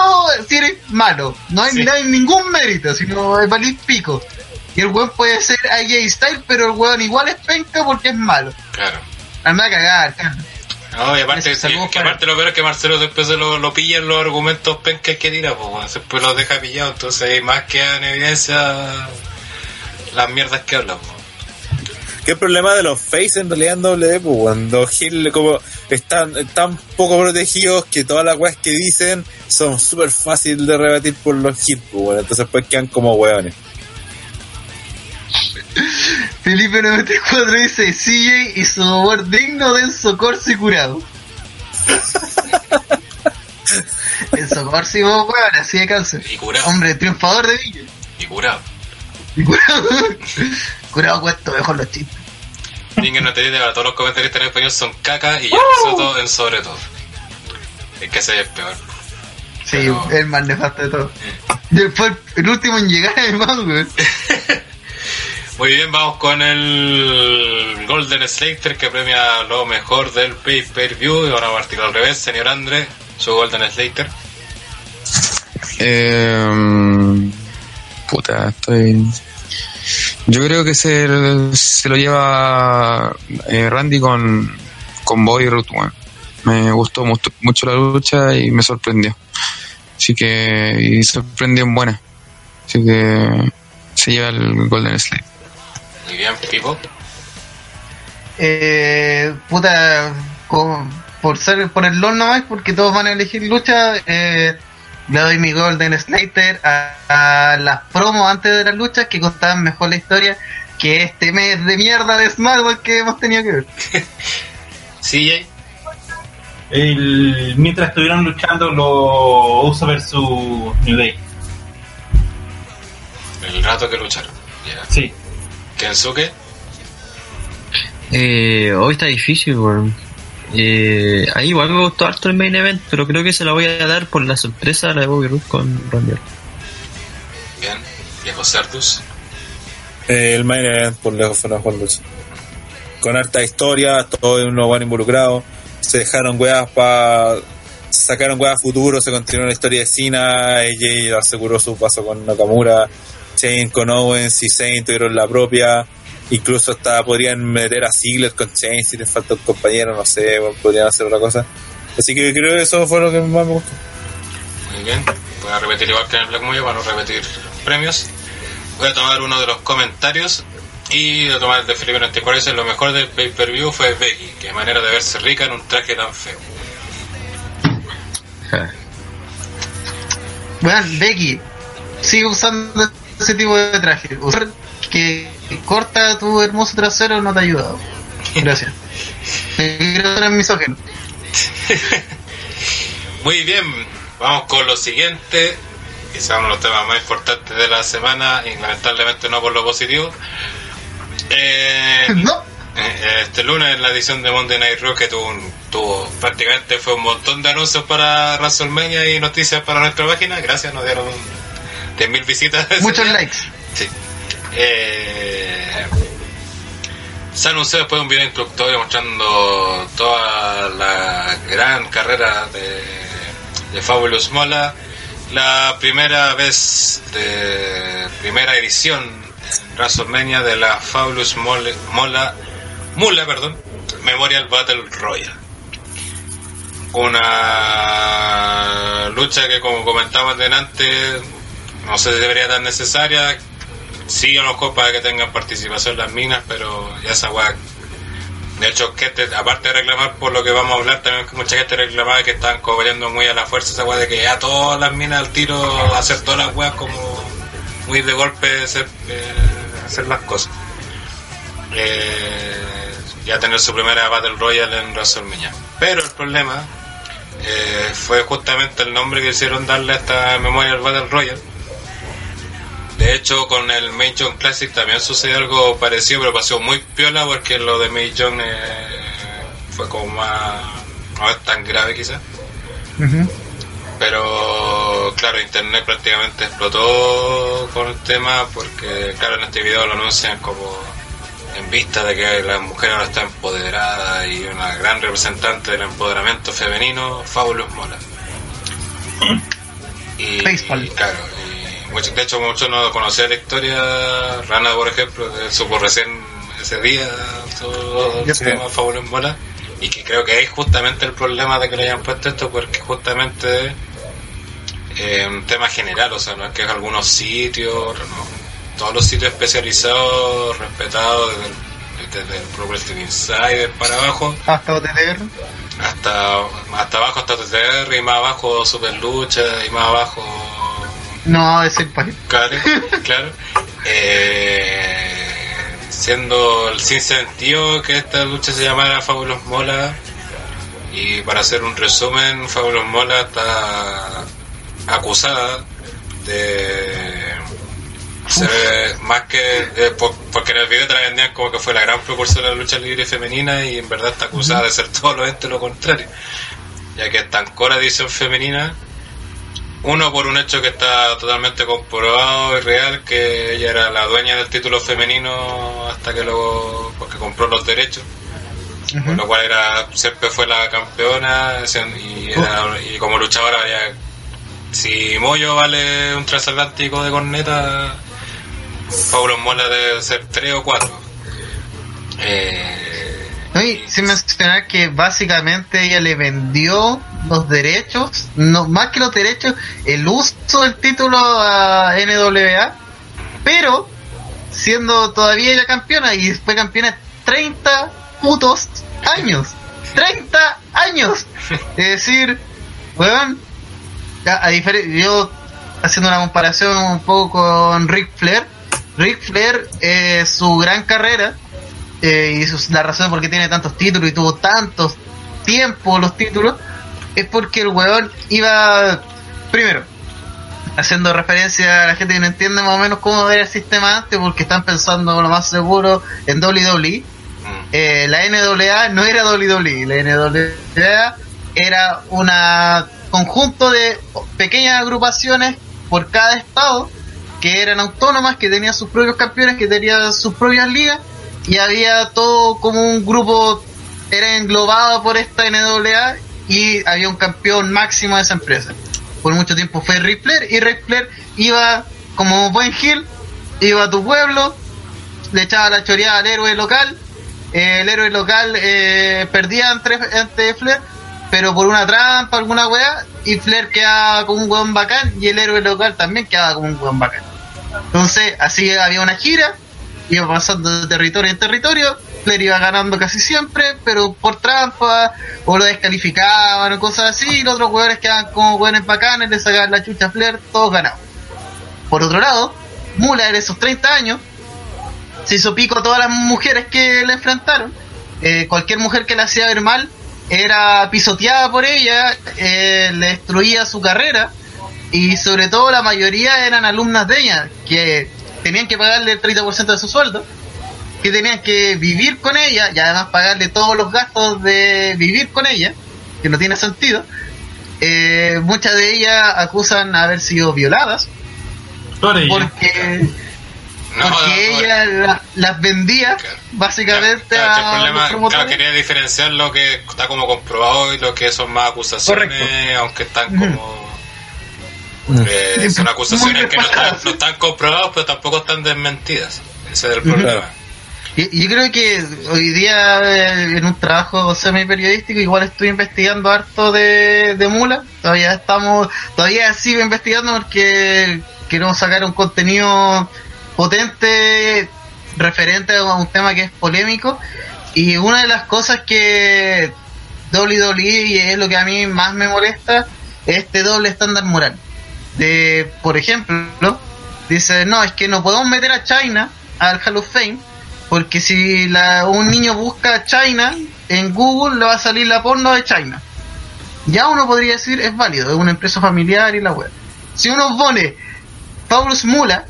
si eres malo, no hay, Sí. no hay ningún mérito, sino es valir pico. Y el weón puede ser AJ Style, pero el weón igual es penca porque es malo. Claro. Anda a cagar. No, y aparte, sí, que lo peor es que Marcelo después se lo, lo pilla en los argumentos pencas que tira, pues bueno, después los deja pillados, entonces hay más que en evidencia las mierdas que habla. pues. ¿Qué problema de los face en realidad en W? Pues cuando Gil como están tan poco protegidos que todas las weas que dicen son súper fáciles de rebatir por los Gil, pues bueno, entonces pues quedan como weones. Felipe 94 dice CJ y su amor digno de Enzo Corsi curado. Enzo Corsi, vos, weón, así de cáncer. Y curado. Hombre, triunfador de Villa. Y curado. Y curado. curado cuento mejor los chistes. Ninguém no te dice, ahora todos los comentaristas en español son caca y ya Soto en sobre todo. Es que ese es peor. Sí, Pero- el más nefasto de todo. Después, el último en llegar es el más, weón. Muy bien, vamos con el Golden Slater que premia lo mejor del pay per view. Y vamos a partir al revés, señor Andre, su Golden Slater. Eh, puta, estoy. Yo creo que se, se lo lleva eh, Randy con, con Bobby Root. Me gustó mucho, mucho la lucha y me sorprendió. Así que, y sorprendió en buena. Así que se lleva el Golden Slate. Muy bien, Pipo. Eh, puta, con- por ser por el LOL nomás, porque todos van a elegir lucha, eh, le doy mi Golden Slater a, a las promos antes de las luchas que contaban mejor la historia que este mes de mierda de SmackDown que hemos tenido que ver. CJ. El- mientras estuvieron luchando los Uso versus New Day. El rato que lucharon. Ya. Sí. Kensuke. Eh, hoy está difícil, weón. Eh, ahí igual me gustó harto el main event, pero creo que se la voy a dar por la sorpresa a la de Bobby Roode con Randy Orton. Bien. Viejo Cerdus. Eh, el main event por lejos fue una mejor lucha. Con harta historia, todos unos buenos involucrados. Se dejaron weas para sacaron weas futuro, se continuó la historia de Cena, AJ aseguró su paso con Nakamura, Shane con Owens y Zayn tuvieron la propia, incluso hasta podrían meter a Ziggler con Shane si les falta un compañero, no sé, podrían hacer otra cosa. Así que creo que eso fue lo que más me gustó. Muy bien. Voy a repetir igual que en el Black Moyo para no repetir premios. Voy a tomar uno de los comentarios y voy a tomar el de Felipe 94. Dice, lo mejor del pay-per-view fue Becky. Qué manera de verse rica en un traje tan feo. Bueno, Becky, sigue usando ese tipo de traje. Usar que corta tu hermoso trasero no te ha ayudado. Gracias. Ser misógino. Muy bien, vamos con lo siguiente. Quizás uno de los temas más importantes de la semana y lamentablemente no por lo positivo. Eh, ¿No? eh, este lunes en la edición de Monday Night Raw que tuvo, un- tuvo prácticamente fue un montón de anuncios para WrestleMania y noticias para nuestra página. Gracias, nos dieron 10.000 visitas. Muchos día. likes. Sí. Eh, se anunció después un video introductorio mostrando toda la gran carrera de, de Fabulous Mola. La primera vez de primera edición en WrestleMania de la Fabulous Mole- Mola, Mula, perdón, Memorial Battle Royale. Una lucha que como comentamos delante no si debería tan necesaria. Sí, lo mejor para que tengan participación las minas, pero ya esa weá. De hecho, que te- aparte de reclamar por lo que vamos a hablar, también que mucha gente reclamaba que estaban cobrando muy a la fuerza esa weá de que ya todas las minas al tiro, hacer todas las weas como muy de golpe, hacer, eh, las cosas. Eh, ya tener su primera Battle Royale en WrestleMania. Pero el problema eh, fue justamente el nombre que hicieron darle a esta Memorial Battle Royale. De hecho, con el Major Classic también sucedió algo parecido, pero pasó muy piola porque lo de Major eh, fue como más. no es tan grave quizás. Pero claro, internet prácticamente explotó con el tema porque, claro, en este video lo anuncian como en vista de que la mujer ahora está empoderada y una gran representante del empoderamiento femenino, Fabulous Mola. Y, Baseball. y claro, de hecho muchos no conocían la historia, Rana por ejemplo, de- supo recién ese día todo el tema Fabulous Mola y que creo que es justamente el problema de que le hayan puesto esto porque justamente eh, un tema general, o sea, no es que es algunos sitios, no. Todos los sitios especializados, respetados, desde el, desde el Pro Wrestling Insider para abajo, Hasta OTTR. hasta, hasta abajo hasta TTR, y más abajo Super Lucha, y más abajo No, es el país. Claro, claro. Eh, siendo el sin sentido que esta lucha se llamara Fabulous Mola. Y para hacer un resumen, Fabulous Mola está acusada de ser más que por- porque en el video te la vendían como que fue la gran precursora de la lucha libre femenina y en verdad está acusada de ser todo lo ente lo contrario ya que es tan cora edición femenina uno por un hecho que está totalmente comprobado y real que ella era la dueña del título femenino hasta que luego porque compró los derechos con lo cual era siempre fue la campeona y, era- y como luchadora ya si Moyo vale un transatlántico de corneta Pablo Mola debe ser 3 o 4 eh, No, y sin mencionar que básicamente ella le vendió los derechos, no más que los derechos, el uso del título a NWA, pero siendo todavía ella campeona y fue campeona 30 putos años. 30 años. Es decir, weón, a, a yo haciendo una comparación un poco con Ric Flair, Ric Flair eh, su gran carrera eh, y sus- la razón por qué tiene tantos títulos y tuvo tantos tiempo los títulos es porque el weón iba primero haciendo referencia a la gente que no entiende más o menos cómo era el sistema antes porque están pensando lo más seguro en WWE mm, eh, la NWA no era WWE, la NWA era una conjunto de pequeñas agrupaciones por cada estado que eran autónomas, que tenían sus propios campeones, que tenían sus propias ligas y había todo como un grupo era englobado por esta NWA y había un campeón máximo de esa empresa. Por mucho tiempo fue Ric Flair y Ric Flair iba como buen Gil, iba a tu pueblo, le echaba la choreada al héroe local, eh, el héroe local eh, perdía ante, ante Flair, pero por una trampa, alguna weá, y Flair quedaba como un weón bacán y el héroe local también quedaba como un weón bacán. Entonces, así había una gira, iba pasando de territorio en territorio, Flair iba ganando casi siempre, pero por trampa, o lo descalificaban o cosas así, y los otros jugadores quedaban como buenos bacanes, le sacaban la chucha a Flair, todos ganaban. Por otro lado, Mula en esos 30 años se hizo pico a todas las mujeres que le enfrentaron. Eh, cualquier mujer que le hacía ver mal era pisoteada por ella, eh, le destruía su carrera y sobre todo la mayoría eran alumnas de ella que tenían que pagarle el 30% de su sueldo, que tenían que vivir con ella y además pagarle todos los gastos de vivir con ella, que no tiene sentido. Eh, muchas de ellas acusan haber sido violadas Por porque No, porque no, no, ella la- las vendía básicamente Claro, el a problema, los claro, promotores. quería diferenciar lo que está como comprobado y lo que son más acusaciones, Correcto. aunque están como... eh, son acusaciones que no están, no están comprobadas, pero tampoco están desmentidas. Ese es el problema. Y- Yo creo que hoy día eh, en un trabajo semi periodístico igual estoy investigando harto de, de Mula. Todavía estamos, todavía sigo investigando porque queremos sacar un contenido potente referente a un tema que es polémico. Y una de las cosas que WWE y es lo que a mí más me molesta es este doble estándar moral. De, por ejemplo, dice, no, es que no podemos meter a China al Hall of Fame porque si la, un niño busca China en Google le va a salir la porno de China. Ya uno podría decir es válido, es una empresa familiar y la web. Si uno pone Paulus Mula,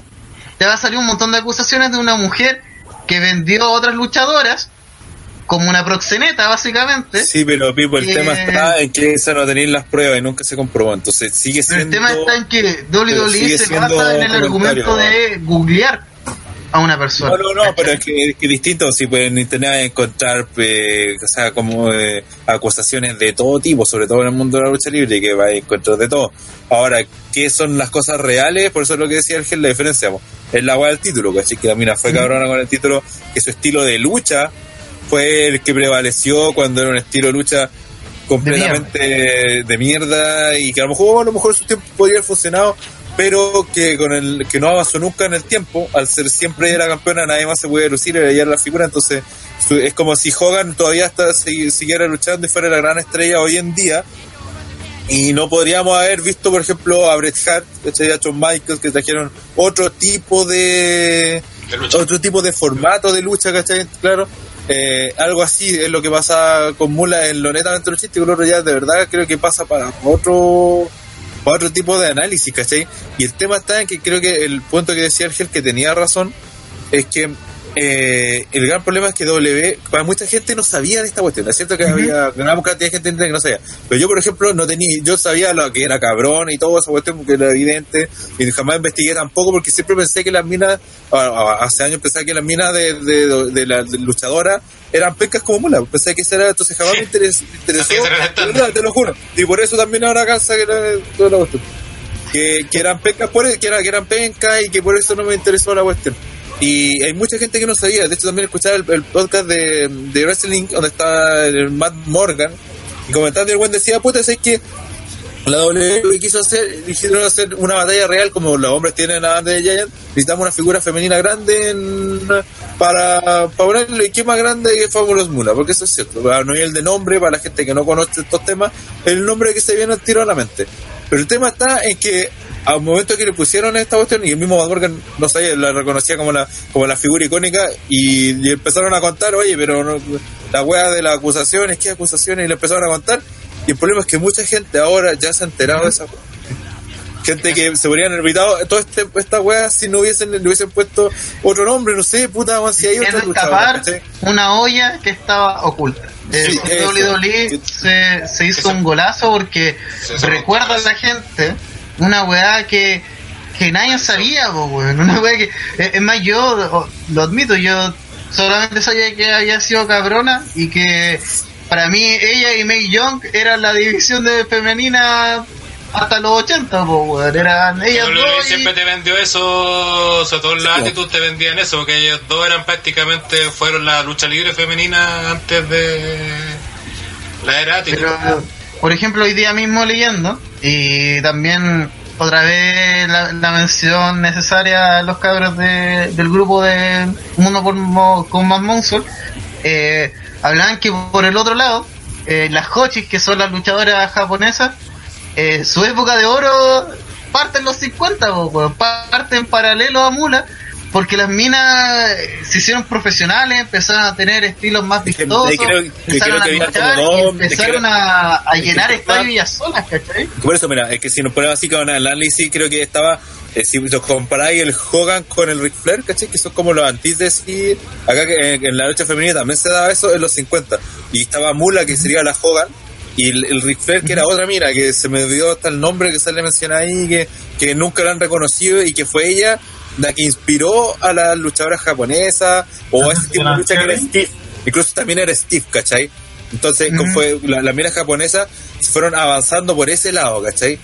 te va a salir un montón de acusaciones de una mujer que vendió a otras luchadoras como una proxeneta básicamente. Sí, pero Pipo, el Eh, tema está en que esa no tenéis las pruebas y nunca se comprobó. Entonces sigue Pero siendo. el tema está en que WWE se basa en el argumento de googlear a una persona. No, no, no, pero es que, es que distinto. Si pues, en internet encontrar, eh, o sea, como eh, acusaciones de todo tipo, sobre todo en el mundo de la lucha libre, que va a encontrar de todo. Ahora, ¿qué son las cosas reales? Por eso es lo que decía el Gel, la diferencia es la agua del título, ¿cachai? Que la mina fue cabrona con el título, que su estilo de lucha fue el que prevaleció cuando era un estilo de lucha completamente de mierda, y que a lo mejor a lo mejor su tiempo podría haber funcionado pero que con el que no avanzó nunca en el tiempo al ser siempre la campeona nadie más se puede lucir y era la figura entonces es como si Hogan todavía está, si- siguiera luchando y fuera la gran estrella hoy en día y no podríamos haber visto por ejemplo a Bret Hart a Shawn Michaels que trajeron otro tipo de otro tipo de formato de lucha, ¿cachai? Claro. Eh, algo así es lo que pasa con Mula en lo netamente luchístico, el otro ya de verdad creo que pasa para otro para otro tipo de análisis, ¿cachai? Y el tema está en que creo que el punto que decía Argel que tenía razón es que eh, el gran problema es que W, para mucha gente no sabía de esta cuestión. Es cierto que había gran cantidad de gente que no sabía. Pero yo, por ejemplo, no tenía, yo sabía lo que era cabrón y todo esa cuestión porque era evidente y jamás investigué tampoco porque siempre pensé que las minas, hace años pensaba que las minas de, de, de la de luchadora eran pecas como mula. Pensé que eso era, entonces jamás me interes- me interesó. Estándar. verdad, te lo juro. Y por eso también ahora cansa que era toda la cuestión que, que eran pencas por que, era, que eran pencas y que por eso no me interesó la cuestión. Y hay mucha gente que no sabía, de hecho también escuchaba el, podcast de, de Wrestling donde está el Matt Morgan. Y comentando el buen decía, puta, es que la W lo que quiso hacer, dijeron hacer una batalla real como los hombres tienen la banda de Giant, necesitamos una figura femenina grande en- para, para ponerle, y más grande que Fabulous Mula, porque eso es cierto, a nivel de nombre, para la gente que no conoce estos temas, el nombre que se viene al tiro a la mente. Pero el tema está en que al momento que le pusieron esta cuestión y el mismo Matt Morgan no sabía, la reconocía como la, como la figura icónica y, y empezaron a contar, oye, pero no, la wea de las acusaciones, qué acusaciones, y le empezaron a contar. Y el problema es que mucha gente ahora ya se ha enterado de esa wea. Gente que se haber evitado toda este, esta wea si no hubiesen, le hubiesen puesto otro nombre, no sé, puta, si hay otra ¿cachai? una olla que estaba oculta. Eh, Sí, eso. WWE se, se hizo Eso. un golazo porque recuerda a la gente una weá que, que nadie sabía, po, weón. Una weá que. Es más, yo lo admito, yo solamente sabía que había sido cabrona y que para mí ella y May Young eran la división de femenina hasta los 80, po, weón. Eran ellas Pero dos. y- siempre te vendió eso, sobre todo en la actitud te vendían eso, porque ellos dos eran prácticamente, fueron la lucha libre femenina antes de la era. Pero, por ejemplo, hoy día mismo leyendo, y también otra vez la, la mención necesaria a los cabros de- del grupo de Mundo por, con más Monster, eh, hablaban que por el otro lado, eh, las Hochis, que son las luchadoras japonesas, eh, su época de oro parte en los 50, po, weón. parte en paralelo a Mula, porque las minas se hicieron profesionales, empezaron a tener estilos más vistosos, empezaron creo a luchar y dos- empezaron a, a llenar estadios ellas solas, ¿cachai? Por eso, mira, es que si nos ponemos así con el análisis, creo que estaba, eh, si los comparáis el Hogan con el Ric Flair, ¿cachai? Que son como los antítesis, acá que en, en la lucha femenina también se daba eso en los 50, y estaba Mula, que sería la Hogan, y el, el Ric Flair, que era otra mira, que se me dio hasta el nombre que sale mencionado ahí, que, que nunca lo han reconocido, y que fue ella la que inspiró a las luchadoras japonesas, o a ese tipo de lucha que era Steve, incluso también era Steve, ¿cachai? Entonces, como Ujú. fue, la- las miras japonesas fueron avanzando por ese lado, ¿cachai?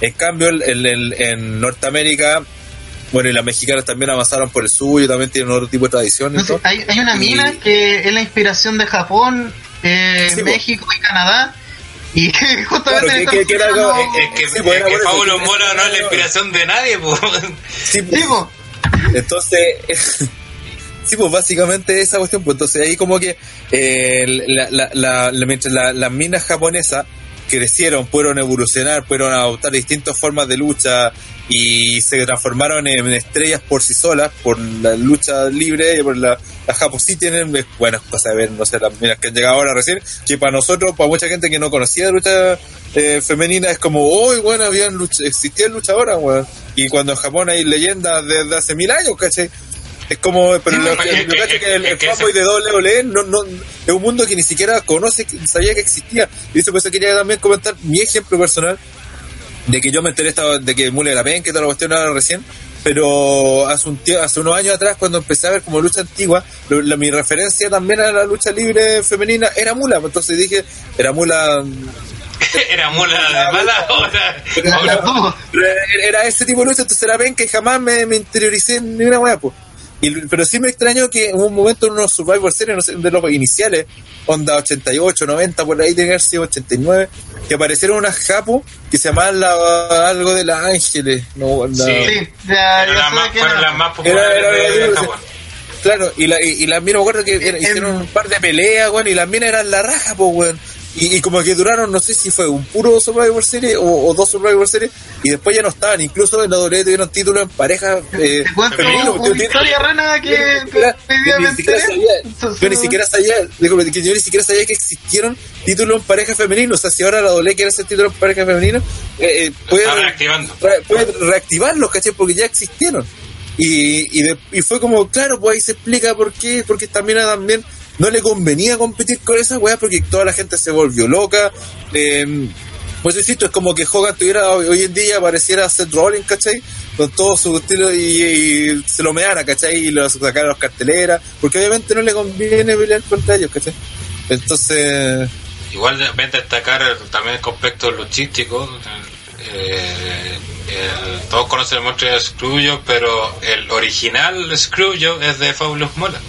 En cambio, el, el- el- en Norteamérica, bueno, y las mexicanas también avanzaron por el suyo, también tienen otro tipo de tradición. Entonces, todo. hay, hay una Y- mina que es la inspiración de Japón, eh, Sí. México y Canadá, y que justamente Claro, que- están que- que era algo- funcionando- Es que, Sí, es que Pablo Mora no es la inspiración de nadie. Sí, Sí, po. Entonces, sí, pues básicamente esa cuestión, pues entonces ahí como que eh, la, la, la, mientras la- las minas japonesas crecieron, pudieron evolucionar, pudieron adoptar distintas formas de lucha y se transformaron en estrellas por sí solas, por la lucha libre, por la, las Japón sí tienen buenas cosas de ver, no sé, las minas que han llegado ahora recién, que para nosotros, para mucha gente que no conocía la lucha eh, femenina, es como, uy, bueno, habían lucha, existían luchadoras, weón. Y cuando en Japón hay leyendas desde hace mil años, ¿cachai? Es como, pero Sí, lo que, que- lo que pasa es que el, es el que fanboy de WWE no, no, es un mundo que ni siquiera conoce, que sabía que existía. Y eso por eso quería también comentar mi ejemplo personal de que yo me enteré esta- de que Mule era pen, que toda la cuestión ahora recién, pero hace un tie- hace unos años atrás cuando empecé a ver como lucha antigua, lo- la- mi referencia también a la lucha libre femenina era Mula, entonces dije, era Mula Era mula de mala hora. Era era ese tipo de lucha, entonces era pen que jamás me, me interioricé en ni una weá, pues. Y, pero sí me extraño que en un momento en unos Survivor Series, no sé, de los iniciales, onda 88, 90, por ahí de sido 89, que aparecieron unas japos que se llamaban la- algo de las ángeles. No, la- Sí. Las más, que fueron no. las más populares Era- era- de, de era- Japón. Claro, y la, y, y las minas, me acuerdo que era- En- hicieron un par de peleas, weón, y las minas eran la raja, pues, weón. Y, y como que duraron, no sé si fue un puro Survivor Series o, o dos Survivor Series, y después ya no estaban. Incluso en la WWE tuvieron títulos en pareja. Eh, Te cuento femenino, una tiene- historia rana que, Yo ni siquiera- sabía, yo ni siquiera sabía, digo, que yo ni siquiera sabía que existieron títulos en pareja femenino. O sea, si ahora la doble quiere hacer títulos en pareja femenino, eh, eh, puede, reactivando. re- puede reactivarlos, ¿cachai? Porque ya existieron. Y, y, de- y fue como, claro, pues ahí se explica por qué, porque mina también no le convenía competir con esa weá, porque toda la gente se volvió loca. Eh, pues insisto, es como que Hogan tuviera hoy, hoy en día pareciera Seth Rollins, ¿cachai? Con todo su estilo y, y se lo meara, ¿cachai? Y lo sacara a los carteleras, porque obviamente no le conviene pelear contra ellos, ¿cachai? Entonces, Igual deben destacar el- también el aspecto luchístico. eh, el- todos conocen el monstruo de Screwjob, pero el original Screwjob es de Fabulous Mola.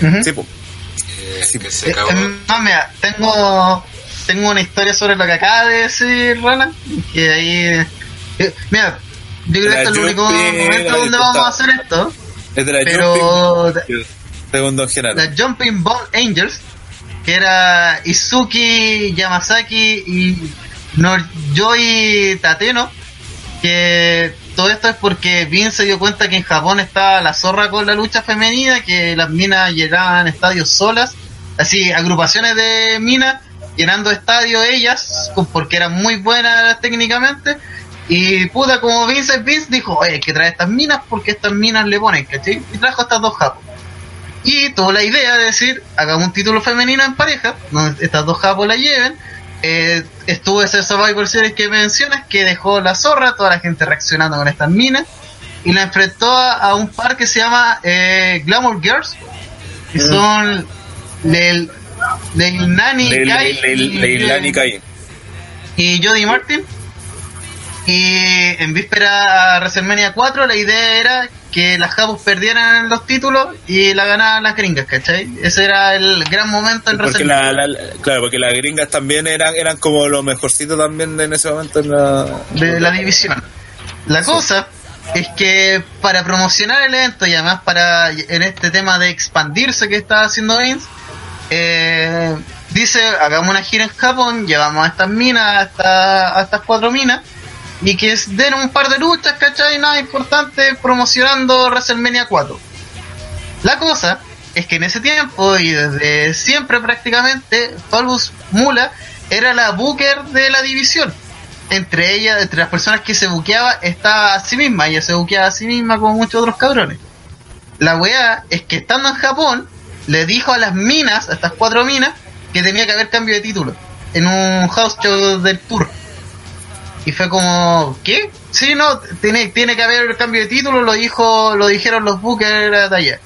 Ujú. sí, pues. Eh, Sí, que Eh, se acabó. no, mira, tengo, tengo una historia sobre lo que acaba de decir Rana, que ahí... eh, mira, yo creo que este es el único momento donde vamos a hacer esto, Es de la pero Jumping, segundo en general. la Jumping Ball Angels, que era Izuki Yamasaki y Norjoy Tateno, que todo esto es porque Vince se dio cuenta que en Japón estaba la zorra con la lucha femenina, que las minas llegaban a estadios solas, así agrupaciones de minas llenando estadios ellas, porque eran muy buenas técnicamente. Y puta, como Vince Vince dijo, oye, hay que traer estas minas porque estas minas le ponen, ¿cachai? Y trajo estas dos japos. Y tuvo la idea de decir, hagamos un título femenino en pareja, donde estas dos japos la lleven. Eh, estuvo ese Survivor Series que mencionas, que dejó la zorra, toda la gente reaccionando con estas minas, y la enfrentó a, a un par que se llama eh, Glamour Girls, que son el Leilani Leil- Kai Leil- y- Kai. y Jody Martin. Y en víspera a WrestleMania 4 la idea era que las Japos perdieran los títulos y la ganaban las gringas, ¿cachai? Ese era el gran momento en Porque la, la- claro, porque las gringas también eran, eran como los mejorcitos también en ese momento en la... de la división. La cosa es que para promocionar el evento y además para en este tema de expandirse que está haciendo Vince, eh, dice hagamos una gira en Japón, llevamos a estas minas, a, esta- a estas cuatro minas y que den un par de luchas, ¿cachai? Nada importante promocionando WrestleMania 4. La cosa es que en ese tiempo y desde siempre prácticamente, Falbus Mula era la booker de la división. Entre ellas, entre las personas que se buqueaba, estaba a sí misma. Ella se buqueaba a sí misma como muchos otros cabrones. La weá es que estando en Japón, le dijo a las minas, a estas cuatro minas, que tenía que haber cambio de título. En un house show del tour. Y fue como, ¿qué? Sí, no, tiene, tiene que haber cambio de título, lo dijo, lo dijeron los bookers de allá.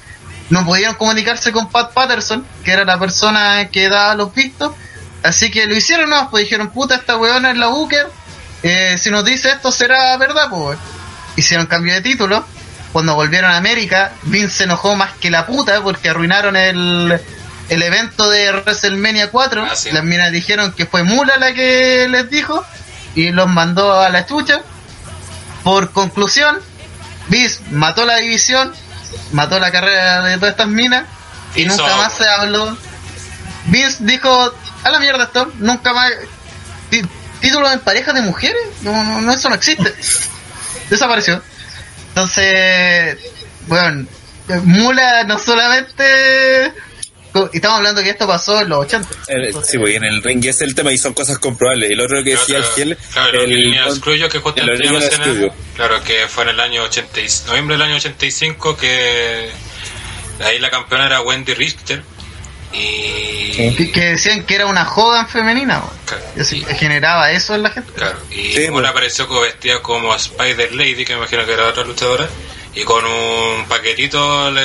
No pudieron comunicarse con Pat Patterson, que era la persona que daba los vistos, así que lo hicieron, no, pues dijeron, puta, esta weona es la booker, eh, si nos dice esto será verdad, pues. Hicieron cambio de título, cuando volvieron a América, Vince se enojó más que la puta porque arruinaron el, el evento de WrestleMania 4, Ah, sí. las minas dijeron que fue Mula la que les dijo, y los mandó a la chucha. Por conclusión, Vince mató la división, mató la carrera de todas estas minas y Hizo nunca más se habló. Vince dijo, a la mierda esto, nunca más... Tí- ¿Títulos en pareja de mujeres? No, no, no, eso no existe. Desapareció. Entonces, bueno, Mula no solamente... Y estamos hablando que esto pasó en los 80. el- sí, pues, y en el ring ese es el tema y son cosas comprobables. Y lo otro que decía el Giel, Claro, el, el, Screwjob que el justamente claro que fue en el año 80, y- noviembre del año 85 que ahí la campeona era Wendy Richter y Que, que decían que era una Hogan femenina. Claro. Y generaba eso en la gente. Claro, y Sí, una pues. apareció como vestida como Spider Lady, que me imagino que era otra luchadora, y con un paquetito le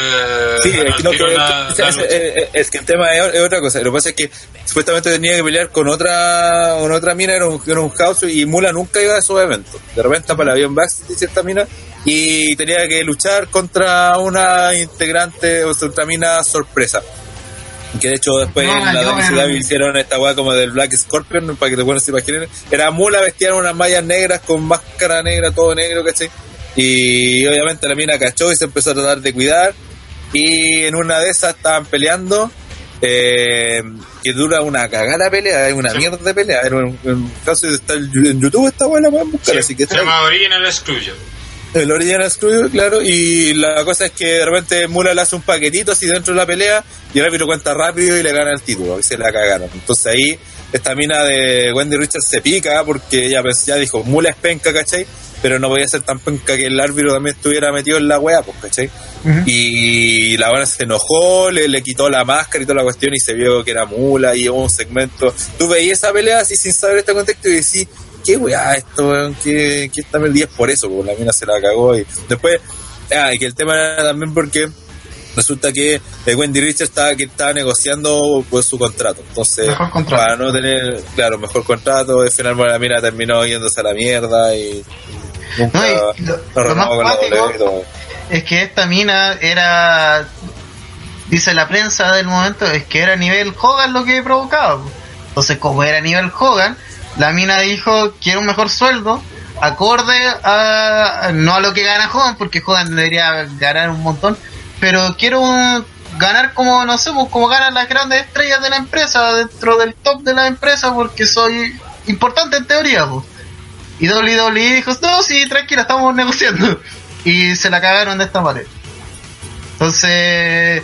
Sí, es que, no, tiro que- la- es, la es- lucha. es- es que el tema es, es otra cosa. Lo que pasa es que supuestamente tenía que pelear con otra con otra mina, era un, era un house y Mula nunca iba a esos eventos. De repente para el avión backstage cierta mina y tenía que luchar contra una integrante o otra mina sorpresa. Que de hecho después No, en la WCW eh, hicieron esta weá como del Black Scorpion, para que te puedas imaginar. Era Mula vestida en unas mallas negras con máscara negra, todo negro, ¿cachai? Y obviamente la mina cachó y se empezó a tratar de cuidar. Y en una de esas estaban peleando. Eh, que dura una cagada pelea, es una mierda de pelea. Era un, un caso estar en YouTube, weá la pueden buscar, Sí, así que se está llama Original Screwjob. El Original Screw, claro, y la cosa es que de repente Mula le hace un paquetito así dentro de la pelea y el árbitro cuenta rápido y le gana el título, y se la cagaron. Entonces ahí esta mina de Wendy Richards se pica porque ella pens- ya dijo, Mula es penca, ¿cachai? Pero no podía ser tan penca que el árbitro también estuviera metido en la wea, pues, ¿cachai? Y la buena se enojó, le, le quitó la máscara y toda la cuestión y se vio que era Mula y hubo un segmento. Tú veías esa pelea así sin saber este contexto y decís, qué weá esto, weón, que, que está el 10 por eso, porque la mina se la cagó y después, ah, y que el tema era también porque resulta que eh, Wendy Richards estaba, que estaba negociando pues su contrato, entonces Mejor contrato. para no tener, claro, mejor contrato, al final bueno, la mina terminó yéndose a la mierda y nunca No, y lo- no lo más cuático-. Es que esta mina era, dice la prensa del momento, es que era nivel Hogan lo que provocaba. Entonces, como era nivel Hogan, la mina dijo, quiero un mejor sueldo, acorde a, no a lo que gana Hogan, porque Hogan debería ganar un montón, pero quiero un- ganar como, no sé, pues, como ganan las grandes estrellas de la empresa, dentro del top de la empresa, porque soy importante en teoría, pues. Y WWE dijo, no, sí, tranquila, estamos negociando. Y se la cagaron de esta manera. Entonces,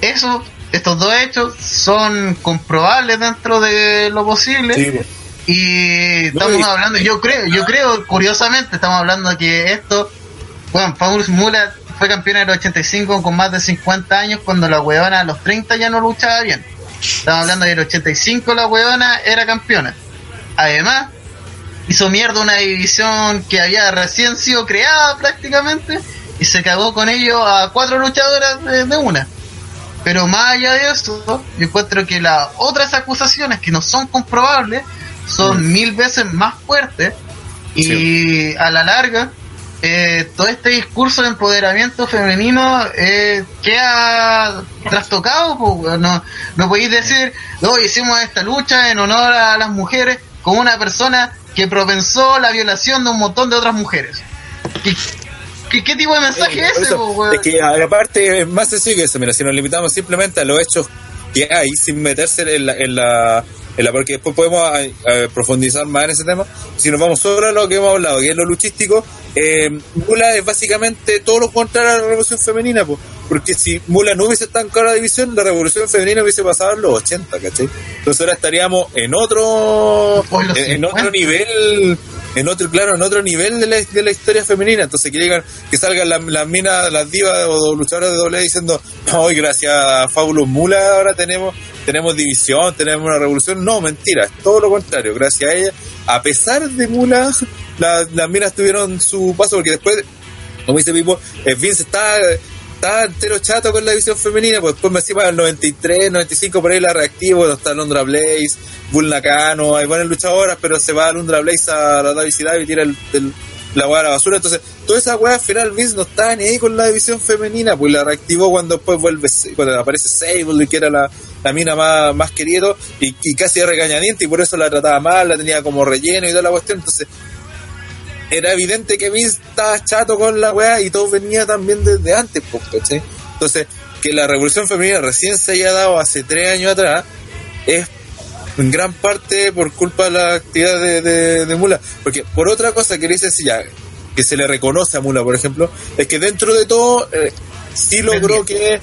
eso, estos dos hechos son comprobables dentro de lo posible. Sí, pues. Y estamos y- hablando, yo creo, yo creo, curiosamente, estamos hablando de que esto, bueno, Paulus Mula fue campeona del 85 con más de 50 años cuando la huevona a los 30 ya no luchaba bien. Estamos hablando de que el 85 la huevona era campeona. Además, hizo mierda una división que había recién sido creada prácticamente y se cagó con ello a cuatro luchadoras de, de una. Pero más allá de eso, yo encuentro que las otras acusaciones que no son comprobables son mil veces más fuertes y a la larga eh, todo este discurso de empoderamiento femenino eh, queda trastocado. pues, no, no podéis decir, no, hicimos esta lucha en honor a las mujeres como una persona que propensó la violación de un montón de otras mujeres. ¿Qué, qué, qué tipo de mensaje es ese? po, es que aparte es más sencillo que eso, mira, si nos limitamos simplemente a los hechos que hay sin meterse en la, en la, en la porque después podemos eh, eh, profundizar más en ese tema, si nos vamos a lo que hemos hablado, que es lo luchístico, eh, Mula es básicamente todo lo contrario a la revolución femenina, po, porque si Mula no hubiese estado en cada división, la revolución femenina hubiese pasado en los 80, ¿cachai? Entonces ahora estaríamos en otro, en otro 50. nivel en otro, claro, en otro nivel de la, de la historia femenina. Entonces que digan, que salgan las, las minas, las divas o luchadoras de doble diciendo, hoy gracias a Fabulous Mula ahora tenemos, tenemos división, tenemos una revolución. No, mentira, es todo lo contrario. Gracias a ella, a pesar de Mula, la- las minas tuvieron su paso porque después, como dice Pipo, eh, Vince está estaba entero chato con la división femenina, pues después me encima del 93, 95 por ahí la reactivo, donde está Londra Blaze, Bull Nakano, hay buenas luchadoras, pero se va Londra Blaze a la WCW y tira el, el- la weá a la basura, entonces toda esa weá al final Vince no estaba ni ahí con la división femenina, pues la reactivó cuando después vuelve, cuando aparece Sable, que era la, la mina más, más querido, y, y casi regañadiente, y por eso la trataba mal, la tenía como relleno y toda la cuestión, entonces era evidente que Vince estaba chato con la weá y todo venía también desde antes, pues, ¿cachai? Entonces, que la revolución femenina recién se haya dado hace tres años atrás es en gran parte por culpa de la actividad de, de- de Mula. Porque por otra cosa que le dice si ya, que se le reconoce a Mula, por ejemplo, es que dentro de todo eh, sí logró que,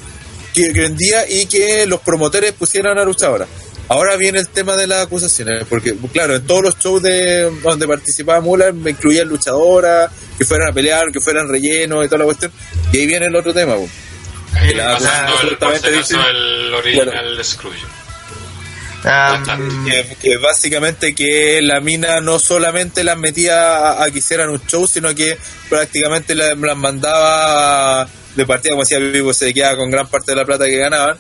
que, vendía y que los promotores pusieran a luchadora. Ahora viene el tema de las acusaciones, porque claro, en todos los shows de donde participaba Mula me incluían luchadoras, que fueran a pelear, que fueran relleno y toda la cuestión. Y ahí viene el otro tema, po. Que la Pasando acusación el, original Scrooge. Um, que, que básicamente que la mina no solamente las metía a, a que hicieran un show, sino que prácticamente la- las mandaba de partida, como decía Vivo, se quedaba con gran parte de la plata que ganaban.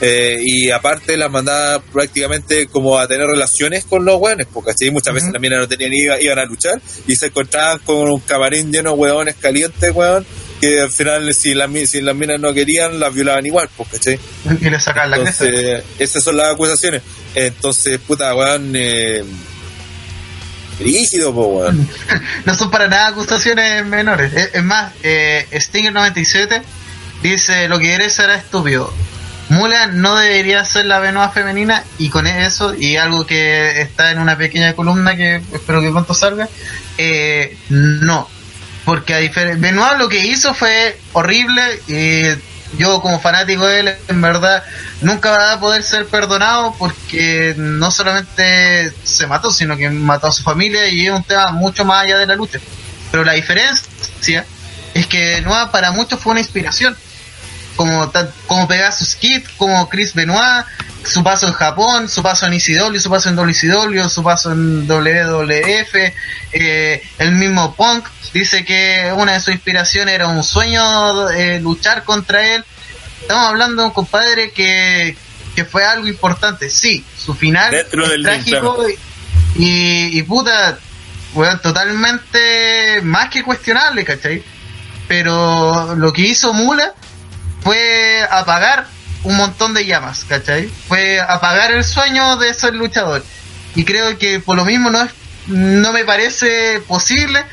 Eh, y aparte las mandaba prácticamente como a tener relaciones con los hueones, porque así muchas veces las minas no tenían iba- iban a luchar y se encontraban con un camarín lleno de hueones calientes, hueón, que al final si las, si las minas no querían, las violaban igual, pues, ¿cachai? y le sacan la. Entonces, esas son las acusaciones. Entonces, puta, weón, eh, rígido, po, weón. no son para nada acusaciones menores. Es, es más, eh, Stinger 97 dice lo que eres será estúpido. Mula no debería ser la Benoit femenina y con eso, y algo que está en una pequeña columna que espero que pronto salga, eh, no. Porque a diferencia, Benoit lo que hizo fue horrible y yo como fanático de él, en verdad, nunca va a poder ser perdonado porque no solamente se mató, sino que mató a su familia y es un tema mucho más allá de la lucha. Pero la diferencia es que Benoit para muchos fue una inspiración. Como, como Pegasus Kid, como Chris Benoit, su paso en Japón, su paso en ECW, su paso en WCW, su paso en WWF, eh, el mismo Punk dice que una de sus inspiraciones era un sueño eh, luchar contra él. Estamos hablando de un compadre que, que fue algo importante. Sí, su final Dentro es del trágico y, y puta, totalmente más que cuestionable, ¿cachai? Pero lo que hizo Mula fue apagar un montón de llamas, ¿cachai? Fue apagar el sueño de ser luchador. Y creo que por lo mismo no es, no me parece posible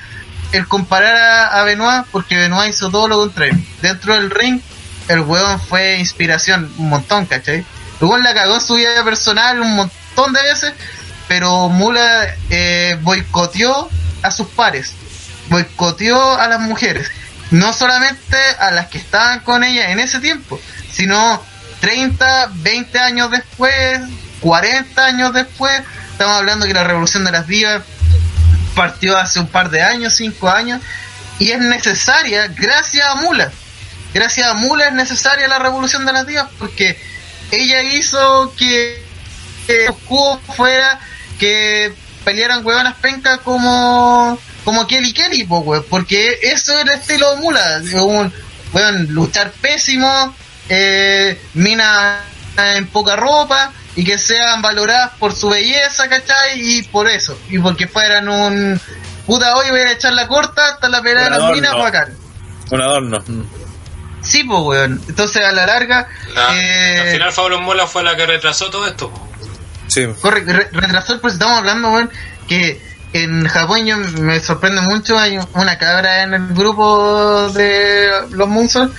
el comparar a, Benoit, porque Benoit hizo todo lo contrario. Dentro del ring, el weón fue inspiración un montón, ¿cachai? Luego la cagó en su vida personal un montón de veces, pero Mula eh, boicoteó a sus pares, boicoteó a las mujeres, no solamente a las que estaban con ella en ese tiempo, sino 30, 20 años después, 40 años después, estamos hablando que la revolución de las divas partió hace un par de años, 5 años, y es necesaria gracias a Mula. Gracias a Mula es necesaria la revolución de las divas porque ella hizo que, que los cubos fuera que pelearan huevonas pencas como como Kelly Kelly, po, we, porque eso era el estilo de Mula, un, weón, luchar pésimo, eh, minas en poca ropa y que sean valoradas por su belleza, ¿cachai? Y por eso, y porque fueran un puta hoy voy a echar la corta hasta la pelea de las minas bacán. Un adorno. Mm. Sí, pues weón. Entonces a la larga, La- eh, Al final Fabio Mola fue la que retrasó todo esto. Sí. corre, re- retrasó el proceso. Estamos hablando, weón, que en Japón yo me sorprende mucho. Hay una cabra en el grupo de los Munson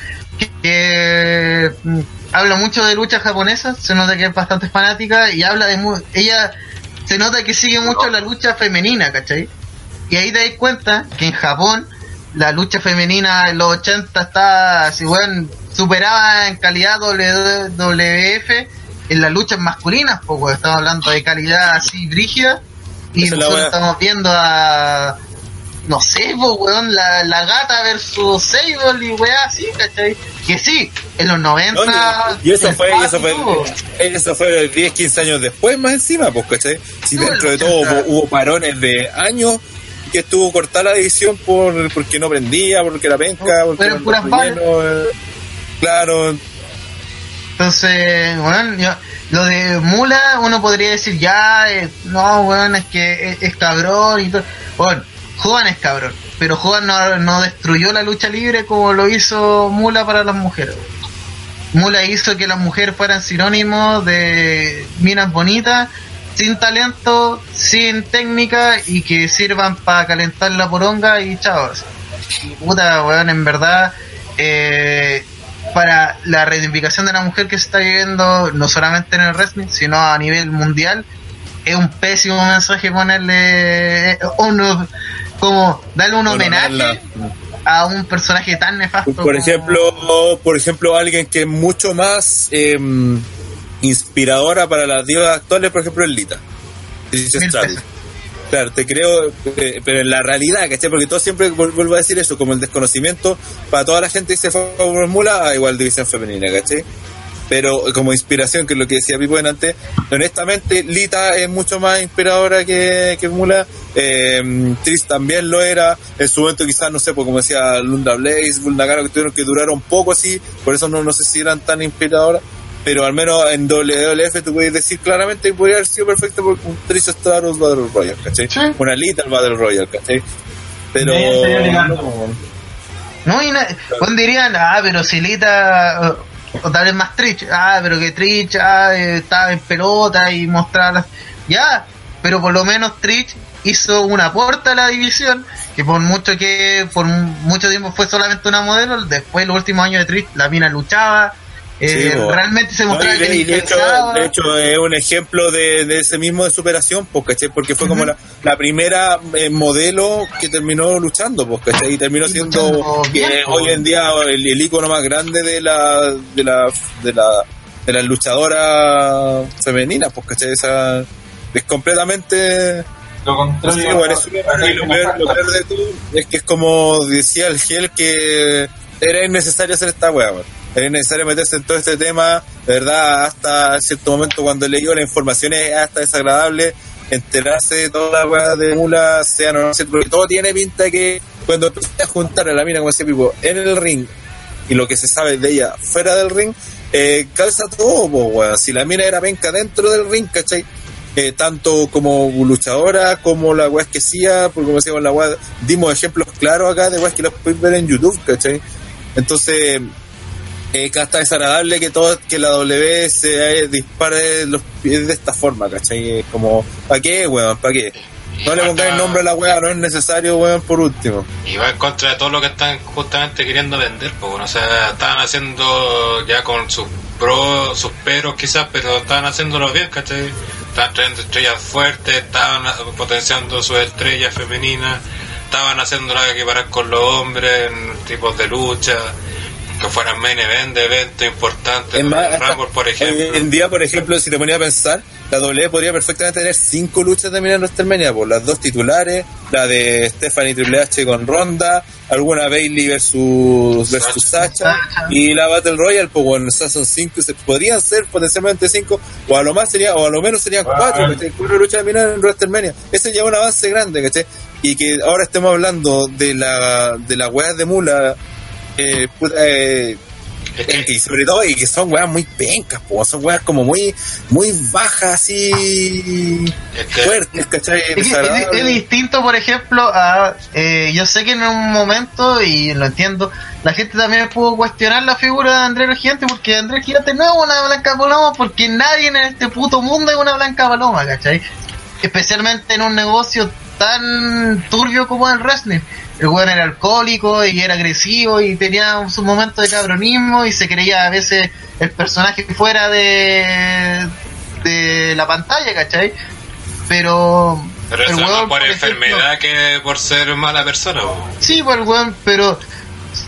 que, mm, habla mucho de lucha japonesa. Se nota que es bastante fanática y habla de. Ella se nota que sigue mucho la lucha femenina, ¿cachai? Y ahí te das cuenta que en Japón la lucha femenina en los 80 está así, weón, superaba en calidad WWF en las luchas masculinas, pues estamos hablando de calidad así brígida. Y Esa es la nosotros estamos viendo a. No sé, pues, weón, la, la gata versus Sable y weá así, ¿cachai? Que sí, en los 90. No, y eso fue, y eso fue, tuvo. eso fue 10, 15 años después más encima, pues, ¿cachai? Si No, dentro de todo 80. hubo, hubo parones de años que estuvo cortada la edición por porque no prendía, porque era penca, porque puras relleno, eh, Claro, Entonces, bueno, lo de Mula, uno podría decir, ya, eh, no, weón, es que es, cabrón y todo. Bueno, Jovan es cabrón, pero Jovan no, no destruyó la lucha libre como lo hizo Mula para las mujeres. Mula hizo que las mujeres fueran sinónimos de minas bonitas, sin talento, sin técnica y que sirvan para calentar la poronga y chavos. Y puta, weón, en verdad, eh, para la reivindicación de la mujer que se está viviendo, no solamente en el wrestling, sino a nivel mundial, es un pésimo mensaje ponerle, eh, uno, como darle un homenaje a un personaje tan nefasto. Por como- ejemplo, por ejemplo, alguien que es mucho más eh, inspiradora para las divas actuales, por ejemplo, es Lita. Mil. Claro, te creo, eh, pero en la realidad, ¿cachai? Porque todo siempre vuel- vuelvo a decir eso, como el desconocimiento, para toda la gente que se fue por mula, ah, igual división femenina, ¿cachai? Pero eh, como inspiración, que es lo que decía Pipo antes, honestamente, Lita es mucho más inspiradora que, que Mula. Eh, Tris también lo era. En su momento, quizás, no sé, pues como decía Lunda Blaze, Bulnagaro, que tuvieron que durar un poco así, por eso no, no sé si eran tan inspiradoras. Pero al menos en WWF tú puedes decir claramente que podría haber sido perfecto por un Trish Stratus Battle Royale, ¿cachai? Sí. Una Lita al Battle Royale, ¿cachai? Pero. No, y dirían, ah, pero Silita, o, o tal vez más Trich, ah, pero que Trich, ah, estaba en pelota y mostraba Ya, pero por lo menos Trich hizo un aporte a la división, que por mucho que por mucho tiempo fue solamente una modelo, después los últimos años de Trich, la mina luchaba, eh, Sí, realmente se No, mostraba y que de, le y de hecho, interesaba. de hecho, es un ejemplo de, de ese mismo de superación, pues, ¿cachai? Porque fue como la, la primera eh, modelo que terminó luchando, pues, ¿cachai? Y terminó Y siendo bien, pues. hoy en día el, el ícono más grande de la de la de la de las luchadoras femeninas, pues. Esa, es completamente Lo contrario. sé, igual es una- y lo peor, lo peor de todo es que es como decía el Gel que era innecesario hacer esta weá, weón. Era innecesario meterse en todo este tema, de verdad, hasta cierto momento cuando leí la información es hasta desagradable enterarse de toda la weá de mula, sea no sé, porque todo tiene pinta que cuando empiezas a juntar a la mina como ese Pipo en el ring y lo que se sabe de ella fuera del ring, eh, calza todo, po. Si la mina era penca dentro del ring, ¿cachai? Eh, tanto como luchadora como la weá que hacía, porque como decíamos la weá, dimos ejemplos claros acá de weas que los podéis ver en YouTube, ¿cachai? Entonces, eh, que hasta desagradable que todo, que la W se eh, dispare los pies de esta forma, ¿cachai? Como, ¿para qué, weón? ¿Para qué? No le pongáis nombre a la weá, no es necesario, weón, por último. Y va en contra de todo lo que están justamente queriendo vender, pues, bueno, o sea, estaban haciendo ya con sus pros, sus peros quizás, pero estaban haciéndolo bien, ¿cachai? Estaban trayendo estrellas fuertes, estaban potenciando sus estrellas femeninas, estaban haciéndola equiparar con los hombres en tipos de lucha, que fueran main event de eventos importantes, Es más, Rumble, por ejemplo. en día, por ejemplo, si te ponía a pensar, la W podría perfectamente tener cinco luchas de en WrestleMania, por las dos titulares, la de Stephanie Triple H con Ronda, alguna Bailey versus versus Sacha, y la Battle Royale, pues bueno, esas son cinco, se podrían ser potencialmente cinco, o a lo más sería, o a lo menos serían cuatro, ¿cachai? cuatro luchas de en WrestleMania. Ese ya es un avance grande, ¿cachai? Y que ahora estemos hablando de la de la weas de mula, eh, puta, eh, y sobre todo, y que son weas muy pencas, po, son weas como muy, muy bajas, así, Es que- fuertes, ¿cachai? Es, que es- es distinto, por ejemplo, a. eh, yo sé que en un momento, y lo entiendo, la gente también pudo cuestionar la figura de Andrés Gigante, porque Andrés Gigante no es una blanca paloma, porque nadie en este puto mundo es una blanca paloma, ¿cachai? Especialmente en un negocio tan turbio como el wrestling. El weón era alcohólico y era agresivo y tenía sus momentos de cabronismo y se creía a veces el personaje fuera de, de la pantalla, ¿cachai? Pero. Pero el eso es weón, más por enfermedad que por ser mala persona. Sí, pues el weón, pero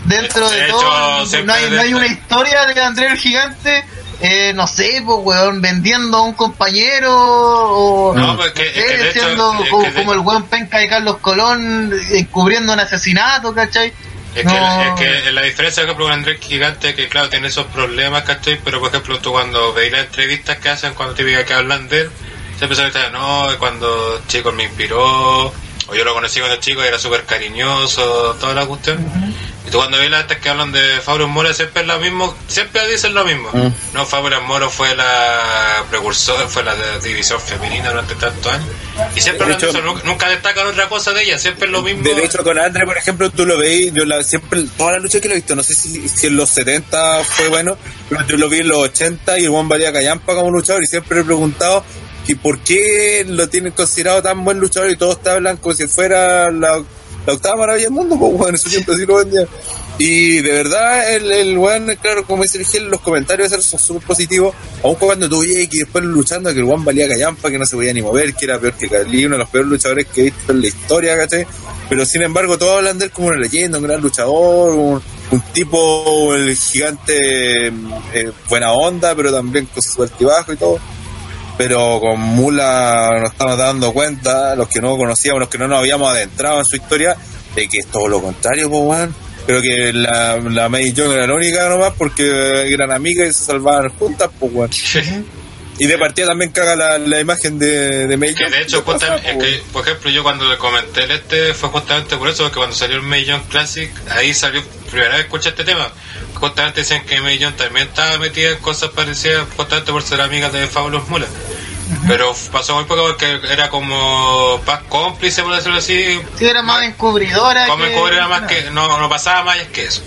dentro De de hecho, todo, no hay, no hay una historia de Andrés el Gigante, eh, no sé, pues weón, vendiendo a un compañero o No, pues que- es que eh, hecho- siendo es como, que como el weón penca de Carlos Colón encubriendo un asesinato, ¿cachai? Es, No. que, es que la diferencia, por ejemplo, con Andrés Gigante, que claro, tiene esos problemas, ¿cachai? Pero, por ejemplo, tú cuando veis las entrevistas que hacen, cuando te diga que hablan de él, siempre se no, cuando chico me inspiró, o yo lo conocí cuando chico y era súper cariñoso, toda la cuestión. Y tú cuando veis las estas que hablan de Fabio Mora, siempre es lo mismo, siempre dicen lo mismo. Mm. No, Fabio Moro fue la precursora, fue la división femenina durante tantos años. Y siempre De hecho- eso, nunca, nunca destacan otra cosa de ella, siempre es lo mismo. De hecho, con Andre, por ejemplo, tú lo veis, yo la, siempre, toda la lucha que lo he visto, no sé si, si en los 70 fue bueno, pero yo lo vi en los 80 y el Juan valía callampa como luchador y siempre he preguntado que por qué lo tienen considerado tan buen luchador y todos te hablan como si fuera la, octava maravilla del mundo, pues bueno, eso siempre así lo vendía. Y de verdad, el, el weón, claro, como dice el Gil, los comentarios eran súper positivos, aun cuando veías que después luchando, que el Juan valía callampa, que no se podía ni mover, que era peor que Carly, uno de los peores luchadores que he visto en la historia, ¿cachai? Pero sin embargo, todos hablan de él como una leyenda, un gran luchador, un, un tipo, el gigante, eh, buena onda, pero también con su altibajo y todo. Pero con Mula nos estamos dando cuenta, los que no conocíamos, los que no nos habíamos adentrado en su historia, de que es todo lo contrario, pues. Creo que la, la May Young era la única nomás porque eran amigas y se salvaban juntas, pues. Y de partida también caga la, la imagen de, de May Que Young. de hecho, ¿Qué pasa, justamente- es que, por ejemplo, yo cuando le comenté el este fue justamente por eso, porque cuando salió el May Young Classic, ahí salió, primera vez que escuché este tema, justamente decían que May Young también estaba metida en cosas parecidas, justamente por ser amiga de Fabulous Mula. Pero pasó muy poco porque era como paz cómplice, por decirlo así, Sí, era más encubridora. como que- más que, no, no pasaba más que eso.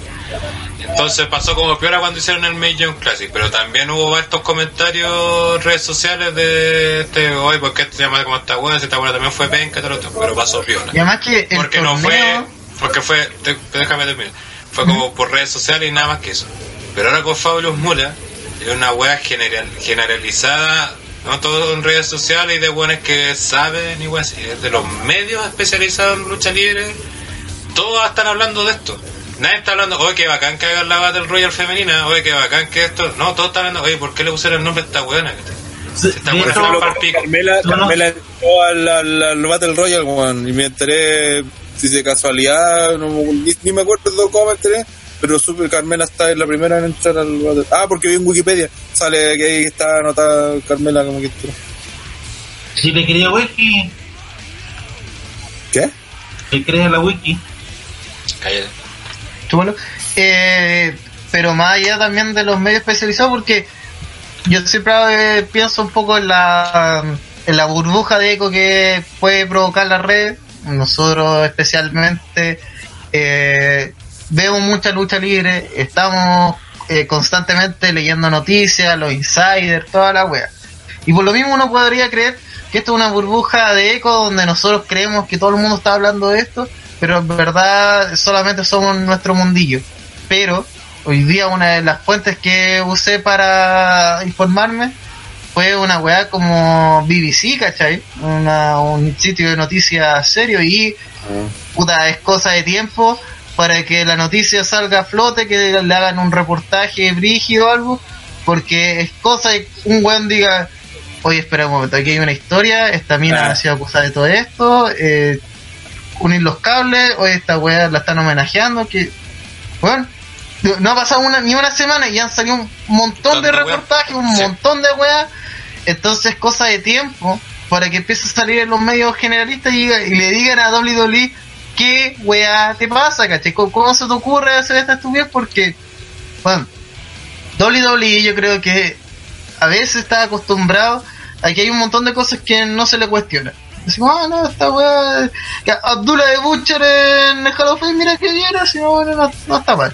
Entonces pasó como peor cuando hicieron el May Young Classic, pero también hubo hartos comentarios en redes sociales de este, oye, ¿por qué se llama como esta buena? Si esta buena también fue penca, pero pasó piola. Y además que el Porque no fue, porque fue, te- déjame terminar, fue como por redes sociales y nada más que eso. Pero ahora con Fabulous Mula, es una wea general, generalizada, no todo en redes sociales y de buenas que saben y weas, así, es de los medios especializados en lucha libre, todos están hablando de esto. Nadie está hablando, oye, qué bacán que hagan la Battle Royale femenina, oye, qué bacán que esto. No, todos están hablando, oye, ¿por qué le pusieron el nombre a esta weona? Sí, Esta de buena. Carmela. Carmela entró al, al, al Battle Royale, weón, y me enteré, si de casualidad, no, ni, ni me acuerdo cómo me enteré, pero supe que Carmela está en la primera en entrar al Ah, porque vi en Wikipedia, sale que ahí está anotada Carmela como que entró. Si le quería wiki, ¿Qué? le crees a la wiki. Cállate. Eh, pero más allá también de los medios especializados, porque yo siempre eh, pienso un poco en la, en la burbuja de eco que puede provocar la red. Nosotros especialmente eh, vemos mucha lucha libre, estamos eh, constantemente leyendo noticias, los insiders, toda la wea. Y por lo mismo uno podría creer que esto es una burbuja de eco donde nosotros creemos que todo el mundo está hablando de esto, pero en verdad solamente somos nuestro mundillo. Pero hoy día una de las fuentes que usé para informarme fue una weá como BBC, ¿cachai? Una, un sitio de noticias serio y puta, es cosa de tiempo para que la noticia salga a flote, que le hagan un reportaje brígido o algo, porque es cosa de un weón diga, oye, espera un momento, aquí hay una historia, esta mina Ah. ha sido acusada de todo esto, eh, unir los cables, oye, esta weá la están homenajeando, que, bueno, no ha pasado una, ni una semana y han salido un montón de reportajes, un Sí. montón de weas, entonces cosa de tiempo para que empiece a salir en los medios generalistas y, le digan a WWE qué weá te pasa, ¿cachai? ¿Cómo, cómo se te ocurre hacer esta estupidez? Porque, bueno, WWE yo creo que a veces está acostumbrado a que hay un montón de cosas que no se le cuestiona. Decimos, ah, no, esta weá. Abdullah de Butcher en el Hall of mira que bien, así no, no, no está mal.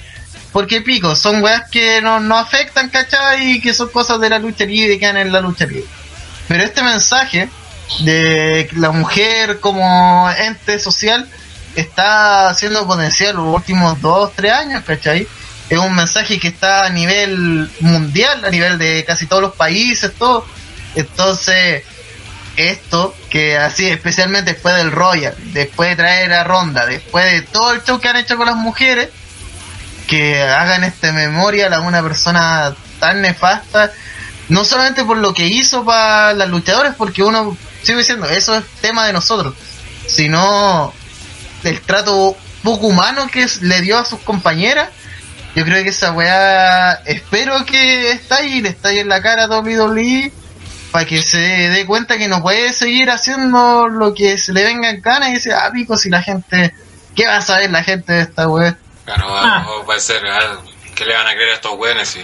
Porque pico, son weas que no, no afectan, ¿cachai? Y que son cosas de la lucha libre y quedan en la lucha libre. Pero este mensaje de la mujer como ente social está siendo potencial los últimos dos, tres años, ¿cachai? Es un mensaje que está a nivel mundial, a nivel de casi todos los países, todo. Entonces, esto, que así, especialmente después del Royal, después de traer a Ronda, después de todo el show que han hecho con las mujeres, que hagan esta memorial a una persona tan nefasta, no solamente por lo que hizo para las luchadoras, porque uno, sigo diciendo, eso es tema de nosotros, sino el trato poco humano que le dio a sus compañeras. Yo creo que esa weá, espero que está ahí, le está ahí en la cara a WWE para que se dé cuenta que no puede seguir haciendo lo que se le venga en gana y dice, ah, pico, si la gente, ¿qué va a saber la gente de esta weá? Claro, Ah. o puede ser, ah, ¿qué le van a creer a estos weones si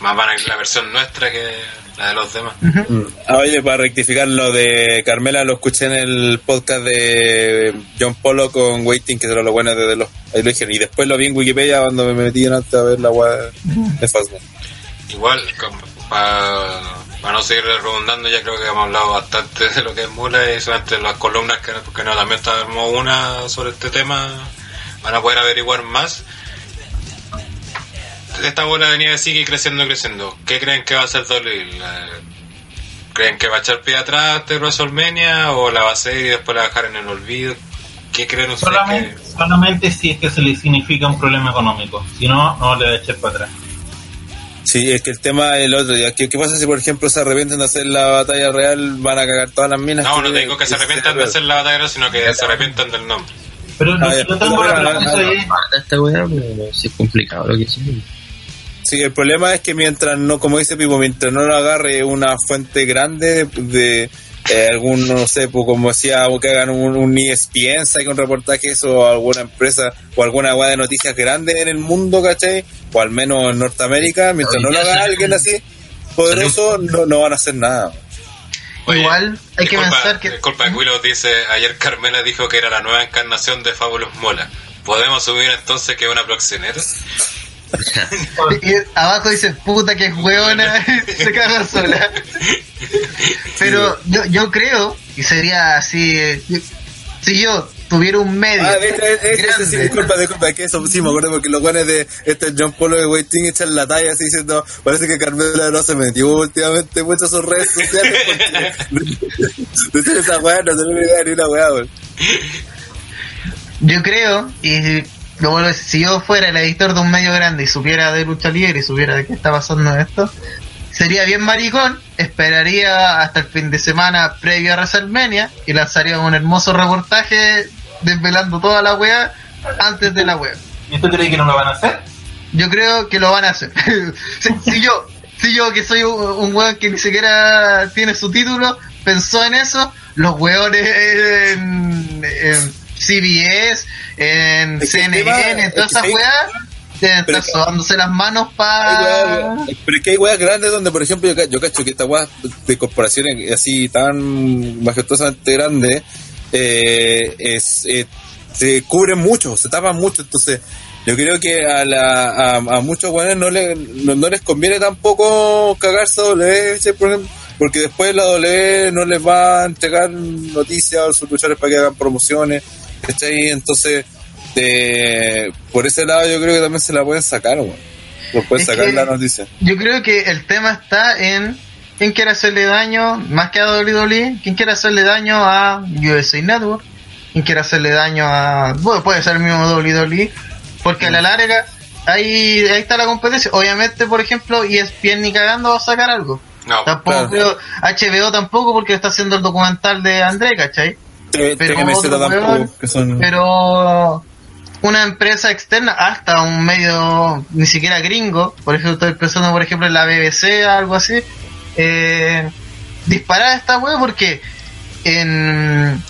más van a creer la versión nuestra que la de los demás? Ah, oye, para rectificar lo de Carmela, lo escuché en el podcast de John Polo con Waiting, que era lo bueno de los. Ahí lo dijeron. Y después lo vi en Wikipedia cuando me metí antes a ver la weá de Fastman. Igual, para no seguir redundando, ya creo que hemos hablado bastante de lo que es Mula y solamente las columnas que, porque no, también tenemos una sobre este tema, van a poder averiguar más. Esta bola de nieve sigue creciendo y creciendo. ¿Qué creen que va a hacer? La- ¿Creen que va a echar pie atrás de WrestleMania o la va a hacer y después la va a dejar en el olvido? ¿Qué creen ustedes Solamente, que...? solamente si es que se le significa un problema económico. Si no, no le va a echar para atrás. Sí, es que el tema es el otro. ¿Qué, qué pasa si, por ejemplo, se arrepienten de hacer la batalla real? Van a cagar todas las minas. No, no te digo que se arrepientan de hacer la batalla, sino que se arrepientan del nombre. Pero que ya. yo tengo la pregunta ah, es, Mata esta weá, pero sí es complicado lo que sí. Sí, el problema es que mientras no, como dice Pipo, mientras no lo agarre una fuente grande de, de, eh, algún, no sé, pues como decía, o que hagan un, un ESPN, saque un reportaje eso, o alguna empresa, o alguna web de noticias grande en el mundo, ¿cachai? O al menos en Norteamérica, mientras no lo haga alguien así poderoso, no, no van a hacer nada. Oye, Igual hay que pensar que... Disculpa, Willow dice, ayer Carmela dijo que era la nueva encarnación de Fabulous Mola. ¿Podemos asumir entonces que es una proxeneta? Y abajo dice, puta que es hueona, se caga sola. Pero yo, yo creo, y sería así, eh, si yo tuviera un medio Ah, de- de- de- de- sí, disculpa, disculpa, que eso sí me acuerdo porque los guanes de este John Polo de Waiting echan la talla así diciendo, parece que Carmela no se metió últimamente mucho a sus redes sociales porque decir esa weá no tengo ni idea ni una weá, weón. yo creo, y lo vuelvo a decir, si yo fuera el editor de un medio grande y supiera de lucha libre y supiera de qué está pasando esto, sería bien maricón, esperaría hasta el fin de semana previo a WrestleMania y lanzaría un hermoso reportaje desvelando toda la weá antes de la weá. ¿y tú crees que no lo van a hacer? Yo creo que lo van a hacer. si, si yo, si yo que soy un, un weón que ni siquiera tiene su título, pensó en eso, los weones en, en CBS, en Es CNN, tema- en todas esas weas, deben estar sobándose las manos para... Pero es que hay weas grandes donde, por ejemplo, yo, ca- yo cacho que estas weas de corporaciones así tan majestuosamente grandes eh, es, eh, se cubren mucho, se tapan mucho, entonces yo creo que a, la, a, a muchos weones no, le, no, no les conviene tampoco cagarse a W, ¿sí? por ejemplo, porque después la W no les va a entregar noticias a sus luchadores para que hagan promociones, ¿cachai? Entonces, de, por ese lado yo creo que también se la pueden sacar. Lo pueden Es sacar la noticia. Yo creo que el tema está en quién quiere hacerle daño, más que a WWE, quién quiere hacerle daño a USA Network, quién quiere hacerle daño a... Bueno, puede ser el mismo WWE, porque a la larga ahí, ahí está la competencia. Obviamente, por ejemplo, ESPN ni cagando va a sacar algo. No, Tampoco claro. HBO tampoco porque está haciendo el documental de André, ¿cachai? T- pero tampoco, que son... Pero una empresa externa, hasta un medio ni siquiera gringo, por ejemplo, estoy pensando, por ejemplo, en la BBC o algo así, eh, disparar a esta web porque en,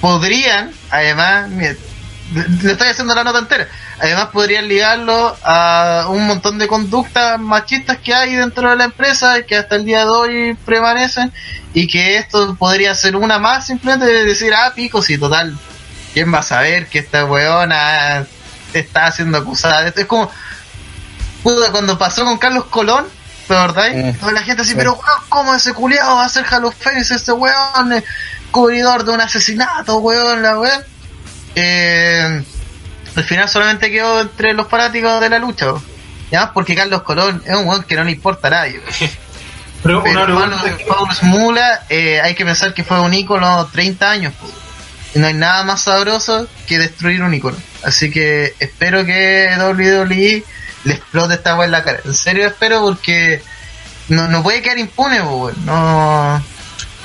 podrían, además, le estoy haciendo la nota entera, además podrían ligarlo a un montón de conductas machistas que hay dentro de la empresa y que hasta el día de hoy permanecen y que esto podría ser una más simplemente de decir, ah, pico, sí, total, ¿quién va a saber que esta weona está siendo acusada? Esto es como cuando pasó con Carlos Colón, ¿te acordás? Mm. Toda la gente así, pero weón, ¿cómo ese culiado va a ser Halo Félix, este weón, eh, cubridor de un asesinato, weón, la weón? Eh, al final solamente quedó entre los fanáticos de la lucha, weón. ¿ya? Porque Carlos Colón es un weón que no le importa a nadie. weón. Pero Pero una hermano de Paulus Mula, eh, hay que pensar que fue un ícono 30 años. Y no hay nada más sabroso que destruir un ícono. Así que espero que WWE le explote esta weá en la cara. En serio espero porque no, no puede quedar impune, weón. No,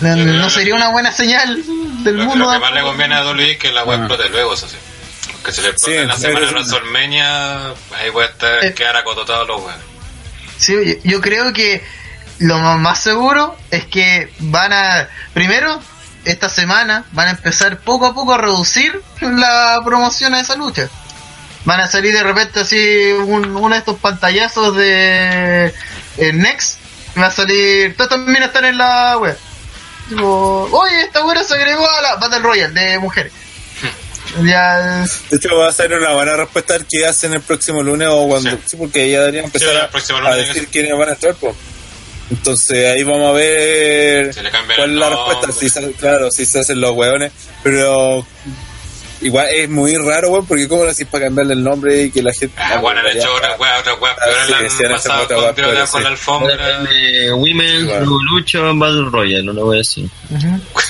no, sería una buena señal del Lo, mundo. lo que más le conviene a WWE es que la web Ah. explote luego, eso sí. Que se le explote Sí, en la semana de sí. WrestleMania, ahí puede estar, Eh. quedar acototados los weones. Sí, yo, yo creo que lo más seguro es que van a, primero, esta semana van a empezar poco a poco a reducir la promoción a esa lucha. Van a salir de repente así un, uno de estos pantallazos de eh, Next. Va a salir, todos también están en la web. Tipo, oye, esta web se agregó a la Battle Royale de mujeres. Ya, De hecho, va a ser una buena respuesta al que hacen el próximo lunes o cuando. Sí. Sí, porque ya deberían empezar Sí, a- decir que- quiénes van a entrar, pues. Entonces ahí vamos a ver cuál es la respuesta. Si se, claro, si se hacen los hueones. Pero igual es muy raro, weón, porque cómo lo haces para cambiarle el nombre y que la gente. Ah, bueno, le ya- echó otra weá, otra weá, Ah, pero sí, la sí, han han hecho pasado otra con, weá, dedo pero con sí. la alfombra. Eh, Claro. Lucha Battle Royale, una wea así.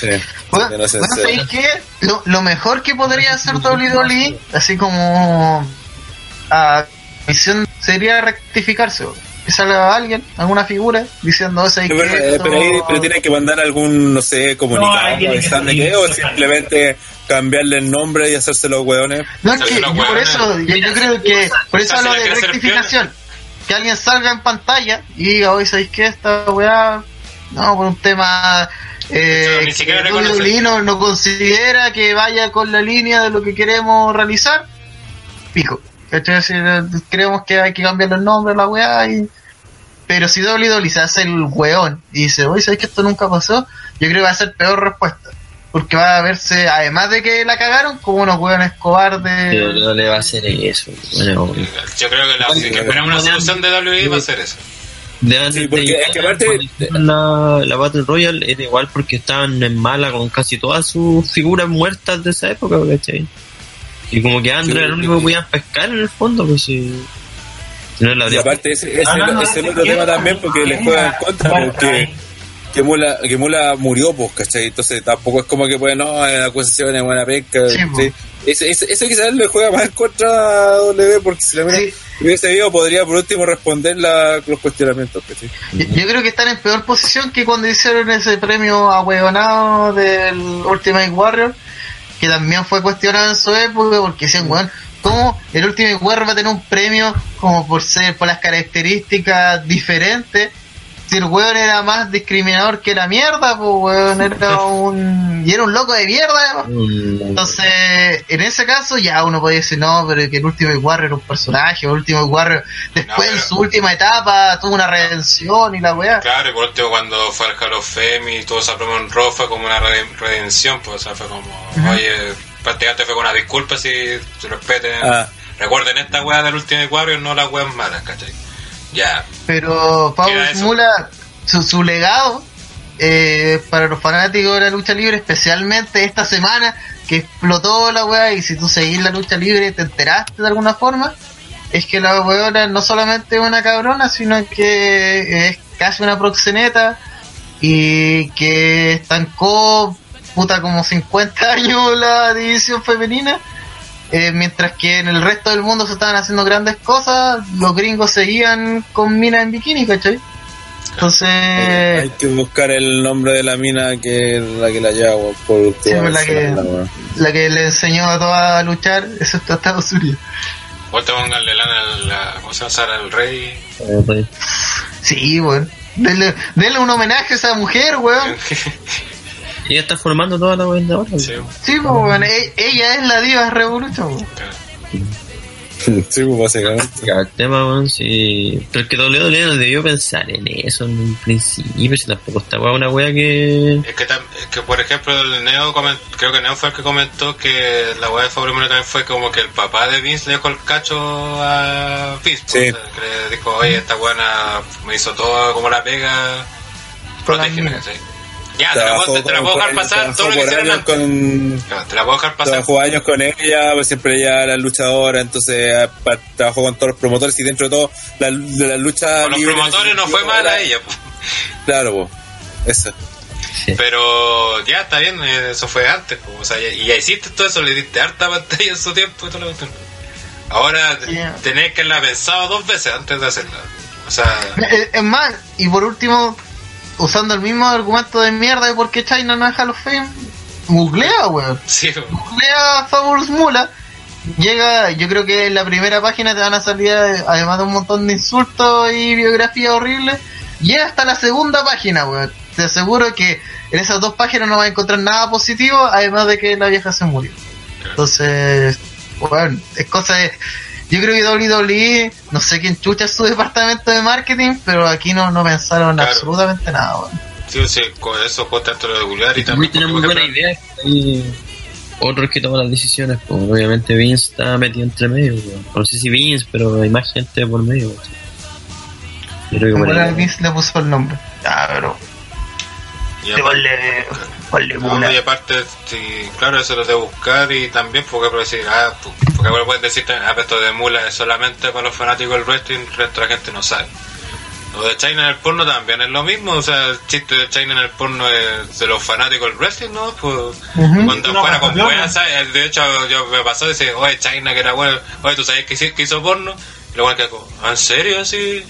Sí, Bueno, que no se bueno. ¿sabéis qué? Lo, lo mejor que podría hacer WWE, así como a misión, sería rectificarse. bro. Que salga alguien, alguna figura, diciendo eso Pero, pero ahí pero tienen que mandar algún, no sé, comunicado No, avisando que, o simplemente cambiarle el nombre y hacerse los hueones. No, es que yo por eso, yo, yo creo que, por eso hablo de rectificación. Que alguien salga en pantalla y diga, oye, ¿sabéis qué? Esta weá, no, por un tema eh, Eso ni siquiera que. WWE no, no considera que vaya con la línea de lo que queremos realizar, pico. Creemos que hay que cambiar el nombre a la weá y... Pero si WWE se hace el weón y dice, oye, ¿sabes que esto nunca pasó? Yo creo que va a ser peor respuesta. Porque va a verse, además de que la cagaron, como unos weones cobardes. Pero no le va a hacer eso. Bueno, Yo creo que, la, que esperamos una solución de WWE va a ser eso. de antes Sí, porque de es que aparte- la, la Battle Royale era igual porque estaban en mala con casi todas sus figuras muertas de esa época, ¿cachai? Y como que Andrew Sí, era el único que podían pescar en el fondo, pues si. si no la Y aparte ese, es ese otro tema también porque le juegan en contra porque que Mula, que Mula murió pues ¿cachai? entonces tampoco es como que pues no en acusaciones buena pesca Sí, ¿sí? pues. Ese- ese- eso quizás le juega más en contra a W porque si la mina Sí. hubiese visto podría por último responder la, los cuestionamientos ¿cachai? Yo, yo creo que están en peor posición que cuando hicieron ese premio a del Ultimate Warrior, que también fue cuestionado en su época, porque decían, weón, ¿cómo el Ultimate Warrior va a tener un premio como por ser, por las características diferentes? Si el weón era más discriminador que la mierda, pues weón, era un... y era un loco de mierda, además. Mm, Entonces, en ese caso ya uno puede decir, no, pero que el Ultimate Warrior era un personaje, el Ultimate Warrior después No, en pero- su última etapa tuvo una redención y la weá. Claro, y por último cuando fue al Hall of Fame y tuvo esa promo en Raw fue como una reden- redención, pues o sea, fue como, oye, prácticamente fue con una disculpa si se respeten. Ah. Recuerden esta weá del Ultimate Warrior, no las weas malas, ¿cachai? Ya, Pero Pablo. Mula, su, su legado eh, para los fanáticos de la lucha libre, especialmente esta semana que explotó la weá y si tú seguís la lucha libre te enteraste de alguna forma, es que la weona no solamente es una cabrona, sino que es casi una proxeneta y que estancó puta como 50 años la división femenina. Eh, mientras que en el resto del mundo se estaban haciendo grandes cosas, los gringos seguían con minas en bikini, ¿cachai? Entonces, hay que buscar el nombre de la mina que es la que la lleva por pues, la que- la que le enseñó a todas a luchar, excepto a Estados Unidos. vuelta a pónganle lana al, la, ¿cómo se llama? Sara el Rey. Sí, weón. Denle, denle un homenaje a esa mujer, weón. Ella está formando toda la wea de ahora. Sí, Sí, pues, weón. E- ella es la diva claro. Sí, pues básicamente. El tema, weón, sí. Pero es que WWE no debió pensar en eso en un principio, si tampoco estaba una wea que. Es que, tam- es que por ejemplo, el Neo coment- creo que Neo fue el que comentó que la weá de Fabio Moura también fue como que el papá de Vince le dejó el cacho a Vince. pues, Sí. sea, que le dijo, oye, esta buena me hizo todo como la pega, protégeme. ¿sí? Ya, te la Trabajó puedo, te la con- puedo dejar pasar todo lo que años antes. con Te la puedo dejar pasar. trabajó años con ella, pues siempre ella era luchadora, entonces eh, pa- trabajó con todos los promotores y dentro de todo la, la lucha Con los promotores no fue mala ella, pues. Claro, pues. Eso. Pero ya está bien, eh, eso fue antes. pues, o sea, ya- y ya hiciste todo eso, le diste harta pantalla en su tiempo y todo lo cuestión. Ahora Sí. tenés que haberla pensado dos veces antes de hacerla. O sea, Es más, y por último, usando el mismo argumento de mierda de por qué China no es Hall of Fame, googlea, weón. sí, Googlea Fabulous Mula. Llega, yo creo que en la primera página te van a salir, además de un montón de insultos y biografías horribles, llega hasta la segunda página, weón. Te aseguro que en esas dos páginas no vas a encontrar nada positivo, además de que la vieja se murió. Entonces, bueno, es cosa de... Yo creo que WWE, no sé quién chucha es su departamento de marketing, pero aquí no, no pensaron Claro. absolutamente nada, weón. sí, sí, con eso cuesta tanto lo de y Muy también. tiene muy buena idea. Hay otros que toman las decisiones, pues obviamente Vince está metido entre medio. weón. No sé si Vince, pero hay más gente por medio. weón. Yo creo que. Vince le puso el nombre. Ah, pero... y No, y aparte, sí, claro, eso lo de buscar y también porque puedes decir, ah, porque ahora puedes decir, ah, pero esto de mula es solamente para los fanáticos del wrestling, el resto de la gente no sabe. Lo de China en el porno también es lo mismo, o sea, el chiste de China en el porno es de los fanáticos del wrestling, ¿no? Pues, cuando No, fuera con no, no. ¿sabes? De hecho, yo me pasó y dice, oye, China que era bueno, oye, ¿tú sabías que, hizo- que hizo porno? Y luego que ¿en serio así?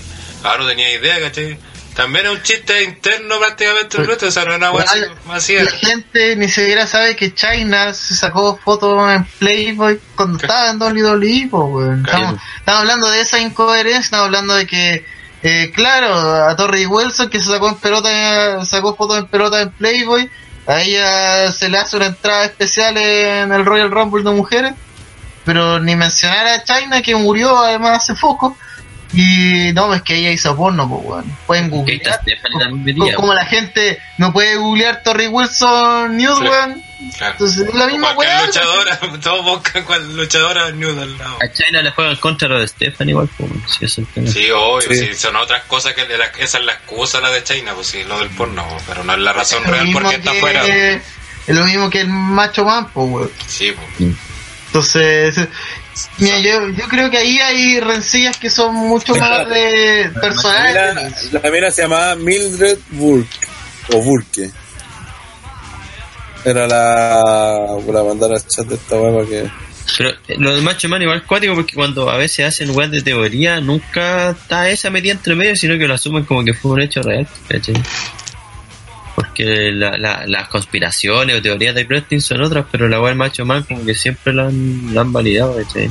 Ah, no tenía idea, ¿cachai? También es un chiste interno prácticamente wrestling, o sea, no es una wea así. La gente ni siquiera sabe que China se sacó fotos en Playboy cuando estaba en WWE, weón. Estamos, estamos hablando de esa incoherencia, estamos hablando de que, eh, claro, a Torrey Wilson que se sacó en pelota, sacó fotos en pelota en Playboy, a ella se le hace una entrada especial en el Royal Rumble de mujeres, pero ni mencionar a China que murió además hace poco. Y no, es que ella hizo porno, pues, weón. Pueden está googlear. Stephanie también Co- metida, como la gente no puede googlear Torrey Wilson News, weón. Claro. Entonces es la misma weá. luchadora, todos buscan cual luchadora nude al lado. A China le juegan contra lo de Stephanie igual, pues, si eso es el tema. Sí, obvio, Sí. sí, son otras cosas que de la- esa es la excusa la de China, pues sí, lo del porno, pero no es la razón Es real mismo por qué está que- afuera. pues. Es lo mismo que el macho man, pues, weón. Sí, pues. Entonces, mira, yo, yo creo que ahí hay rencillas que son mucho más de La personales. la mina se llamaba Mildred Burke, o Burke. Era la. Voy a mandar al chat de esta weá para que. Pero eh, lo del macho man igual es cuático porque cuando a veces hacen weas de teoría, nunca está esa metida entre medio, sino que lo asumen como que fue un hecho real, ¿cachai? Porque la, la, las conspiraciones o teorías de wrestling son otras, pero la wea del macho man como que siempre la han, la han validado, ¿cachai?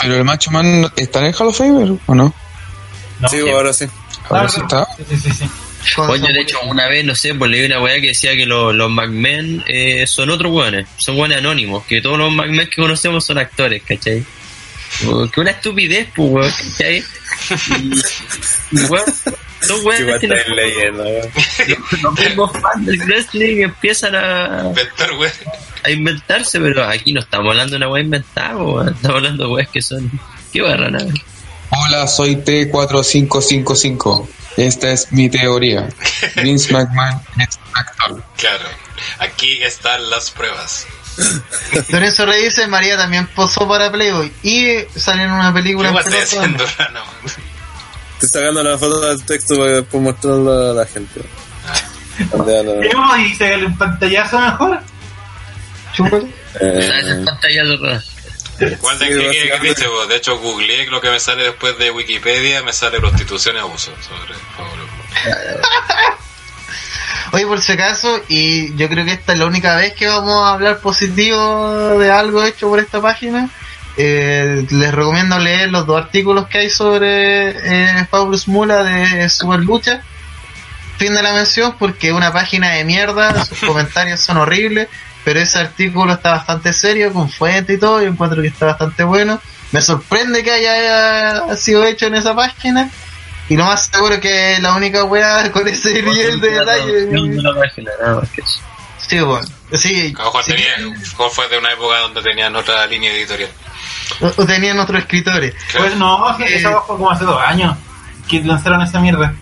Pero el Macho Man está en el Hall of Fame o no? No, sí, ahora sí. Ahora sí está. Sí, sí, sí, su- de hecho, una vez, no sé, pues leí una weá que decía que los, los McMahon eh, son otros weones, son weones anónimos, que todos los McMahon que conocemos son actores, ¿cachai? Que una estupidez, pues, weón, ¿cachai? Y, y, weón, Que weones que está los, en mismos fans del wrestling empiezan a, Inventar, güey. a inventarse, pero aquí no estamos hablando de una weá inventada, weón, estamos hablando de weas que son... ¿Qué barra nada? Hola, soy T4555. Esta es mi teoría. Vince McMahon es un actor. Claro, aquí están las pruebas. Lorenzo Rey dice, María también posó para Playboy. Y salió en una ¿Qué película en vas a pelota. haciendo, Rana? Estoy sacando la foto del texto para después mostrarlo a la gente. Donde a la- Tenemos y se un pantallazo mejor. Chúpale. eh. ¿Cuál de Sí, qué básicamente. dice, vos? De hecho, googleé lo que me sale después de Wikipedia, me sale prostitución y abuso. Sobre. Oye, por si acaso, y yo creo que esta es la única vez que vamos a hablar positivo de algo hecho por esta página. Eh, les recomiendo leer los dos artículos que hay sobre eh, Fabulous Mula de Super Lucha. Fin de la mención, porque es una página de mierda, sus comentarios son horribles. pero ese artículo está bastante serio, con fuente y todo, y encuentro que está bastante bueno. Me sorprende que haya sido hecho en esa página. Y lo más seguro que la única weá con ese nivel de detalle. Sí, bueno. Sí, A lo mejor sí, tenía, a lo mejor fue de una época donde tenían otra línea editorial. O, o tenían otros escritores. Pues no, que esa fue como hace dos años que lanzaron esa mierda.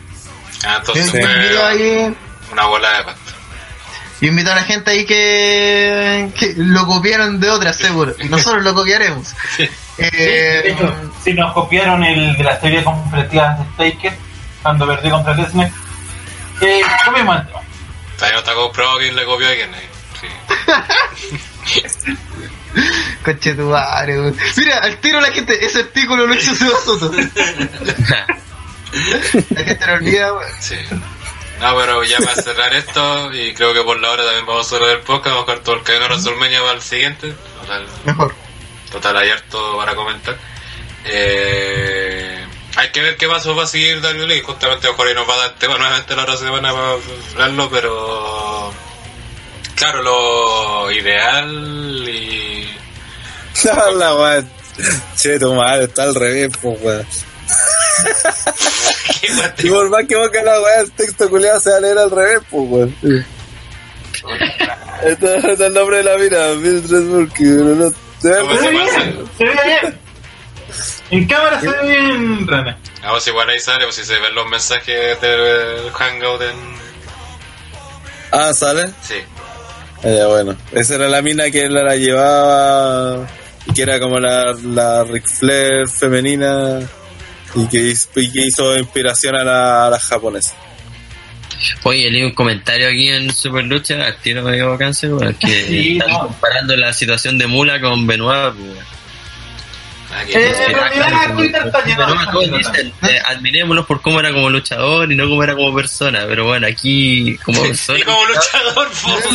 Ah, entonces yo ahí, una bola de pasta. yo invito a la gente ahí que, que lo copiaron de otras, seguro. Y nosotros lo copiaremos. Eh, de hecho, si nos copiaron el de la serie completiva de Taker cuando perdió contra Lesnar, eh, copiamos el tema. Está comprobado quién le copió a quién. eh. Sí. Coche tu madre, weón. Mira, al tiro la gente, ese artículo lo hizo Seba Soto. La gente lo olvida, weón. Sí. No, pero ya para cerrar esto, y creo que por la hora también vamos a cerrar el podcast, vamos a dejar todo el cadeno WrestleMania para el siguiente. Total, Mejor. total hay harto para comentar. Eh, hay que ver qué paso va a seguir WWE. Justamente, ojalá y nos va a dar tema nuevamente la otra semana para hablarlo, pero. Claro, lo ideal y. la weá. Che, tu madre, está al revés, pues weón. Y por más que busque la weá, el texto culiado se va a leer al revés, pues weón. Este es el nombre de la mina, Mildred Burke, pero no. ¿Se ve? Bien, se ve bien. En cámara se ve bien, René. Vamos, igual ahí sale, pues si se ven los mensajes del Hangout en. Ah, ¿sale? Sí. Ah, ya, bueno. Esa era la mina que él la llevaba, y que era como la, la Ric Flair femenina, y que, hizo, y que hizo inspiración a la, a la japonesa. Oye, leí un comentario aquí en Super Lucha, al tiro me dio cáncer, que Sí, están no. comparando la situación de Mula con Benoit. Ah, que- Eh, dicen, eh, admirémoslo por cómo era como luchador y no como era como persona, pero bueno, aquí como persona... Y como luchador,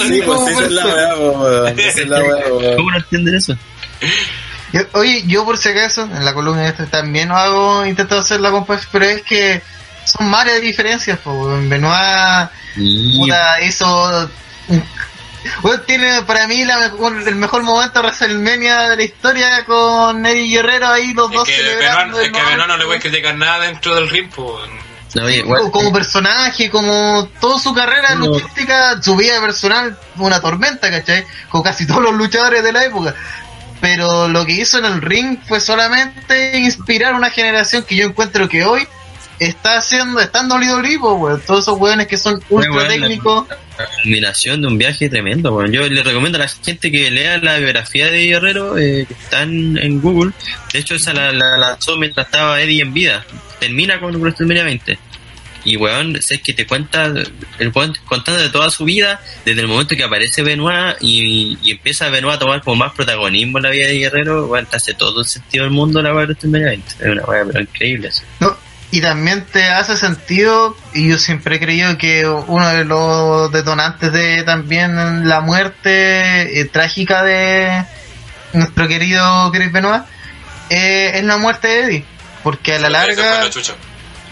Sí, pues esa es la weá, weón. Esa es la weá, weón. ¿Cómo no entienden eso? Yo- oye, yo por si acaso, en la columna esta también hago, intento hacer la comparación, pero es que son varias diferencias, pues, weón. Benoit Y- puta, hizo Weón, tiene para mí la mejor- el mejor momento de WrestleMania de la historia con Eddie Guerrero ahí los Es dos que celebrando Benoit- es que a Benoit no le a criticar nada dentro del ring, po. No, oye, como, igual- como personaje, como toda su carrera No. luchística, su vida personal, una tormenta, ¿cachai? Con casi todos los luchadores de la época. Pero lo que hizo en el ring fue solamente inspirar una generación que yo encuentro que hoy está haciendo, está en WWE, po, weón. Todos esos weones que son ultra weón, técnicos. la combinación de un viaje tremendo. Bueno, yo le recomiendo a la gente que lea la biografía de Guerrero, eh, que está en, en Google. De hecho, esa la, la lanzó mientras estaba Eddie en vida. Termina con WrestleMania 20. Y weón, sé que te cuenta, el weón contando de toda su vida, desde el momento que aparece Benoit y, y empieza Benoit a tomar como más protagonismo en la vida de Guerrero, weón, te hace todo el sentido del mundo la weá de 20. Es una weá pero increíble eso. No, y también te hace sentido, y yo siempre he creído que uno de los detonantes de también la muerte eh, trágica de nuestro querido Chris Benoit eh, es la muerte de Eddie. Porque a la larga.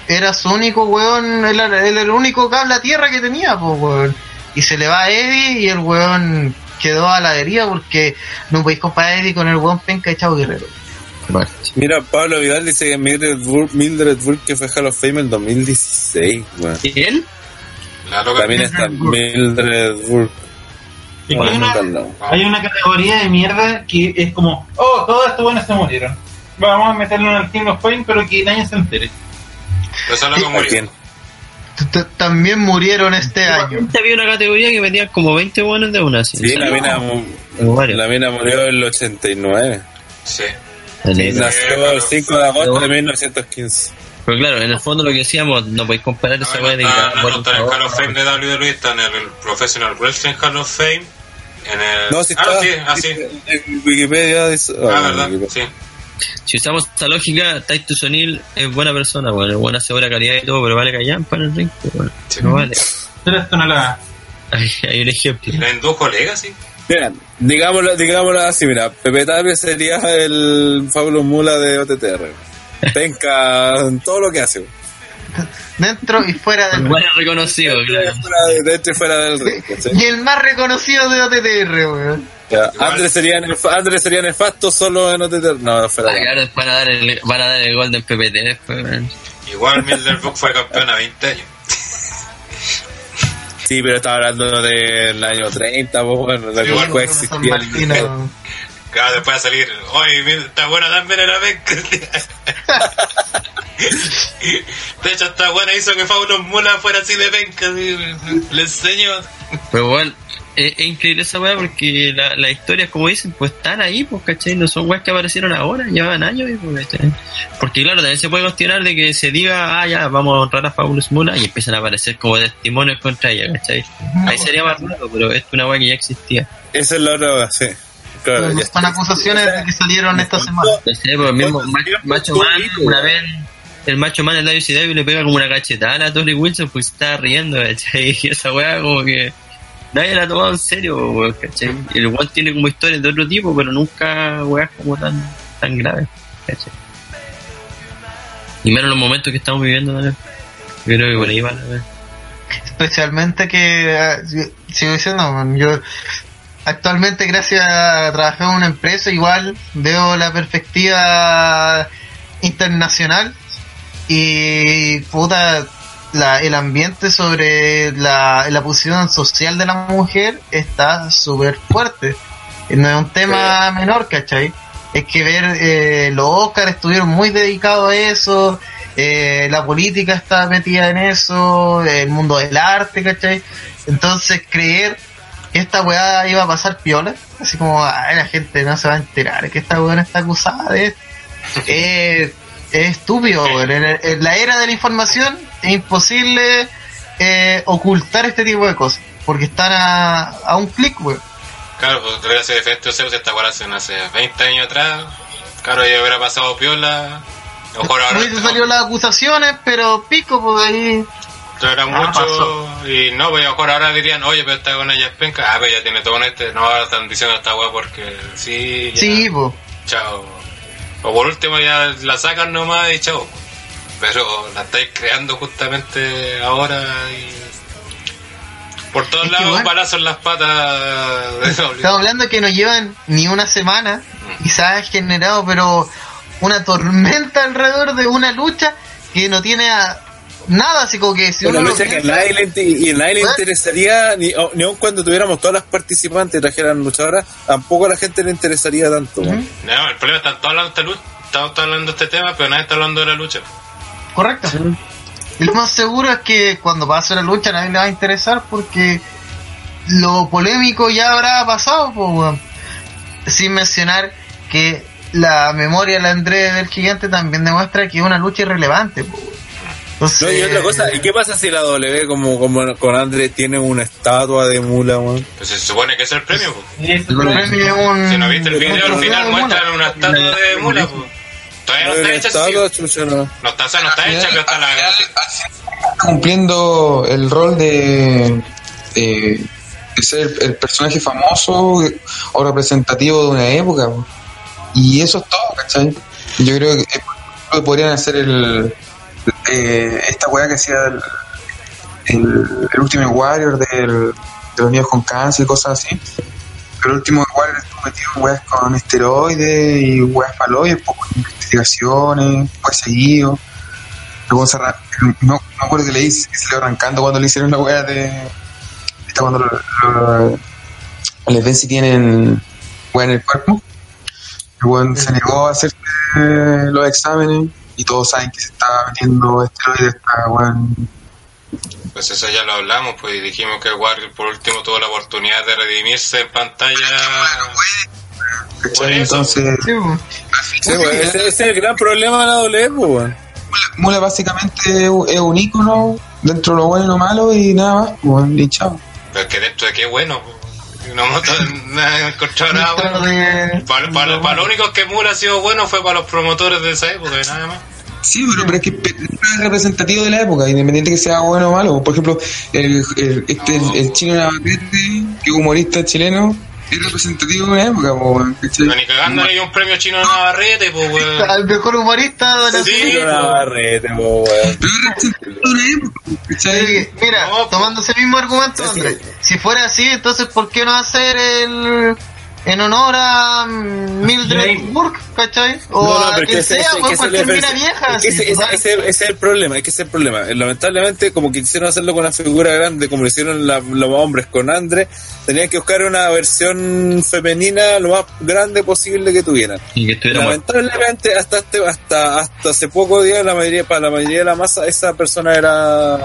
Era su único weón, él era, él era el único cable a tierra que tenía, pues weón. Y se le va a Eddie y el weón quedó a la deriva porque no podéis comparar a Eddie con el weón penca de Chavo Guerrero. Mira, Pablo Vidal dice que Mildred Burke, Mildred Burke fue Hall of Fame en 2016, weón. La loca. También está Mildred Burke. Y hay, una, hay categoría de mierda que es como, oh, todos estos buenos se murieron. Vamos a meterlo en el King of Fame, pero que nadie se entere. Pero t- También murieron este año. Había una categoría que metían como 20 buenos de una. así. Sí, la mina, la mina murió en el 89. Sí. Nació el 5 de agosto de 1915. Pero claro, en el fondo lo que decíamos, no podéis comparar esa weá de ah, no, bueno, está en el Hall of Fame de WWE, está en el Professional Wrestling Hall of Fame. En el... No, si ah, está sí, ah, sí. en Wikipedia. Ah, ah, verdad, Wikipedia. sí. Si usamos esta lógica, Titus O'Neill es buena persona, bueno, buena, segura calidad y todo, pero vale callampa en el ring, bueno, Sí. no vale. Pero esto no la... Hay, hay un ejemplo. Y la indujo Legacy. Mira, digámoslo, digámoslo así, mira, Pepe Tapia sería el Pablo Mula de OTTR. Penca en todo lo que hace. Dentro y fuera del ring. Bueno, reconocido, claro. Dentro y fuera del ring, ¿cachai? Y el más reconocido de OTTR, weón. Ya, Andrés sería, nef- Andrés sería nefasto solo en OTT. No, fuera Ah, de claro, van a dar el, van a dar el Golden PPT después, weón. Igual Milderbook fue campeón a 20 años. Sí, pero estaba hablando del año 30, pues bueno, la que Igual, después San existía. Claro, después va a salir, oye, mira, está buena también en la penca. De hecho, está buena, hizo que Fauno Mula fuera así de penca. Le enseño. Pero bueno, es, es increíble esa weá porque la- las historias, como dicen, pues están ahí, pues, ¿cachai? No son weas que aparecieron ahora, llevan años, pues. Porque claro, también se puede cuestionar de que se diga, ah, ya, vamos a honrar a Fabulous Mula y empiezan a aparecer como testimonios contra ella, ¿cachai? Ahí sería más raro, pero es una wea que ya existía. Esa es la otra, sí. Claro, ya Son acusaciones de que salieron esta semana. No sé, pues mismo Ma- Macho Man, una vez, el Macho Man en WCW le pega como una cachetada a Tony Wilson, pues se estaba riendo, ¿cachai? Y esa weá como que nadie la ha tomado en serio, weón, ¿cachai? Y el weón tiene como historias de otro tipo, pero nunca weas como tan, tan graves, ¿cachai? Y menos los momentos que estamos viviendo también. Yo creo que por ahí va la weá. Especialmente que, ah, si- sigo diciendo, yo actualmente gracias a trabajar en una empresa igual veo la perspectiva internacional y puta la, el ambiente sobre la, la posición social de la mujer está súper fuerte no es un tema menor ¿cachai? es que ver eh, los Oscars estuvieron muy dedicados a eso eh, la política está metida en eso el mundo del arte ¿cachai? entonces creer que esta weá iba a pasar piola, así como "Ay, la gente no se va a enterar que esta weá está acusada de esto. Eh, es estúpido. En, el- en la era de la información es imposible eh, ocultar este tipo de cosas, porque están a, a un clic, weón. Claro, pues gracias a efectos se esta hace, no sé, 20 años atrás. Claro, ya hubiera pasado piola. Mejor ahora. Hubiese salido las acusaciones, pero pico, pues ahí. Era Ah, mucho pasó. y no, pues a lo mejor ahora dirían, oye, pero esta buena ya es penca, ah, pero ya tiene todo en este, no, ahora están diciendo esta weá porque sí, ya, Sí, pues. chao. O por último ya la sacan nomás y chao. Pero la estáis creando justamente ahora y... Por todos Es lados, igual- balazos en las patas de Estamos hablando que no llevan ni una semana y se ha generado, pero una tormenta alrededor de una lucha que no tiene a- nada, así como que si Una uno lo lucha que a piensa- nadie le, y nadie le interesaría, ni, o- ni aun cuando tuviéramos todas las participantes y trajeran luchadoras, tampoco a la gente le interesaría tanto. No, el problema es que están todos hablando de esta lucha, estamos todos hablando de este tema, pero nadie está hablando de la lucha. Correcto. Y lo más seguro es que cuando pase la lucha nadie le va a interesar porque lo polémico ya habrá pasado, pues. Sin mencionar que la memoria del Andrés del Gigante también demuestra que es una lucha irrelevante, pues, No, y otra cosa, ¿y qué pasa si la W como, como con Andre tiene una estatua de mula, weón? Pues se supone que es el premio. pues. el premio es un- Si no viste el video, al final muestran una estatua de mula. pues. Todavía no está hecha, sí. estatua, chucha, no. No está, o sea, no está hecha, pero está la gráfica. cumpliendo el rol de, de, de ser el, el personaje famoso o representativo de una época. po. Y eso es todo, ¿cachai? Yo creo que eh, podrían hacer el eh, esta weá que hacía el, Ultimate Warrior del, de los niños con cáncer y cosas así. Pero el último Warrior estuvo metido en weas con esteroides y weas paloides, poco investigaciones, fue seguido. Luego se no, no me acuerdo que le hice, que se le iba arrancando cuando le hicieron la wea de. Esta cuando les ven si tienen wea en el cuerpo. El weón se negó a hacerse los exámenes y todos saben que se estaba metiendo esteroides para weón. Pues eso ya lo hablamos, pues y dijimos que Warrior por último tuvo la oportunidad de redimirse en pantalla. eso. Entonces, Sí, pues. Ese, ese es el gran problema de la W, pues, weón. Mula básicamente es un ícono dentro de lo bueno y lo malo y nada más, weón, y chao. Pero que dentro de qué bueno, pues. Nada encontrado nada Dentro bueno. de- Para, para, para lo único que Mula ha sido bueno fue para los promotores de esa época, y nada más. Sí, pero, pero es que es representativo de la época, independiente que sea bueno o malo. Por ejemplo, el, el, este, el, el chino Navarrete, que humorista chileno, es representativo de una época, po, weón, ni cagando hay un premio chino de Navarrete, pues, weón. Al mejor humorista de la Sí, serie. Una barrete, po, weón. Pero es representativo de una época, ¿cachai? Sí, Mira, No, tomando ese mismo argumento, Andrés, si fuera así, entonces ¿por qué no hacer el en honor a mm, Mildred. Burke, ¿cachai? O No, no, a pero quien sea, ese- que ese cualquier mina vieja. es ese, es el problema, es que ese es el problema. Eh, Lamentablemente, como quisieron hacerlo con una figura grande, como lo hicieron la- los hombres con Andre, tenían que buscar una versión femenina lo más grande posible que tuvieran. Y que. Lamentablemente, hasta este, hasta hasta hace poco día, la mayoría para la mayoría de la masa, esa persona era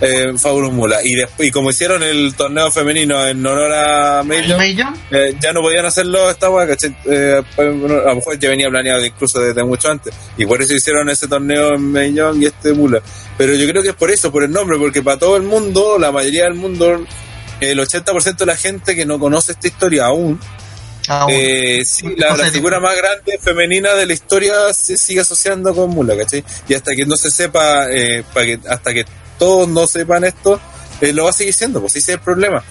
eh, Fabulous Mula. Y y como hicieron el torneo femenino en honor a May Young, May Young. eh, ya no podían hacerlo esta weá. Eh, bueno, a lo mejor ya venía planeado incluso desde mucho antes. Y por eso hicieron ese torneo en May Young y este Mula. Pero yo creo que es por eso, por el nombre, porque para todo el mundo, la mayoría del mundo, el 80% de la gente que no conoce esta historia aún, Ah, bueno. eh, sí, la, figura más grande femenina de la historia se sigue asociando con Mula, ¿cachai? Y hasta que no se sepa, eh, para que, hasta que todos no sepan esto, eh, lo va a seguir siendo, pues ese es el problema.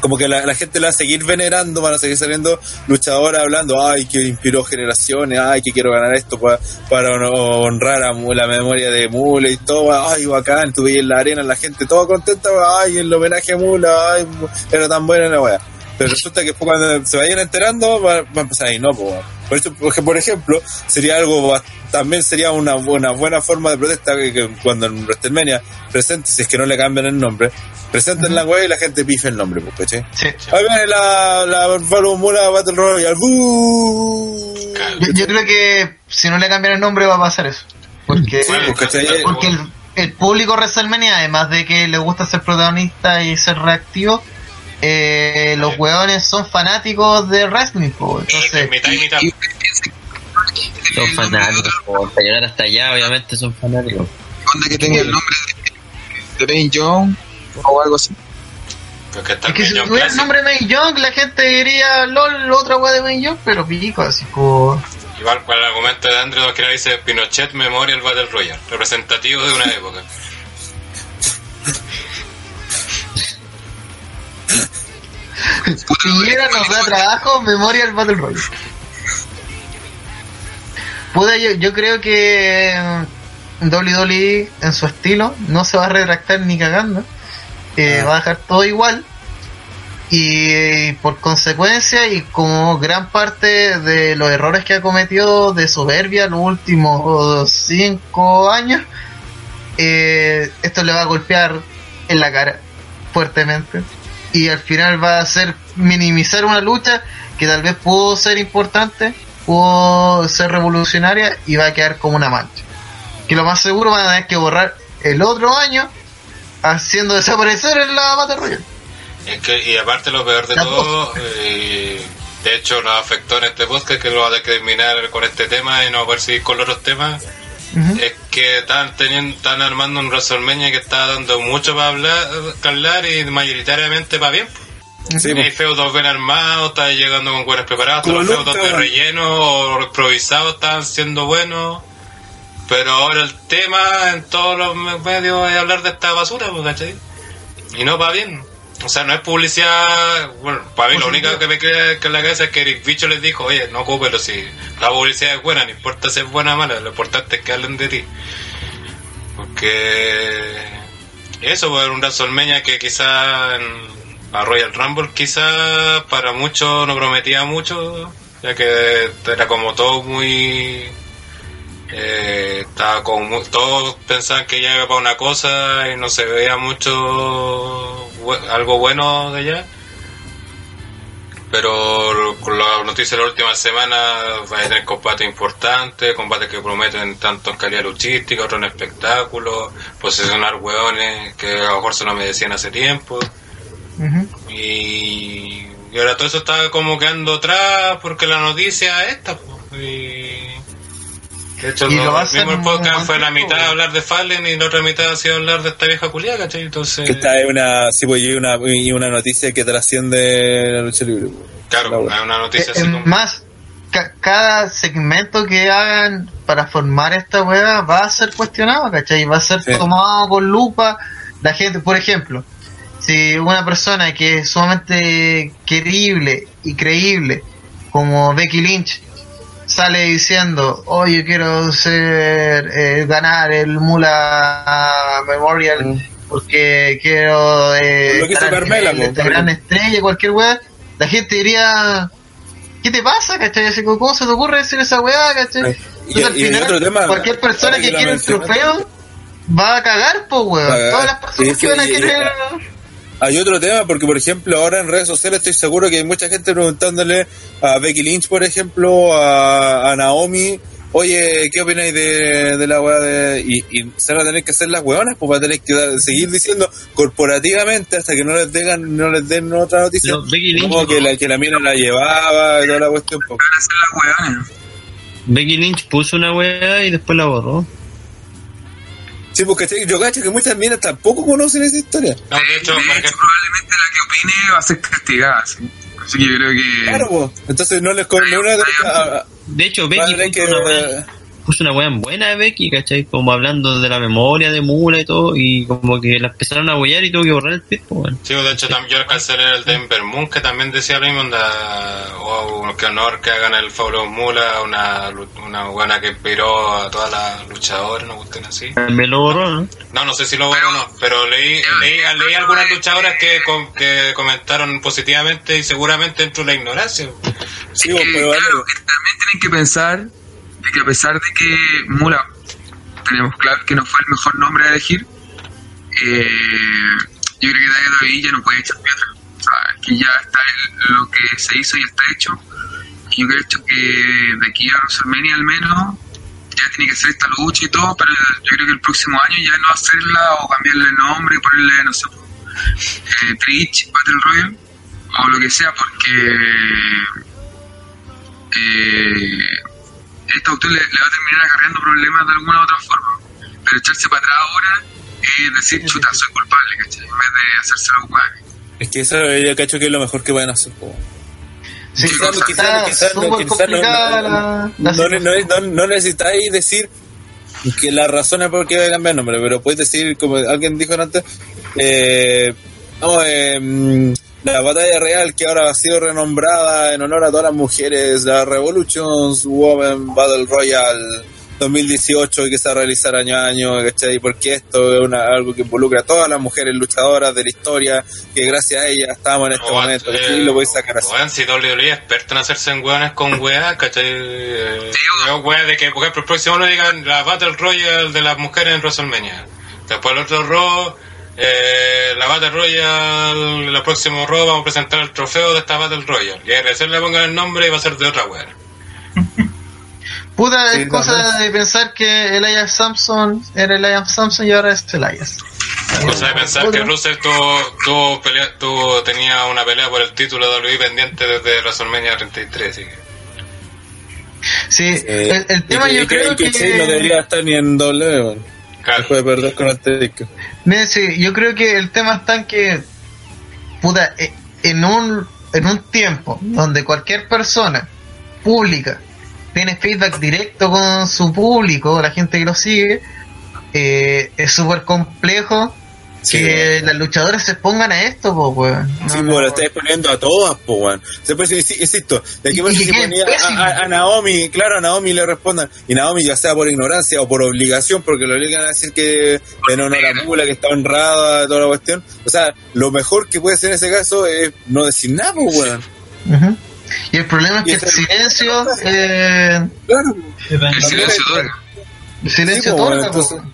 Como que la, la gente la va a seguir venerando, van a seguir saliendo luchadoras hablando, ay, que inspiró generaciones, ay, que quiero ganar esto pa- para hon- honrar a la memoria de Mula y todo, ay, bacán, veías en la arena la gente toda contenta, ay, el homenaje a Mula, ay, era tan buena la weá. Pero resulta que después cuando se vayan enterando, va, va a empezar ahí, no, pues. Por eso, porque, por ejemplo, sería algo, también sería una buena, buena forma de protesta que, que cuando en WrestleMania presente, si es que no le cambian el nombre, presenten la web y la gente pife el nombre, pues, ¿cachai? Sí. Ahí viene la, la Falo Mula Battle Royale. Yo, yo creo que si no le cambian el nombre va a pasar eso. Porque, Sí, pues, porque el, el público WrestleMania, además de que le gusta ser protagonista y ser reactivo, eh, los hueones son fanáticos de wrestling. po. Eh, Entonces, mitad y mitad. Son fanáticos, po, para llegar hasta allá, obviamente son fanáticos. onda que tenga el nombre de, de Dwayne Jones o algo así. Porque es que si John tuviera el nombre May Young, la gente diría LOL, otra hueá de May Young, pero pico, así como. Igual para el argumento de Andrew que dice Pinochet Memorial Battle Royale, representativo de una época. Piñera nos da trabajo, Memorial Battle Royale. Puta, yo, yo creo que mm, WWE en su estilo no se va a retractar ni cagando. Eh, Va a dejar todo igual. Y por consecuencia, y como gran parte de los errores que ha cometido de soberbia los últimos cinco años, eh, esto le va a golpear en la cara fuertemente y al final va a ser minimizar una lucha que tal vez pudo ser importante, pudo ser revolucionaria y va a quedar como una mancha. Que lo más seguro van a tener que borrar el otro año haciendo desaparecer en la Battle Royale. Es que, y aparte lo peor de La todo, eh, de hecho nos afectó en este podcast que lo va a terminar con este tema y no poder seguir con los otros temas, Es que están teniendo, están armando un WrestleMania que está dando mucho para hablar, hablar y mayoritariamente para bien. Sí, Hay feudos bien armados, está llegando con cuernos preparados, Como los feudos de relleno o improvisados están siendo buenos. Pero ahora el tema en todos los medios es hablar de esta basura, ¿cachai? Y no va bien. O sea, no es publicidad. Bueno, para mí lo único que me queda que en la cabeza es que Eric Bicho les dijo: Oye, no ocúpelo si la publicidad es buena, no importa si es buena o mala, lo importante es que hablen de ti. Porque. Eso, pues, era un WrestleMania que quizá a Royal Rumble, quizá para muchos no prometía mucho, ya que era como todo muy. Eh, estaba como todos pensaban que ya iba para una cosa y no se veía mucho algo bueno de allá pero con la noticia de la última semana va a tener combates importantes, combates que prometen tanto en calidad luchística, otro en espectáculo, posicionar hueones que a lo mejor se lo merecían hace tiempo. Y, y ahora todo eso está como quedando atrás porque la noticia es esta. Y, de hecho, Y lo lo- va a el hacer mismo un podcast fue la mitad hablar de Fallen y la otra mitad ha sido hablar de esta vieja culiada, ¿cachai? Entonces, Que esta es una, sí, pues, y una, y una noticia que trasciende la lucha libre. claro, La wea. es una noticia Eh, así como... más, ca- cada segmento que hagan para formar esta weá va a ser cuestionado, ¿cachai? Va a ser Sí. tomado con lupa. La gente, por ejemplo, si una persona que es sumamente querible y creíble, como Becky Lynch, sale diciendo, oh, yo quiero ser, eh, ganar el Mula Memorial porque quiero eh, estar Carmela, de esta gran estrella, cualquier weá, la gente diría, ¿qué te pasa, cachai? Así, ¿Cómo se te ocurre decir esa weá, cachai? Y- Entonces, al y final, otro tema, cualquier persona que quiere el trofeo va a cagar, po, weón. Todas las personas Sí, que van a querer... Hay otro tema, porque por ejemplo ahora en redes sociales estoy seguro que hay mucha gente preguntándole a Becky Lynch, por ejemplo, a, a Naomi, oye, ¿qué opináis de, de la weá de...? Y, y se van a tener que hacer las weonas, pues va a tener que dar- seguir diciendo corporativamente hasta que no les den, no les den otra noticia. Pero Becky Lynch- como que la, que la mina la llevaba y toda la cuestión. pues. Van a hacer las hueones. Becky Lynch puso una weá y después la borró. Sí, porque yo cacho que muchas minas tampoco conocen esa historia. No, de hecho, de hecho, probablemente la que opine va a ser castigada. ¿sí? Así que yo creo que. Claro, pues. Entonces no les ni una de De hecho, Becky que... una puso una weá en buena de Becky, ¿cachai? Como hablando de la memoria de Mula y todo, y como que la empezaron a huellar y tuvo que borrar el tweet, pues, weón. Sí, de hecho también yo alcancé el Denver Moon que también decía lo mismo, onda, oh, qué honor que hagan el Faulo Mula, una, una buena que inspiró a todas las luchadoras, no cuestión así. Me lo borró, ¿no? No, no sé si lo bueno o no, pero leí, leí, leí algunas luchadoras que, com- que comentaron positivamente y seguramente dentro de la ignorancia. Sí, Es pues, que, pero claro, que también tienen que pensar de que a pesar de que Mula tenemos claro que no fue el mejor nombre a elegir, eh, yo creo que David ya no puede echar piedra. O sea, que ya está lo que se hizo y está hecho. Y yo creo que de aquí a WrestleMania al menos ya tiene que ser esta lucha y todo, pero yo creo que el próximo año ya no hacerla o cambiarle el nombre, ponerle, no sé, eh, Twitch, Battle Royale o lo que sea, porque eh, esta autor le, le va a terminar acarreando problemas de alguna u otra forma. Pero echarse para atrás ahora es decir, chuta, soy culpable, ¿cachai? En vez de hacerse la weá. Es que eso yo cacho que es lo mejor que pueden hacer. Sí, Quizás- está quizás- quizás no- súper quizás no- complicada no- la- la No, situación. no, no, no necesitáis decir que la razón es por qué va a cambiar el nombre, pero puedes decir, como alguien dijo antes, eh, no, eh, la batalla real que ahora ha sido renombrada en honor a todas las mujeres, la Revolutions Women Battle Royale 2018 y que se va a realizar año a año, ¿cachai? Porque esto es una, algo que involucra a todas las mujeres luchadoras de la historia, que gracias a ellas estamos en este O, momento, eh, ¿cachai? Y lo podéis sacar así. Weón, si WWE es experto en hacerse en weones con weas, ¿cachai? Eh, weas de que, por ejemplo, el próximo no digan la Battle Royale de las mujeres en WrestleMania. Después el otro Raw, eh, la Battle Royale, el próximo Raw vamos a presentar el trofeo de esta Battle Royale. Y a recién le pongan el nombre y va a ser de otra wea. Puta, Sí, es cosa de pensar que Elias Samson era Elias Samson y ahora es Elias. Cosa de pensar que Russell tuvo, tuvo pelea, tuvo, tenía una pelea por el título de WWE pendiente desde WrestleMania 33, así que... Sí, Eh, el, el tema y yo que- creo y que que... Shane no debería estar ni en doble. Claro. Después de perder con este disco. Mira, sí, yo creo que el tema está en que, puta, eh, en un, en un tiempo donde cualquier persona pública tiene feedback directo con su público, la gente que lo sigue, eh, es súper complejo Sí, que las luchadoras se pongan a esto, po, weón. Sí, No, pues no, lo estáis poniendo a todas, pues, weón. Después, insi- insisto, de que y se qué ponía a, a- a Naomi, claro, a Naomi le respondan, y Naomi ya sea por ignorancia o por obligación, porque lo obligan a decir que en honor a Mula, que está honrada, toda la cuestión. O sea, lo mejor que puede ser en ese caso es no decir nada, pues, weón. Y el problema es que el ese- silencio, eh, Claro. El silencio otorga. el silencio Sí, po, otorga, po.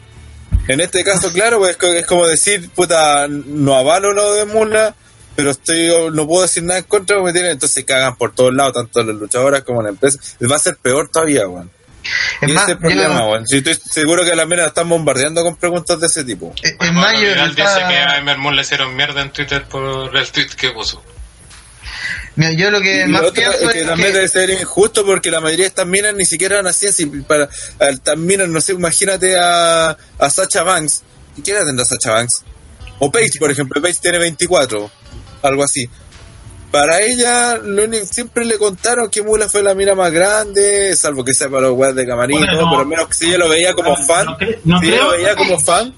En este caso, claro, pues es co- es como decir, puta, no avalo lo de Mula, pero estoy no puedo decir nada en contra porque me tienen, entonces cagan por todos lados, tanto las luchadoras como la empresa. Va a ser peor todavía, weón. Es Y más, ese es el problema, yo- weón. Si estoy seguro que las minas están bombardeando con preguntas de ese tipo. eh, en Bueno, mayo Vidal está- dice que a Emmer Moon le hicieron mierda en Twitter por el tweet que puso. Mira, yo lo que Y más lo otro pienso es que es también que- debe ser injusto porque la mayoría de estas minas ni siquiera nacían así. Para, estas minas, no sé, imagínate a, a Sacha Banks. ¿Qué edad tendrá Sacha Banks? O Paige, por ejemplo. Paige tiene 24, algo así. Para ella, lo único- siempre le contaron que Mula fue la mina más grande, salvo que sea para los weas de camarín, Bueno, ¿no? no. pero al menos que si ella lo veía como fan, no si ella lo veía como fan,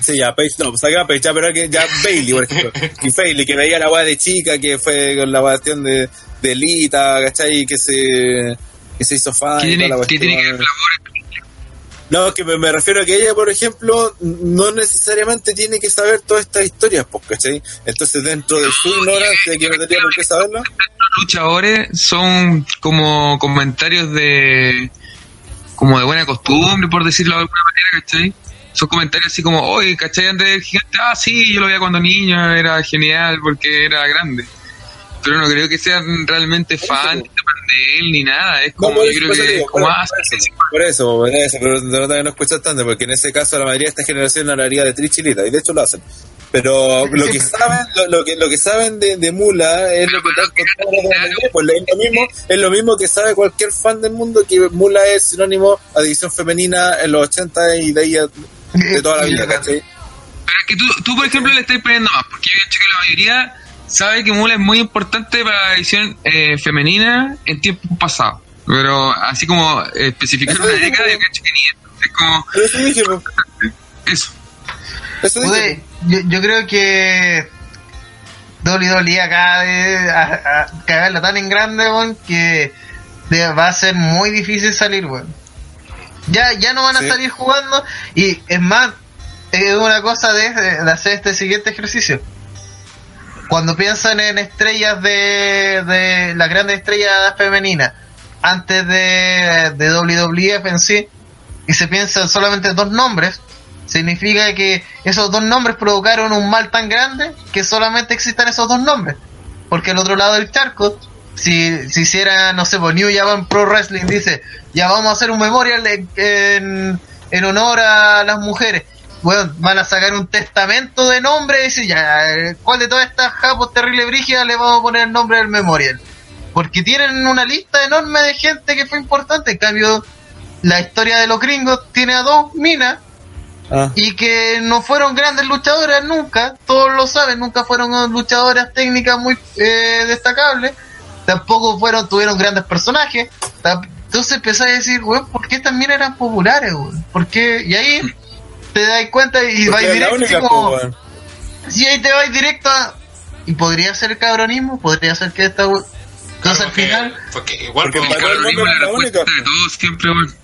Sí, ya, Paige, no, pues saca a Paige, ya, pero que ya Bailey, por ejemplo. Y Bailey, que veía la weá de chica, que fue con la cuestión de, de Lita, ¿cachai? Que se, que se hizo fan. ¿Qué tiene, la qué tiene que ver No, que me, me refiero a que ella, por ejemplo, no necesariamente tiene que saber todas estas historias, pues, ¿cachai? Entonces, dentro de su ignorancia, que no tenía por qué saberlo, luchadores son como comentarios de como de buena costumbre, por decirlo de alguna manera, ¿cachai? Son comentarios así como, oye, ¿cachai? Antes del gigante, ah, sí, yo lo veía cuando niño, era genial porque era grande. Pero no creo que sean realmente fans de él ni nada, es como, por yo creo que digo, es como, por- ah, por eso, Por eso, pero no no escuchas tanto, porque en ese caso la mayoría de esta generación no haría de Trichilita, y de hecho lo hacen. Pero lo que saben, lo, lo que lo que saben de, de Mula es lo que te han pues es lo mismo, es lo mismo que sabe cualquier fan del mundo que Mula es sinónimo a división femenina en los 80 y de ahí a- de toda la vida, ¿cachai? Pero es que tú, tú, por ejemplo, le estás poniendo más, porque yo hecho que la mayoría sabe que Mula es muy importante para la edición eh, femenina en tiempos pasados. Pero así como eh, especificar una década, yo cacho que ni es como Pero eso dije, eso. eso dije, Pude- yo, yo creo que WWE acaba de a, a cagarla tan en grande, weón, que de- va a ser muy difícil salir, weón. Ya, ya no van a Sí. salir jugando y es más, es una cosa de, de hacer este siguiente ejercicio. Cuando piensan en estrellas de, de las grandes estrellas femeninas, antes de, de WWF en sí, y se piensan solamente en dos nombres, significa que esos dos nombres provocaron un mal tan grande que solamente existan esos dos nombres. Porque al otro lado del charco, si, si hiciera, no sé, pues New Japan Pro Wrestling dice, ya vamos a hacer un memorial en, en, en honor a las mujeres. Bueno, van a sacar un testamento de nombre y decir, ya, ¿cuál de todas estas japos terrible brígidas le vamos a poner el nombre del memorial? Porque tienen una lista enorme de gente que fue importante. En cambio, la historia de los gringos tiene a dos minas Ah. y que no fueron grandes luchadoras nunca, todos lo saben, nunca fueron luchadoras técnicas muy eh, destacables, tampoco fueron, tuvieron grandes personajes, entonces empezás a decir, weón, ¿por qué estas minas eran populares, weón? ¿Por qué? Y ahí te das cuenta y la directo, como, pues, si ahí te vas directo a, y podría ser cabronismo, podría ser que esta, entonces al Porque- final, Porque igual, Porque el Cabronismo es la la única. de todos siempre, weón.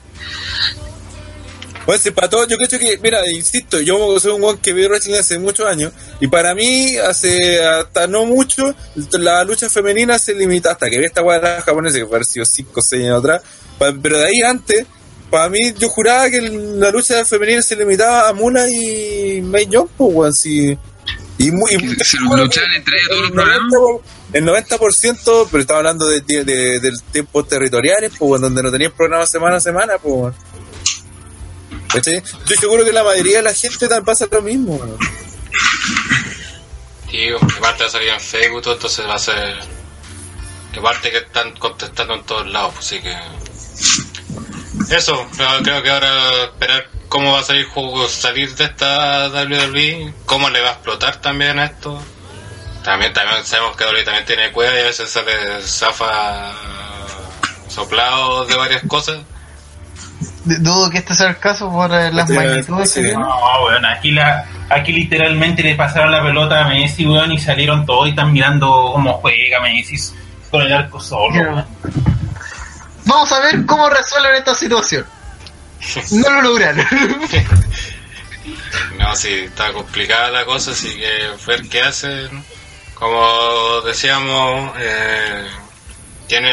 Pues si para todos, yo creo que, mira, insisto, yo soy un guan que veo wrestling hace muchos años, y para mí, hace hasta no mucho, la lucha femenina se limita hasta que vi esta la japonesa, que sido 5 o 6 años atrás, pero de ahí antes, para mí, yo juraba que la lucha femenina se limitaba a Mula y May Young, pues, weón, sí. Y muy. se luchaban entre ellos todos los el 90%, programas. el 90%, pero estaba hablando de, de, de- del tiempo territoriales, pues, donde no tenías programa semana a semana, pues, ¿Cachai? Estoy seguro que la mayoría de la gente también pasa lo mismo. weón. Y aparte va a salir en Facebook, todo, entonces va a ser. Y aparte que están contestando en todos lados, pues, así que. Eso, creo que ahora esperar cómo va a salir juego, salir de esta WWE, cómo le va a explotar también esto. También, también sabemos que WWE también tiene cueva y a veces sale zafa soplado de varias cosas. Dudo que este sea el caso por eh, las Sí, magnitudes sí. que tiene. No, weón, aquí, la, aquí literalmente le pasaron la pelota a Messi, weón, y salieron todos y están mirando cómo juega Messi con el arco solo. Vamos a ver cómo resuelven esta situación. No lo lograron. No, sí, está complicada la cosa, así que ver qué hacen. Como decíamos, eh, tiene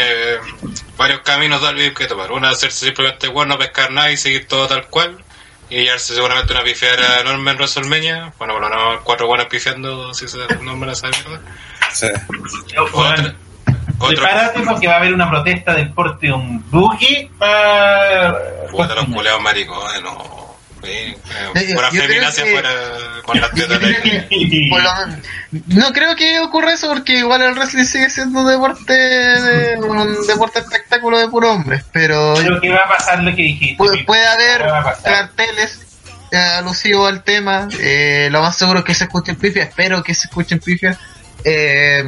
varios caminos Dalby que tomar. Uno es hacerse simplemente bueno, no pescar nada y seguir todo tal cual. Y llevarse seguramente una pifiera enorme en WrestleMania. Bueno, por lo menos cuatro buenas pifiando, si se nombra esa mierda. Sí. Otra, otro, Prepárate porque va a haber una protesta del porte de un buque para... puta, los culeados maricones, no. Sí, eh, pura creo feminacia que- fuera las tetas creo por lo- no creo que ocurra eso porque igual el wrestling sigue siendo un deporte de, un deporte espectáculo de puro hombres, pero Pero que va a pasar lo que dijiste. puede, puede haber carteles eh, alusivos al tema. eh, lo más seguro es que se escuchen pifias, espero que se escuchen pifias. Eh,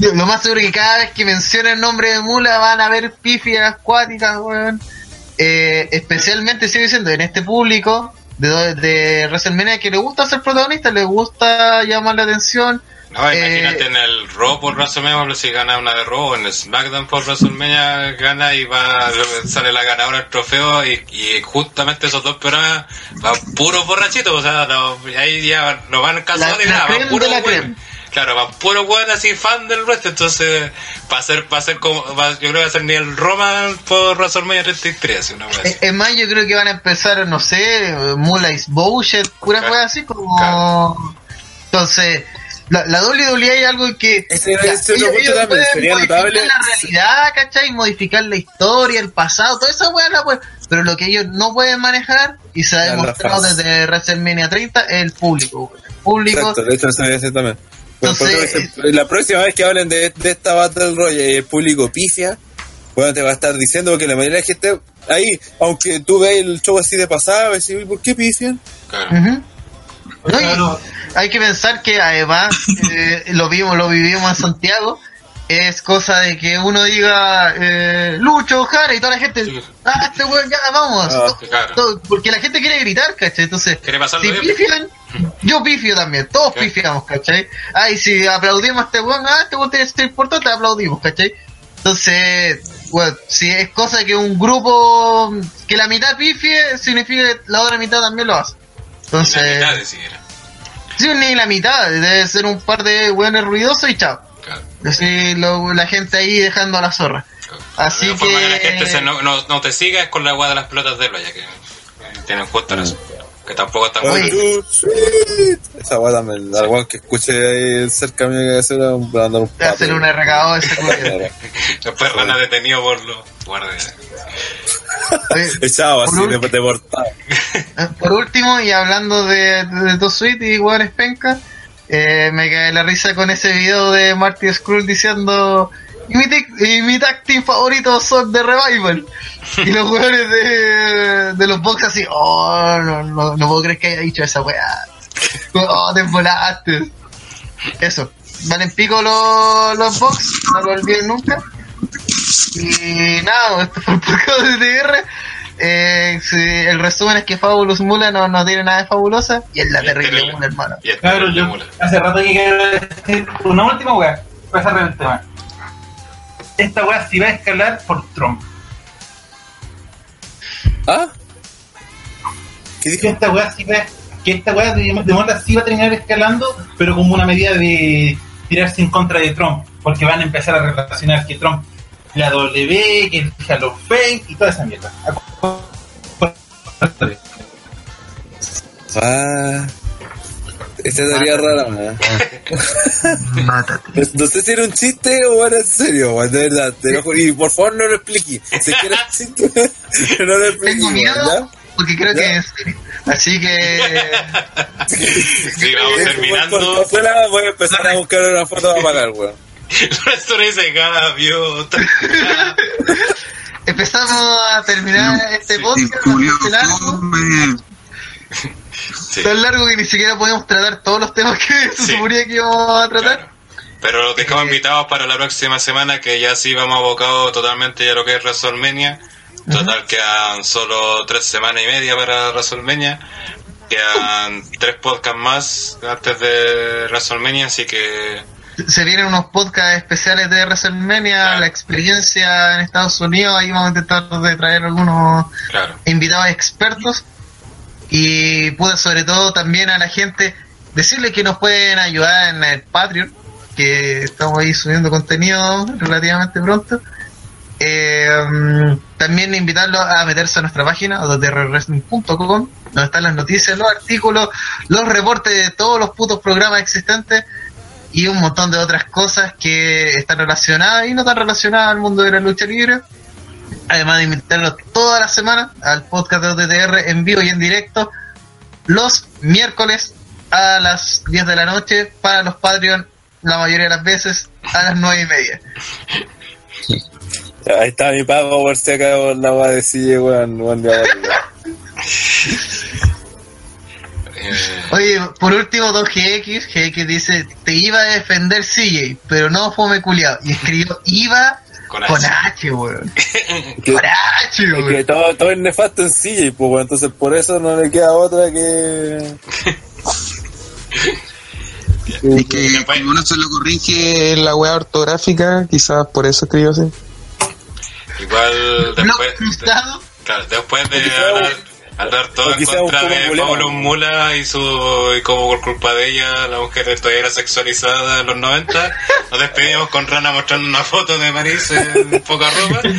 lo más seguro es que cada vez que mencione el nombre de Mula van a haber pifias acuáticas, weón. Eh, especialmente sigo diciendo, en este público de, de WrestleMania que le gusta ser protagonista, le gusta llamar la atención. No, Eh, imagínate en el Raw por WrestleMania, si gana una de Raw, en el SmackDown por WrestleMania gana y va sale la ganadora del trofeo y, y justamente esos dos programas van puros borrachitos, o sea, no, ahí ya no van casuales La- ni nada, van puros Claro, van puros buenos así fan del wrestling, entonces va a ser, va a ser como, va- yo creo que va a ser ni el Roman por WrestleMania 33, una wea así. Eh, Es más, yo creo que van a empezar, no sé, Mulais Bullshit, pura Claro. wea así como. Entonces, la, la WWE hay algo que. Ese- ya, ese otro punto también pueden sería modificar notable. la realidad, ¿cachai? Modificar la historia, el pasado, toda esa wea la pueden- Pero lo que ellos no pueden manejar, y se ha demostrado desde WrestleMania 30, es el público. El público. Exacto, de hecho decir también. La próxima vez que hablen de, de esta Battle Royale y el público pifia, bueno, te va a estar diciendo que la mayoría de la gente ahí, aunque tú veas el show así de pasada, va a decir, ¿por qué pifian? Claro. hay que pensar que además eh, lo vimos, lo vivimos en Santiago. Es cosa de que uno diga eh, Lucho, Jara y toda la gente, Sí. ah, este weón, ya vamos. Ah, claro. porque la gente quiere gritar, ¿cachai? Entonces, si bien. pifian, yo pifio también, todos pifiamos, ¿cachai? Ay, si aplaudimos a este weón, ah, este weón tiene que ser importante, aplaudimos, ¿cachai? Entonces, bueno, si es cosa que un grupo, que la mitad pifie, significa que la otra mitad también lo hace. Entonces, La mitad de. Sí, ni la mitad, debe ser un par de hueones ruidosos y chao. Así lo- la gente ahí dejando a la zorra. Así la única forma que- que la gente se no, no, no te siga es con la agua de las pelotas de playa, que tienen justo en eso. Que tampoco están Oye. muy One, two, three. Esa weá también, al weón que escuche ahí cerca mío que hacer un, va a andar un Te hacen un recagado ese culo. Después van a detenido por los guardias. Echado así, Por de, último- deportado. Eh, Por último, y hablando de, de, Dos Sweet y hueones penca, eh, me cae la risa con ese video de Marty Skrull diciendo y mi, y mi tag team favorito son de Revival. Y los hueones de, de los box así, oh, no, no, no puedo creer que haya dicho esa weá. Oh, te volaste. Eso. Valen pico los, los box, no lo olviden nunca. Y nada, esto fue el podcast de TR. Eh, sí, el resumen es que Fabulous Mula no, no tiene nada de fabulosa y es la Y terrible terrible. mula, hermano. Y yo mula. hace rato que quiero decir una última weá. Para cerrar el tema. Esta weá sí va a escalar por Trump. ¿Ah? ¿Qué Que dijo? esta weá sí va que esta weá de, de Mola sí va a terminar escalando, pero como una medida de tirarse en contra de Trump. Porque van a empezar a relacionar que Trump, la W, que el Halo of Fame y toda esa mierda. Ah. Esta teoría rara, man. Mátate. No sé si era un chiste o era en serio, man, de verdad. Te lo juro. Y por favor no lo explique. Si quieres chiste, no lo explique. Tengo miedo porque creo que es serio. Así que Sí, vamos ¿ya? terminando. Voy a empezar a buscar una foto para pagar, weón. Esto no dice gaviota. empezamos a terminar este podcast bastante largo, Sí, tan largo que ni siquiera podemos tratar todos los temas que se Sí. suponía que íbamos a tratar. claro. Pero los dejamos invitados para la próxima semana que ya sí vamos abocados totalmente ya a lo que es WrestleMania. Total quedan solo tres semanas y media para WrestleMania. Quedan tres podcasts más antes de WrestleMania, así que se vienen unos podcasts especiales de WrestleMania, Claro. la experiencia en Estados Unidos, ahí vamos a intentar de traer algunos claro. invitados expertos y pude sobre todo también a la gente decirles que nos pueden ayudar en el Patreon, que estamos ahí subiendo contenido relativamente pronto. Eh, también invitarlos a meterse a nuestra página, www.wrestling.com, donde están las noticias, los artículos, los reportes de todos los putos programas existentes y un montón de otras cosas que están relacionadas y no tan relacionadas al mundo de la lucha libre. Además de invitarlos toda la semana al podcast de OTTR en vivo y en directo los miércoles a las 10 de la noche para los Patreon la mayoría de las veces a las 9 y media. Ahí está mi pago por si acabo la va a decir, weón. ya, weón. Eh, Oye, por último, 2GX, GX dice, te iba a defender CJ, pero no fome culiado. Y escribió, iba Con Con H. Weón. Que- Con H, que weón. todo, todo es nefasto en sí, pues, bueno, entonces por eso no le queda otra que. Y que como uno se lo corrige en la web ortográfica, quizás por eso escribió así. Igual después, claro, después de Hablar todo en contra de. Pablo Mula y su y como por culpa de ella la mujer todavía era sexualizada en los 90, nos despedimos con Rana mostrando una foto de Maris en poca ropa.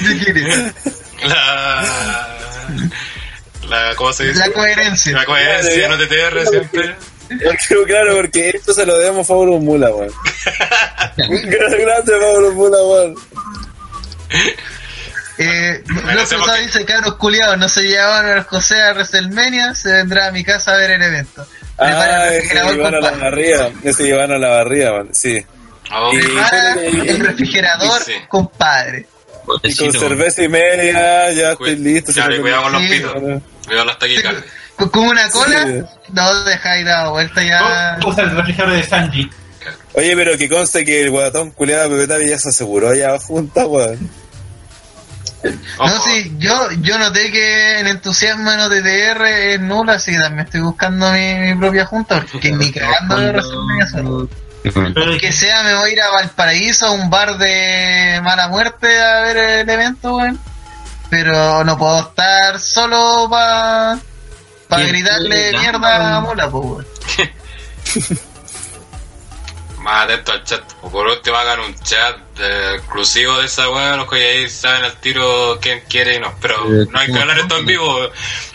La la ¿cómo se dice? La coherencia. La coherencia en OTTR siempre. Porque, claro, porque esto se lo debemos a Pablo Mula, weón. Grande Pablo Mula, weón. Eh, que- dice, cabros culiados, no se llevaban a José a WrestleMania, se vendrá a mi casa a ver el evento. Ah, refrigerador, llevan a la compadre. barriga. Ese llevan a la barriga. Sí. Oh, Y- Prepara el refrigerador, Sí. compadre. Y con cerveza y media, ya estoy listo. Claro, y se cuidado con los pitos. Cuidado las taquicardias. Con con una cola, Sí. no deja ir a vuelta ya. Usa el refrigerador de Sanji. Oye, pero que conste que el guatón culiado de Pepe Tapi ya se aseguró allá junta, weón. No, Ojo. sí, yo, yo noté que el entusiasmo en OTTR es nulo, así que también estoy buscando mi, mi propia junta, porque ni cagando de. Pero Que sea, me voy a ir a Valparaíso, a un bar de mala muerte a ver el evento, weón. Pero no puedo estar solo para pa gritarle mierda a Mola, pues, weón. Más atento al chat. O por último hagan un chat eh, exclusivo de esa weá, los que ahí saben al tiro quién quiere y no. Pero Eh, no hay que hablar esto en vivo.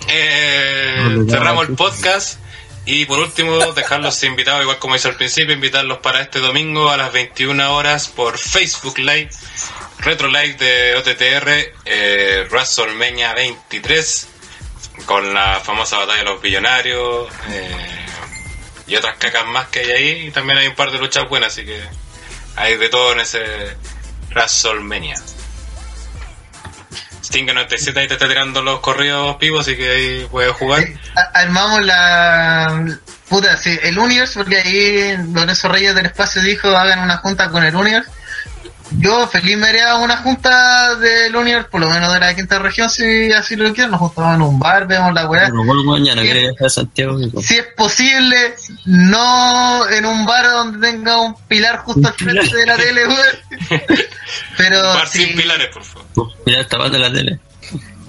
Eh, cerramos el podcast. Y por último, dejarlos invitados, igual como hice al principio, invitarlos para este domingo a las 21 horas por Facebook Live, Retro Live de OTTR, eh, WrestleMania 23, con la famosa batalla de los billonarios, eh, y otras cacas más que hay ahí. Y también hay un par de luchas buenas, así que hay de todo en ese WrestleMania. Sting 97 ahí te está tirando los corridos vivos, así que ahí puedes jugar. Armamos la. Puta, sí, el Universe, porque ahí Lorenzo Reyes del Espacio dijo: hagan una junta con el Universe. Yo feliz me haría una junta del Universe, por lo menos de la quinta región, si así lo quieren. Nos juntamos en un bar, vemos la weá. Pero bueno, mañana quiere viajar a Santiago. Nico. Si es posible, no en un bar donde tenga un pilar justo al frente de la tele, weón. Pero, Bar sí, sin pilares, por favor. Mira el tapas de la tele.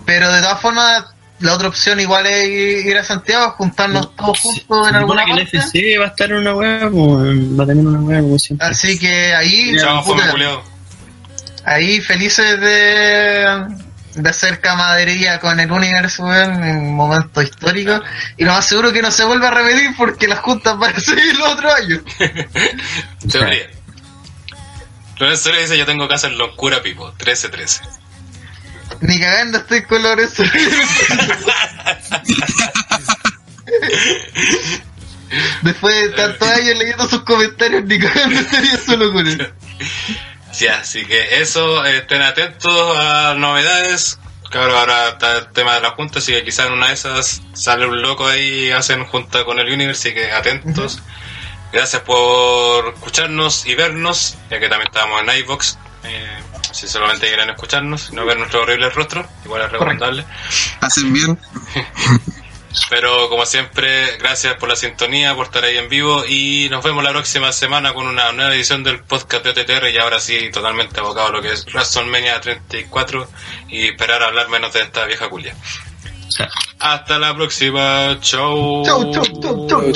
pero de todas formas, la otra opción igual es ir a Santiago, juntarnos todos juntos en alguna que el parte. FC va a estar en una weá, pues, va a tener una weá como siempre. Así que ahí, Chao, puta. Ahí felices de, de hacer camaradería con el universo en un momento histórico. Y lo más seguro que no se vuelva a repetir porque las juntas van a seguir los otros años. Teoría. Lorenzo le dice: Yo tengo casa en Locura Pipo, 13-13. Ni cagando estoy con Lorenzo. Después de tantos años leyendo sus comentarios, ni cagando estaría solo con él. Sí, así que eso, eh, estén atentos a novedades. Claro, ahora está el tema de la junta, así que quizás en una de esas sale un loco ahí y hacen junta con el Universe, así que atentos. Gracias por escucharnos y vernos, ya que también estamos en iVox. Eh, si solamente quieren escucharnos, no ver nuestro horrible rostro, igual es recomendable. Hacen bien. Pero como siempre, gracias por la sintonía, por estar ahí en vivo y nos vemos la próxima semana con una nueva edición del podcast de OTTR y ahora sí totalmente abocado a lo que es WrestleMania 34 y esperar a hablar menos de esta vieja culia. Hasta la próxima, chau. Chau, chau, chau, chau,